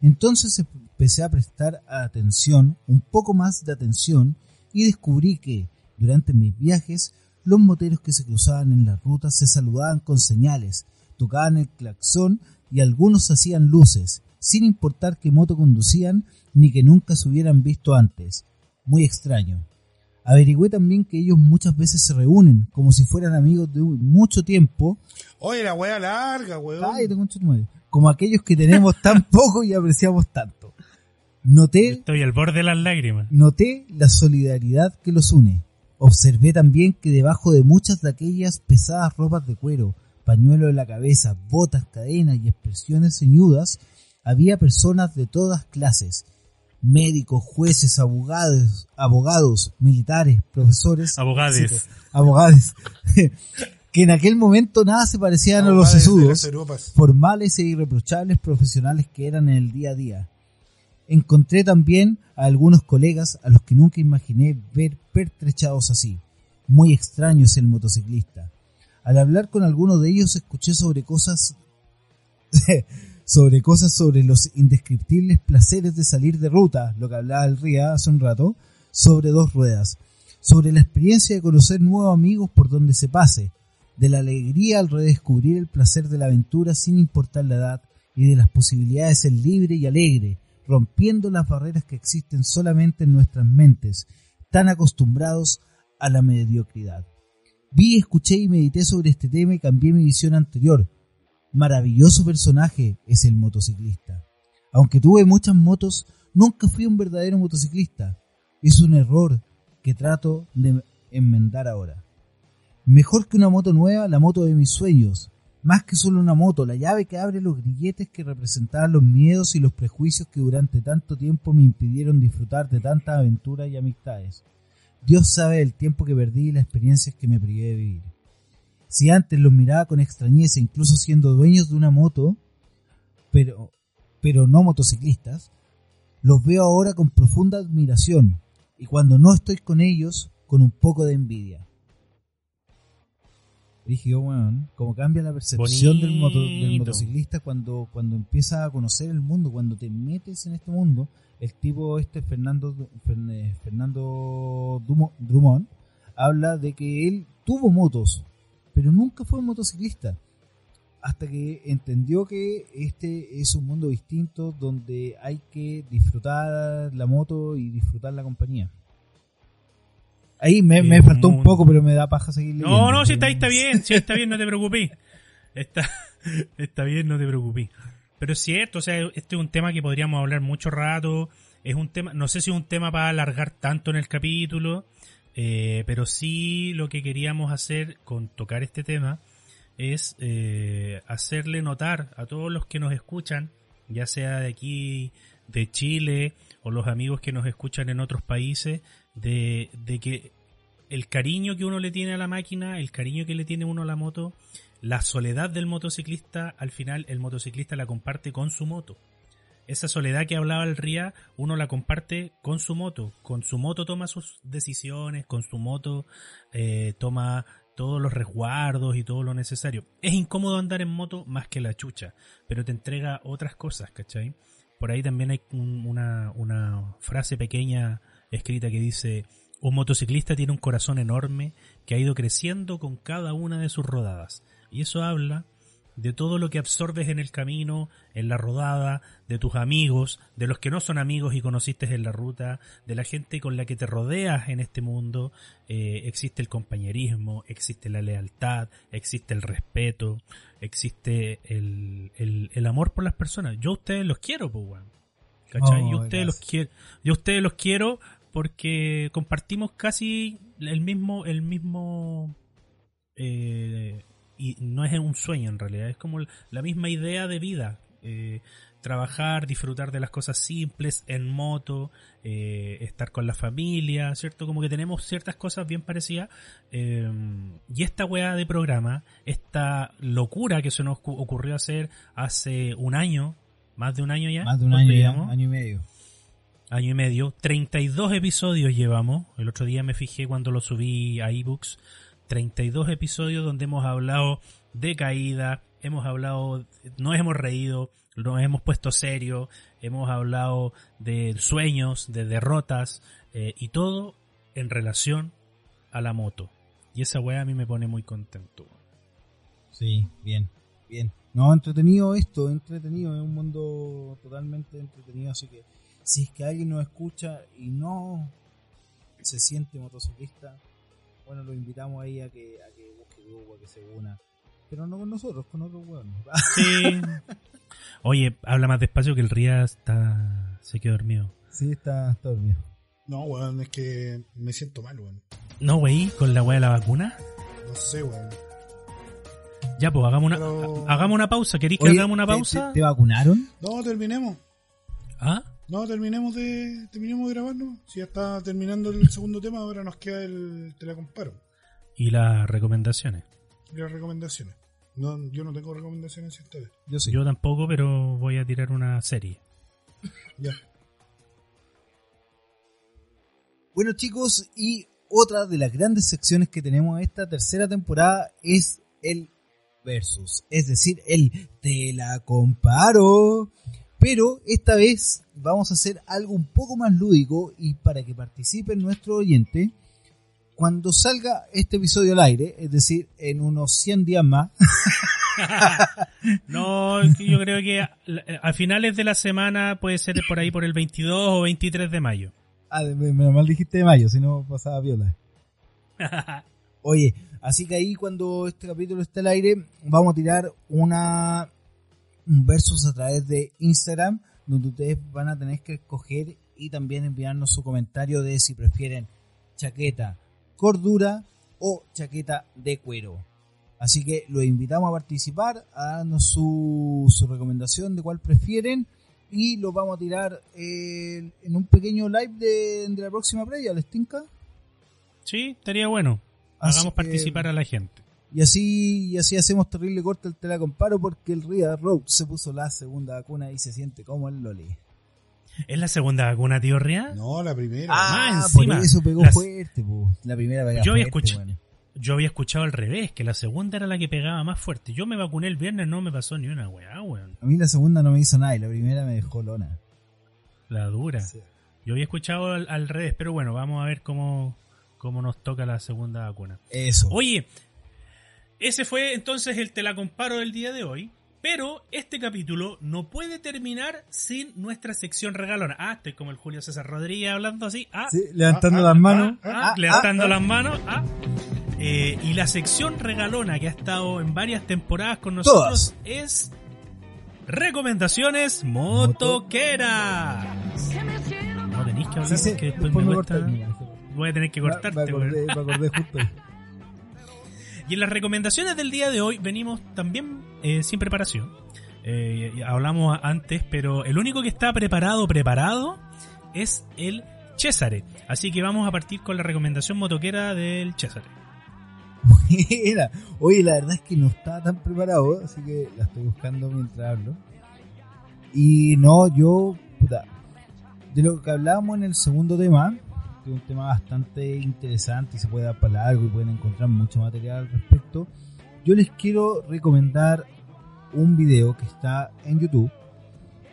[SPEAKER 2] Entonces empecé a prestar atención, un poco más de atención, y descubrí que, durante mis viajes, los moteros que se cruzaban en las rutas se saludaban con señales, tocaban el claxón y algunos hacían luces, sin importar qué moto conducían ni que nunca se hubieran visto antes. Muy extraño. Averigüé también que ellos muchas veces se reúnen como si fueran amigos de mucho tiempo.
[SPEAKER 4] Oye, la weá larga, weón.
[SPEAKER 2] Cállate. Como aquellos que tenemos tan poco y apreciamos tanto. Noté
[SPEAKER 3] Estoy al borde de las lágrimas.
[SPEAKER 2] Noté la solidaridad que los une. Observé también que debajo de muchas de aquellas pesadas ropas de cuero, pañuelo en la cabeza, botas, cadenas y expresiones ceñudas, había personas de todas clases. Médicos, jueces, abogados, abogados, militares, profesores.
[SPEAKER 3] Abogades.
[SPEAKER 2] Sí, abogados. que en aquel momento nada se parecían a los
[SPEAKER 4] Abogados
[SPEAKER 2] sesudos formales e irreprochables profesionales que eran en el día a día. Encontré también a algunos colegas a los que nunca imaginé ver pertrechados así. Muy extraño es el motociclista. Al hablar con algunos de ellos escuché sobre cosas sobre cosas sobre los indescriptibles placeres de salir de ruta, lo que hablaba el Ría hace un rato, sobre dos ruedas, sobre la experiencia de conocer nuevos amigos por donde se pase, de la alegría al redescubrir el placer de la aventura sin importar la edad y de las posibilidades de ser libre y alegre, rompiendo las barreras que existen solamente en nuestras mentes, tan acostumbrados a la mediocridad. Vi, escuché y medité sobre este tema y cambié mi visión anterior. Maravilloso personaje es el motociclista. Aunque tuve muchas motos, nunca fui un verdadero motociclista. Es un error que trato de enmendar ahora. Mejor que una moto nueva, la moto de mis sueños. Más que solo una moto, la llave que abre los grilletes que representaban los miedos y los prejuicios que durante tanto tiempo me impidieron disfrutar de tantas aventuras y amistades. Dios sabe el tiempo que perdí y las experiencias que me privé de vivir. Si antes los miraba con extrañeza, incluso siendo dueños de una moto, pero, pero no motociclistas, los veo ahora con profunda admiración y cuando no estoy con ellos, con un poco de envidia. Dije, weón, como cambia la percepción del, moto- del motociclista cuando, cuando empieza a conocer el mundo, cuando te metes en este mundo. El tipo este, Fernando, Fern- Fernando Drummond, habla de que él tuvo motos, pero nunca fue un motociclista. Hasta que entendió que este es un mundo distinto donde hay que disfrutar la moto y disfrutar la compañía. Ahí me, me faltó un poco, pero me da paja seguir leyendo.
[SPEAKER 3] No, no, si está, ahí está bien, si está bien, no te preocupes. Está, está bien, no te preocupes. Pero es cierto, o sea, este es un tema que podríamos hablar mucho rato. Es un tema, no sé si es un tema para alargar tanto en el capítulo, eh, pero sí lo que queríamos hacer con tocar este tema es eh, hacerle notar a todos los que nos escuchan, ya sea de aquí, de Chile, o los amigos que nos escuchan en otros países, de, de que el cariño que uno le tiene a la máquina, el cariño que le tiene uno a la moto, la soledad del motociclista, al final el motociclista la comparte con su moto. Esa soledad que hablaba el Ría, uno la comparte con su moto. Con su moto toma sus decisiones, con su moto eh, toma todos los resguardos y todo lo necesario. Es incómodo andar en moto más que la chucha, pero te entrega otras cosas, ¿cachai? Por ahí también hay un- una, una frase pequeña escrita que dice, un motociclista tiene un corazón enorme que ha ido creciendo con cada una de sus rodadas. Y eso habla de todo lo que absorbes en el camino, en la rodada, de tus amigos, de los que no son amigos y conociste en la ruta, de la gente con la que te rodeas en este mundo. Eh, existe el compañerismo, existe la lealtad, existe el respeto, existe el, el, el amor por las personas. Yo a ustedes los quiero, pues. ¿Cachai?
[SPEAKER 2] Oh,
[SPEAKER 3] yo a ustedes los quiero, yo a ustedes los quiero porque compartimos casi el mismo, el mismo eh, y no es un sueño en realidad, es como la misma idea de vida. Eh, trabajar, disfrutar de las cosas simples en moto, eh, estar con la familia, ¿cierto? Como que tenemos ciertas cosas bien parecidas. eh, y esta weá de programa, esta locura que se nos cu- ocurrió hacer hace un año, más de un año ya.
[SPEAKER 2] Más de un
[SPEAKER 3] ¿cuánto
[SPEAKER 2] año ya, año y medio.
[SPEAKER 3] año y medio. 32 episodios llevamos. El otro día me fijé cuando lo subí a ebooks. 32 episodios donde hemos hablado de caída, hemos hablado, nos hemos reído, nos hemos puesto serio, hemos hablado de sueños, de derrotas eh, y todo en relación a la moto. Y esa weá a mí me pone muy contento.
[SPEAKER 2] Sí, bien, bien. No, entretenido esto, entretenido, es un mundo totalmente entretenido, así que si es que alguien nos escucha y no se siente motociclista, bueno, lo invitamos ahí a que, a que busque grupo, a que se una, pero no con nosotros, con otros hueones.
[SPEAKER 3] Sí. Oye, habla más despacio que el Ría está se quedó dormido.
[SPEAKER 2] sí, está, está dormido.
[SPEAKER 4] No, weón, es que me siento mal, weón.
[SPEAKER 3] No, wey, con la weá de la vacuna.
[SPEAKER 4] No sé, weón.
[SPEAKER 3] Ya, pues hagamos una,
[SPEAKER 4] Pero-
[SPEAKER 3] hagamos una pausa. ¿Queréis que
[SPEAKER 2] Oye,
[SPEAKER 3] hagamos una
[SPEAKER 2] ¿te-
[SPEAKER 3] pausa?
[SPEAKER 2] ¿Te, te vacunaron?
[SPEAKER 4] No, terminemos.
[SPEAKER 3] ¿Ah?
[SPEAKER 4] No, terminemos de, terminemos de grabarlo. Si ya está terminando el segundo tema, ahora nos queda el te la comparo.
[SPEAKER 3] Y las recomendaciones.
[SPEAKER 4] Y las recomendaciones. No, yo no tengo recomendaciones si ustedes.
[SPEAKER 2] Yo sí.
[SPEAKER 3] Yo tampoco, pero voy a tirar una serie.
[SPEAKER 4] Ya.
[SPEAKER 2] Bueno chicos, y otra de las grandes secciones que tenemos esta tercera temporada es el versus, es decir, el te la comparo. Pero esta vez vamos a hacer algo un poco más lúdico y para que participe nuestro oyente, cuando salga este episodio al aire, es decir, en unos 100 días más,
[SPEAKER 3] No, es que yo creo que a, a finales de la semana puede ser por ahí por el 22 o 23 de mayo.
[SPEAKER 2] ah, me- menos mal dijiste de mayo, si no pasaba viola. Oye, así que ahí cuando este capítulo esté al aire, vamos a tirar una un versus a través de Instagram, donde ustedes van a tener que escoger y también enviarnos su comentario de si prefieren chaqueta cordura o chaqueta de cuero. Así que los invitamos a participar, a darnos su, su recomendación de cuál prefieren y lo vamos a tirar eh, en un pequeño live de, de la próxima previa, ¿les tinca?
[SPEAKER 3] Sí, estaría bueno.
[SPEAKER 2] Así
[SPEAKER 3] Hagamos
[SPEAKER 2] que-
[SPEAKER 3] participar a la gente.
[SPEAKER 2] Y así, y así hacemos terrible corte el te la comparo porque el Ria Road se puso la segunda vacuna y se siente como el Loli.
[SPEAKER 3] ¿Es la segunda vacuna, tío Ria?
[SPEAKER 4] No, la primera.
[SPEAKER 3] Ah,
[SPEAKER 2] por
[SPEAKER 3] encima,
[SPEAKER 2] eso pegó
[SPEAKER 3] las-
[SPEAKER 2] fuerte, po. La primera pega
[SPEAKER 3] Yo había
[SPEAKER 2] fuerte,
[SPEAKER 3] escuchado-
[SPEAKER 2] bueno.
[SPEAKER 3] Yo había escuchado al revés, que la segunda era la que pegaba más fuerte. Yo me vacuné el viernes, no me pasó ni una weá, weón.
[SPEAKER 2] A mí la segunda no me hizo nada y la primera me dejó lona.
[SPEAKER 3] La dura.
[SPEAKER 2] Sí.
[SPEAKER 3] Yo había escuchado al, al revés, pero bueno, vamos a ver cómo, cómo nos toca la segunda vacuna.
[SPEAKER 2] Eso.
[SPEAKER 3] Oye, ese fue entonces el te la comparo del día de hoy. Pero este capítulo no puede terminar sin nuestra sección regalona. Ah, estoy como el Julio César Rodríguez hablando así. Ah,
[SPEAKER 2] Sí, levantando
[SPEAKER 4] Ah,
[SPEAKER 2] las
[SPEAKER 4] ah,
[SPEAKER 2] manos.
[SPEAKER 3] ah,
[SPEAKER 2] Ah,
[SPEAKER 3] levantando
[SPEAKER 2] ah,
[SPEAKER 3] las manos. Ah. Eh, y la sección regalona que ha estado en varias temporadas con nosotros es recomendaciones motoqueras. No tenéis que hablar
[SPEAKER 2] sí,
[SPEAKER 3] porque después
[SPEAKER 2] después
[SPEAKER 3] me
[SPEAKER 2] me
[SPEAKER 3] cuesta- voy a tener que cortarte.
[SPEAKER 2] me, acordé,
[SPEAKER 3] weón.
[SPEAKER 2] me acordé justo.
[SPEAKER 3] Y en las recomendaciones del día de hoy venimos también eh, sin preparación. Eh, hablamos antes, pero el único que está preparado, preparado, es el Césare. Así que vamos a partir con la recomendación motoquera del Césare.
[SPEAKER 2] Buena. Oye, la verdad es que no estaba tan preparado, así que la estoy buscando mientras hablo. Y no, yo, puta, de lo que hablábamos en el segundo tema, que es un tema bastante interesante y se puede dar para largo y pueden encontrar mucho material al respecto, yo les quiero recomendar un video que está en YouTube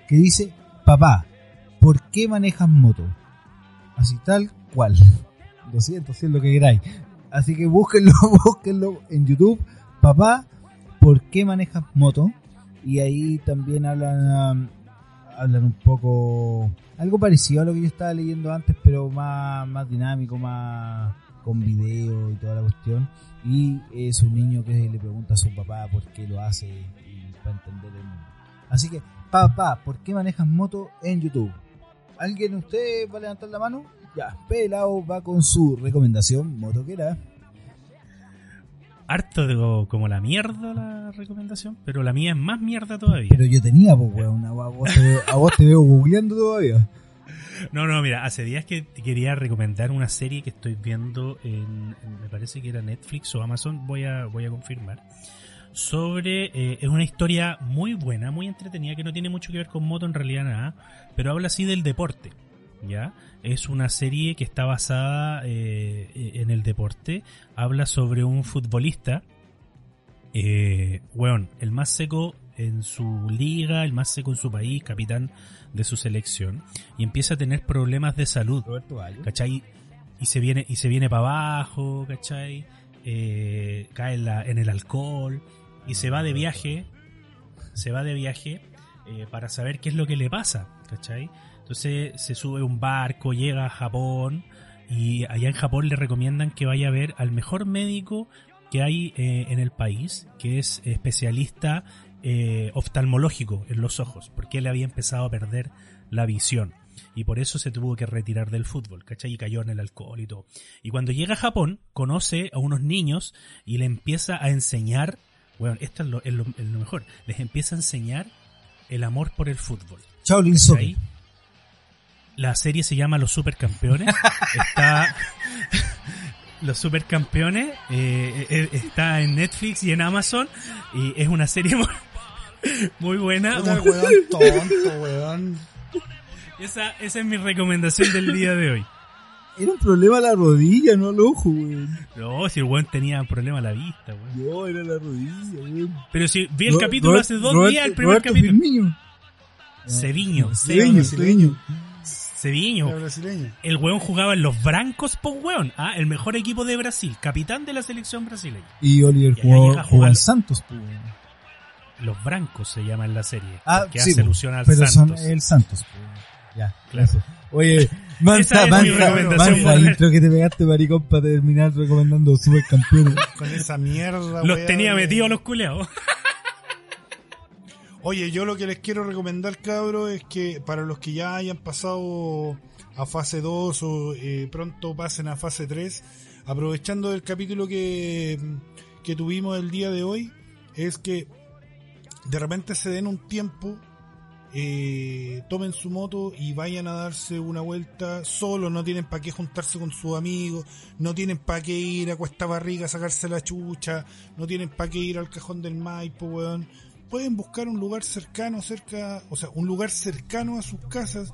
[SPEAKER 2] que dice, papá, ¿por qué manejas moto? Así tal cual. Lo siento, si es lo que queráis. Así que búsquenlo, búsquenlo en YouTube. Papá, ¿por qué manejas moto? Y ahí también hablan, um, hablan un poco, algo parecido a lo que yo estaba leyendo antes, pero más, más dinámico, más con video y toda la cuestión. Y es un niño que le pregunta a su papá por qué lo hace y para entender el mundo. Así que, papá, ¿por qué manejas moto en YouTube? ¿Alguien de ustedes va a levantar la mano? Ya, Pelao va con su recomendación motoquera.
[SPEAKER 3] Harto de, como la mierda la recomendación, pero la mía es más mierda todavía.
[SPEAKER 2] Pero yo tenía, pues, weón. A vos te veo, a vos te veo googleando todavía.
[SPEAKER 3] No, no, mira, hace días que te quería recomendar una serie que estoy viendo en, en- me parece que era Netflix o Amazon, voy a, voy a confirmar. Sobre, eh, es una historia muy buena, muy entretenida, que no tiene mucho que ver con moto en realidad nada, pero habla así del deporte, ¿ya? Es una serie que está basada eh, en el deporte, habla sobre un futbolista, eh, weón, el más seco en su liga, el más seco en su país, capitán de su selección, y empieza a tener problemas de salud. ¿cachai? Y se viene, y se viene para abajo, ¿cachai? Eh, cae en, la- en el alcohol y se va de viaje, se va de viaje eh, para saber qué es lo que le pasa, ¿cachai? Entonces se sube a un barco, llega a Japón y allá en Japón le recomiendan que vaya a ver al mejor médico que hay eh, en el país, que es especialista eh, oftalmológico en los ojos, porque él había empezado a perder la visión y por eso se tuvo que retirar del fútbol, ¿cachai? Y cayó en el alcohol y todo. Y cuando llega a Japón, conoce a unos niños y le empieza a enseñar, bueno, esto es lo, es lo- es lo mejor, les empieza a enseñar el amor por el fútbol.
[SPEAKER 2] Shaolin. Soccer.
[SPEAKER 3] La serie se llama Los Supercampeones. está. Los Supercampeones. eh, eh, está en Netflix y en Amazon. Y es una serie muy, muy buena.
[SPEAKER 4] Puta, weón tonto, weón.
[SPEAKER 3] Esa, esa es mi recomendación del día de hoy.
[SPEAKER 2] Era un problema la rodilla, no el ojo, weón.
[SPEAKER 3] No, si el weón tenía problema a la vista, weón.
[SPEAKER 2] No, era la rodilla, weón.
[SPEAKER 3] Pero si vi el
[SPEAKER 2] Ro-
[SPEAKER 3] capítulo hace dos
[SPEAKER 2] Roberto-
[SPEAKER 3] días, el primer
[SPEAKER 2] Roberto
[SPEAKER 3] capítulo.
[SPEAKER 2] Firmino.
[SPEAKER 3] Ceviño,
[SPEAKER 2] Ceviño,
[SPEAKER 4] brasileño.
[SPEAKER 3] Ceviño.
[SPEAKER 4] Brasileño.
[SPEAKER 3] El weón jugaba en los Brancos, po weón. Ah, el mejor equipo de Brasil. Capitán de la selección brasileña.
[SPEAKER 2] Y Oliver jugó, al Santos, pues.
[SPEAKER 3] Los Brancos se llama en la serie.
[SPEAKER 2] Ah,
[SPEAKER 3] porque
[SPEAKER 2] sí,
[SPEAKER 3] hace
[SPEAKER 2] po,
[SPEAKER 3] alusión al
[SPEAKER 2] pero
[SPEAKER 3] Santos.
[SPEAKER 2] son el Santos. pues. Ya,
[SPEAKER 3] Claro.
[SPEAKER 2] Oye,
[SPEAKER 3] recomendación,
[SPEAKER 2] mansa
[SPEAKER 3] por-
[SPEAKER 2] intro que te pegaste, maricón, para terminar recomendando supercampeones.
[SPEAKER 4] Con esa mierda,
[SPEAKER 3] Los tenía metidos los culeados.
[SPEAKER 4] Oye, yo lo que les quiero recomendar, cabros, es que para los que ya hayan pasado a fase 2 o eh, pronto pasen a fase 3, aprovechando el capítulo que, que tuvimos el día de hoy, es que de repente se den un tiempo, eh, tomen su moto y vayan a darse una vuelta solo, no tienen para qué juntarse con sus amigos, no tienen para qué ir a Cuesta Barriga a sacarse la chucha, no tienen para qué ir al cajón del Maipo, weón pueden buscar un lugar cercano, cerca, o sea, un lugar cercano a sus casas.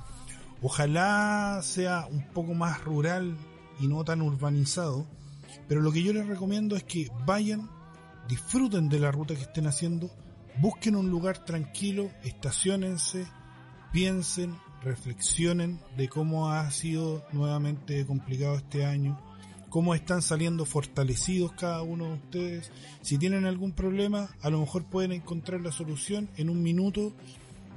[SPEAKER 4] Ojalá sea un poco más rural y no tan urbanizado. Pero lo que yo les recomiendo es que vayan, disfruten de la ruta que estén haciendo, busquen un lugar tranquilo, estacionense, piensen, reflexionen de cómo ha sido nuevamente complicado este año, cómo están saliendo fortalecidos cada uno de ustedes. Si tienen algún problema, a lo mejor pueden encontrar la solución en un minuto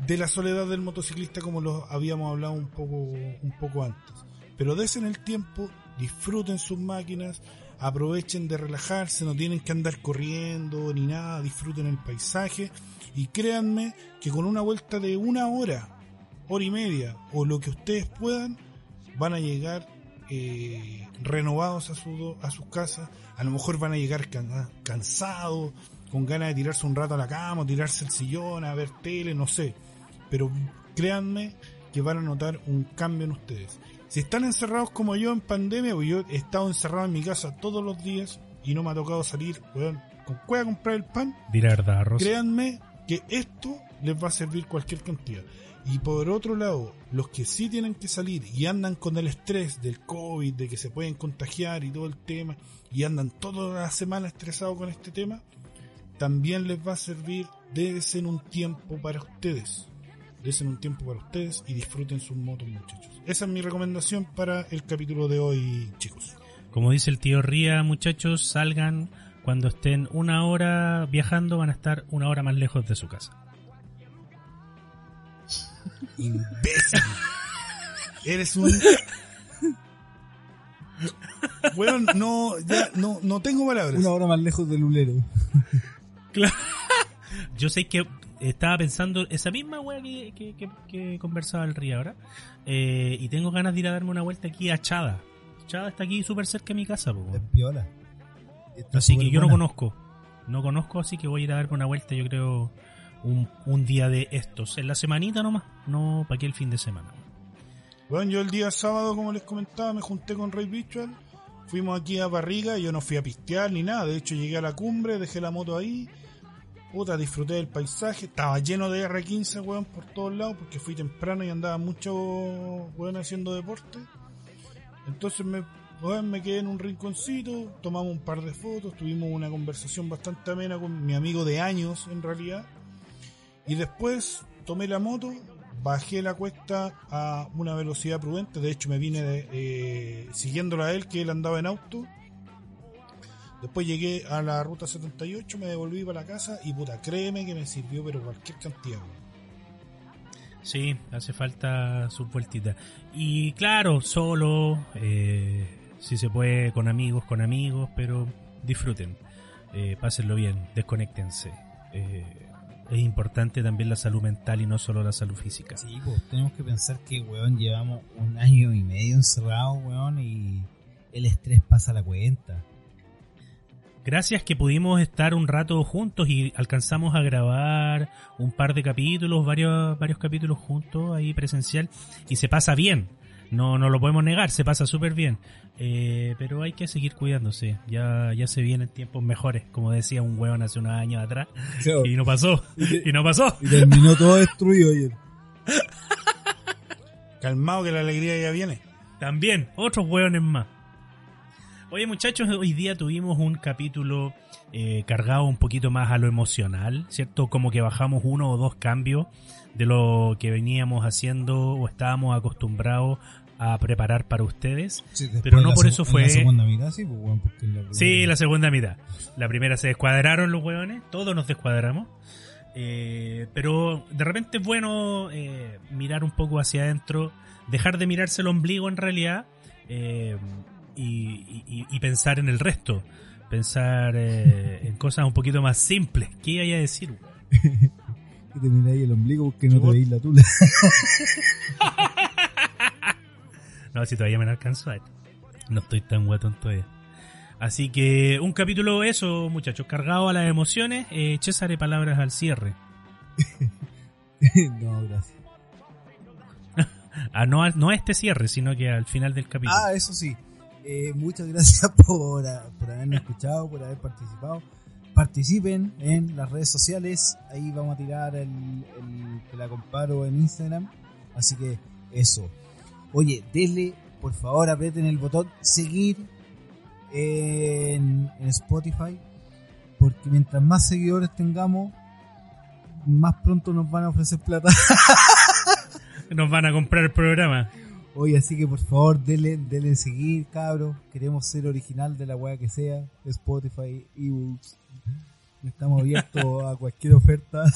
[SPEAKER 4] de la soledad del motociclista como lo habíamos hablado un poco, un poco antes. Pero desen el tiempo, disfruten sus máquinas, aprovechen de relajarse, no tienen que andar corriendo ni nada, disfruten el paisaje y créanme que con una vuelta de una hora, hora y media o lo que ustedes puedan, van a llegar eh, renovados a, su, a sus casas, a lo mejor van a llegar can- cansados, con ganas de tirarse un rato a la cama, o tirarse el sillón, a ver tele, no sé. Pero créanme que van a notar un cambio en ustedes. Si están encerrados como yo en pandemia, porque yo he estado encerrado en mi casa todos los días y no me ha tocado salir, weón, con cueva a comprar el pan,
[SPEAKER 3] Dirá
[SPEAKER 4] créanme que esto les va a servir cualquier cantidad. Y por otro lado, los que sí tienen que salir y andan con el estrés del COVID, de que se pueden contagiar y todo el tema, y andan toda la semana estresados con este tema, también les va a servir, desen un tiempo para ustedes. Desen un tiempo para ustedes y disfruten sus motos, muchachos. Esa es mi recomendación para el capítulo de hoy, chicos.
[SPEAKER 3] Como dice el tío Ría, muchachos, salgan cuando estén una hora viajando, van a estar una hora más lejos de su casa.
[SPEAKER 4] Imbécil. Eres un. Bueno, no, ya, no, no tengo palabras.
[SPEAKER 2] Una hora más lejos del ulero.
[SPEAKER 3] Yo sé que estaba pensando esa misma wea que, que, que- que conversaba el Ría ahora. eh, y tengo ganas de ir a darme una vuelta aquí a Chada. Chada está aquí súper cerca de mi casa, po,
[SPEAKER 2] Es piola. Está
[SPEAKER 3] Así que yo no conozco. No conozco, así que voy a ir a darme una vuelta, yo creo, un, un día de estos. En la semanita nomás, no para que el fin de semana.
[SPEAKER 4] Bueno, yo el día sábado, como les comentaba, me junté con Ray Visual. Fuimos aquí a Barriga, yo no fui a pistear ni nada. De hecho, llegué a la cumbre, dejé la moto ahí. Puta, disfruté del paisaje. Estaba lleno de R15, weón, por todos lados, porque fui temprano y andaba mucho, weón, haciendo deporte. Entonces me, me quedé en un rinconcito, tomamos un par de fotos, tuvimos una conversación bastante amena con mi amigo de años, en realidad. Y después tomé la moto, bajé la cuesta a una velocidad prudente. De hecho, me vine de, eh, siguiéndolo a él, que él andaba en auto. Después llegué a la ruta 78, me devolví para la casa y puta, créeme que me sirvió, pero cualquier cantidad.
[SPEAKER 3] Sí, hace falta su vueltita. Y claro, solo, eh, si se puede, con amigos, con amigos, pero disfruten, eh, pásenlo bien, desconéctense. Eh, es importante también la salud mental y no solo la salud física.
[SPEAKER 2] Sí, pues tenemos que pensar que, weón, llevamos un año y medio encerrados, weón, y el estrés pasa la cuenta.
[SPEAKER 3] Gracias que pudimos estar un rato juntos y alcanzamos a grabar un par de capítulos, varios, varios capítulos juntos ahí presencial y se pasa bien. No, no lo podemos negar, se pasa súper bien. Eh, pero hay que seguir cuidándose. Ya, ya se vienen tiempos mejores, como decía un hueón hace unos años atrás. Y no pasó. Y no pasó.
[SPEAKER 2] Y terminó todo destruido ayer.
[SPEAKER 4] Calmado que la alegría ya viene.
[SPEAKER 3] También, otros hueones más. Oye muchachos, hoy día tuvimos un capítulo eh, cargado un poquito más a lo emocional, ¿cierto? Como que bajamos uno o dos cambios de lo que veníamos haciendo o estábamos acostumbrados a preparar para ustedes.
[SPEAKER 2] Sí,
[SPEAKER 3] Pero no por eso fue-
[SPEAKER 2] La segunda mitad, sí, pues, porque la
[SPEAKER 3] Sí,
[SPEAKER 2] primera-
[SPEAKER 3] la segunda mitad. La primera se descuadraron los hueones, todos nos descuadramos. Eh, pero de repente es bueno eh, mirar un poco hacia adentro, dejar de mirarse el ombligo en realidad eh, y, y- y pensar en el resto. Pensar eh, en cosas un poquito más simples. ¿Qué iba a decir?
[SPEAKER 2] Que te miráis el ombligo porque no te veis la tula.
[SPEAKER 3] No, si todavía me la alcanzo a ver. No estoy tan guatón todavía. Así que un capítulo eso, muchachos, cargado a las emociones. Eh, César, palabras al cierre.
[SPEAKER 2] no, gracias.
[SPEAKER 3] Ah, no, no a este cierre, sino que al final del capítulo.
[SPEAKER 2] Ah, eso sí. Eh, muchas gracias por, por haberme escuchado, por haber participado. Participen en las redes sociales. Ahí vamos a tirar el, el que la comparo en Instagram. Así que eso. Oye, denle, por favor, aprieten el botón seguir en, en Spotify. Porque mientras más seguidores tengamos, más pronto nos van a ofrecer plata.
[SPEAKER 3] Nos van a comprar el programa.
[SPEAKER 2] Oye, así que por favor, denle, denle seguir, cabros. Queremos ser original de la weá que sea. Spotify, ebooks. Estamos abiertos a cualquier oferta.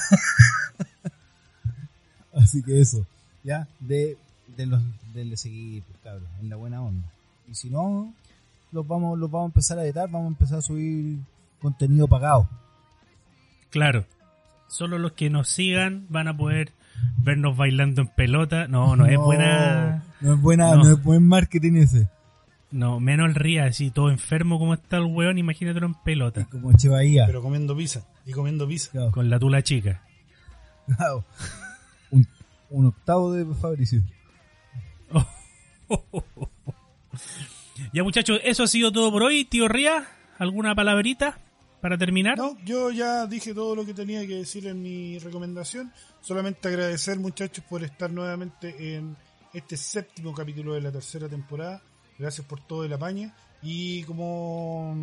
[SPEAKER 2] así que eso. Ya, de, de los, denle seguir, pues, cabros, en la buena onda. Y si no, los vamos, los vamos a empezar a editar, vamos a empezar a subir contenido pagado.
[SPEAKER 3] Claro. Solo los que nos sigan van a poder vernos bailando en pelota. No, no, es buena.
[SPEAKER 2] No es buena,
[SPEAKER 3] No.
[SPEAKER 2] no. es buen marketing ese.
[SPEAKER 3] No, menos el ría, así todo enfermo como está el weón, imagínatelo en pelota.
[SPEAKER 2] Como Che Bahía.
[SPEAKER 4] Pero comiendo pizza. Y comiendo pizza.
[SPEAKER 2] Claro.
[SPEAKER 3] Con la tula chica.
[SPEAKER 2] Claro. un, un octavo de Fabricio.
[SPEAKER 3] Ya muchachos, eso ha sido todo por hoy. Tío Ría, ¿alguna palabrita para terminar?
[SPEAKER 4] No, yo ya dije todo lo que tenía que decir en mi recomendación. Solamente agradecer, muchachos, por estar nuevamente en este séptimo capítulo de la tercera temporada. Gracias por todo el apañe. Y como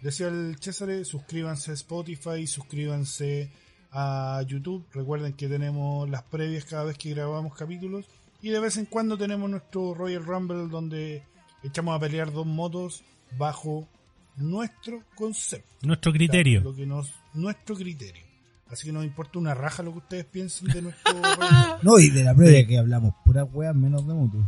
[SPEAKER 4] decía el César, suscríbanse a Spotify, suscríbanse a YouTube. Recuerden que tenemos las previas cada vez que grabamos capítulos. Y de vez en cuando tenemos nuestro Royal Rumble donde echamos a pelear dos motos bajo nuestro concepto.
[SPEAKER 3] Nuestro criterio.
[SPEAKER 4] Lo que nos, nuestro criterio. Así que nos importa una raja lo que ustedes piensen de nuestro
[SPEAKER 2] No, y de la previa que hablamos, puras weas menos de moto.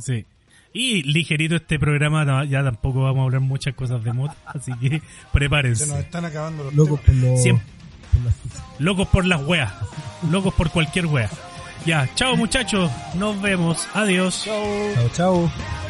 [SPEAKER 3] Sí. Y ligerito este programa, no, ya tampoco vamos a hablar muchas cosas de moto, así que
[SPEAKER 4] Se nos
[SPEAKER 3] prepárense.
[SPEAKER 4] están acabando los
[SPEAKER 2] Locos
[SPEAKER 4] temas.
[SPEAKER 2] por los.
[SPEAKER 3] Siempre.
[SPEAKER 2] por las.
[SPEAKER 3] Locos por las weas. Locos por cualquier wea. Ya, chao muchachos, nos vemos. Adiós.
[SPEAKER 2] Chao, chao.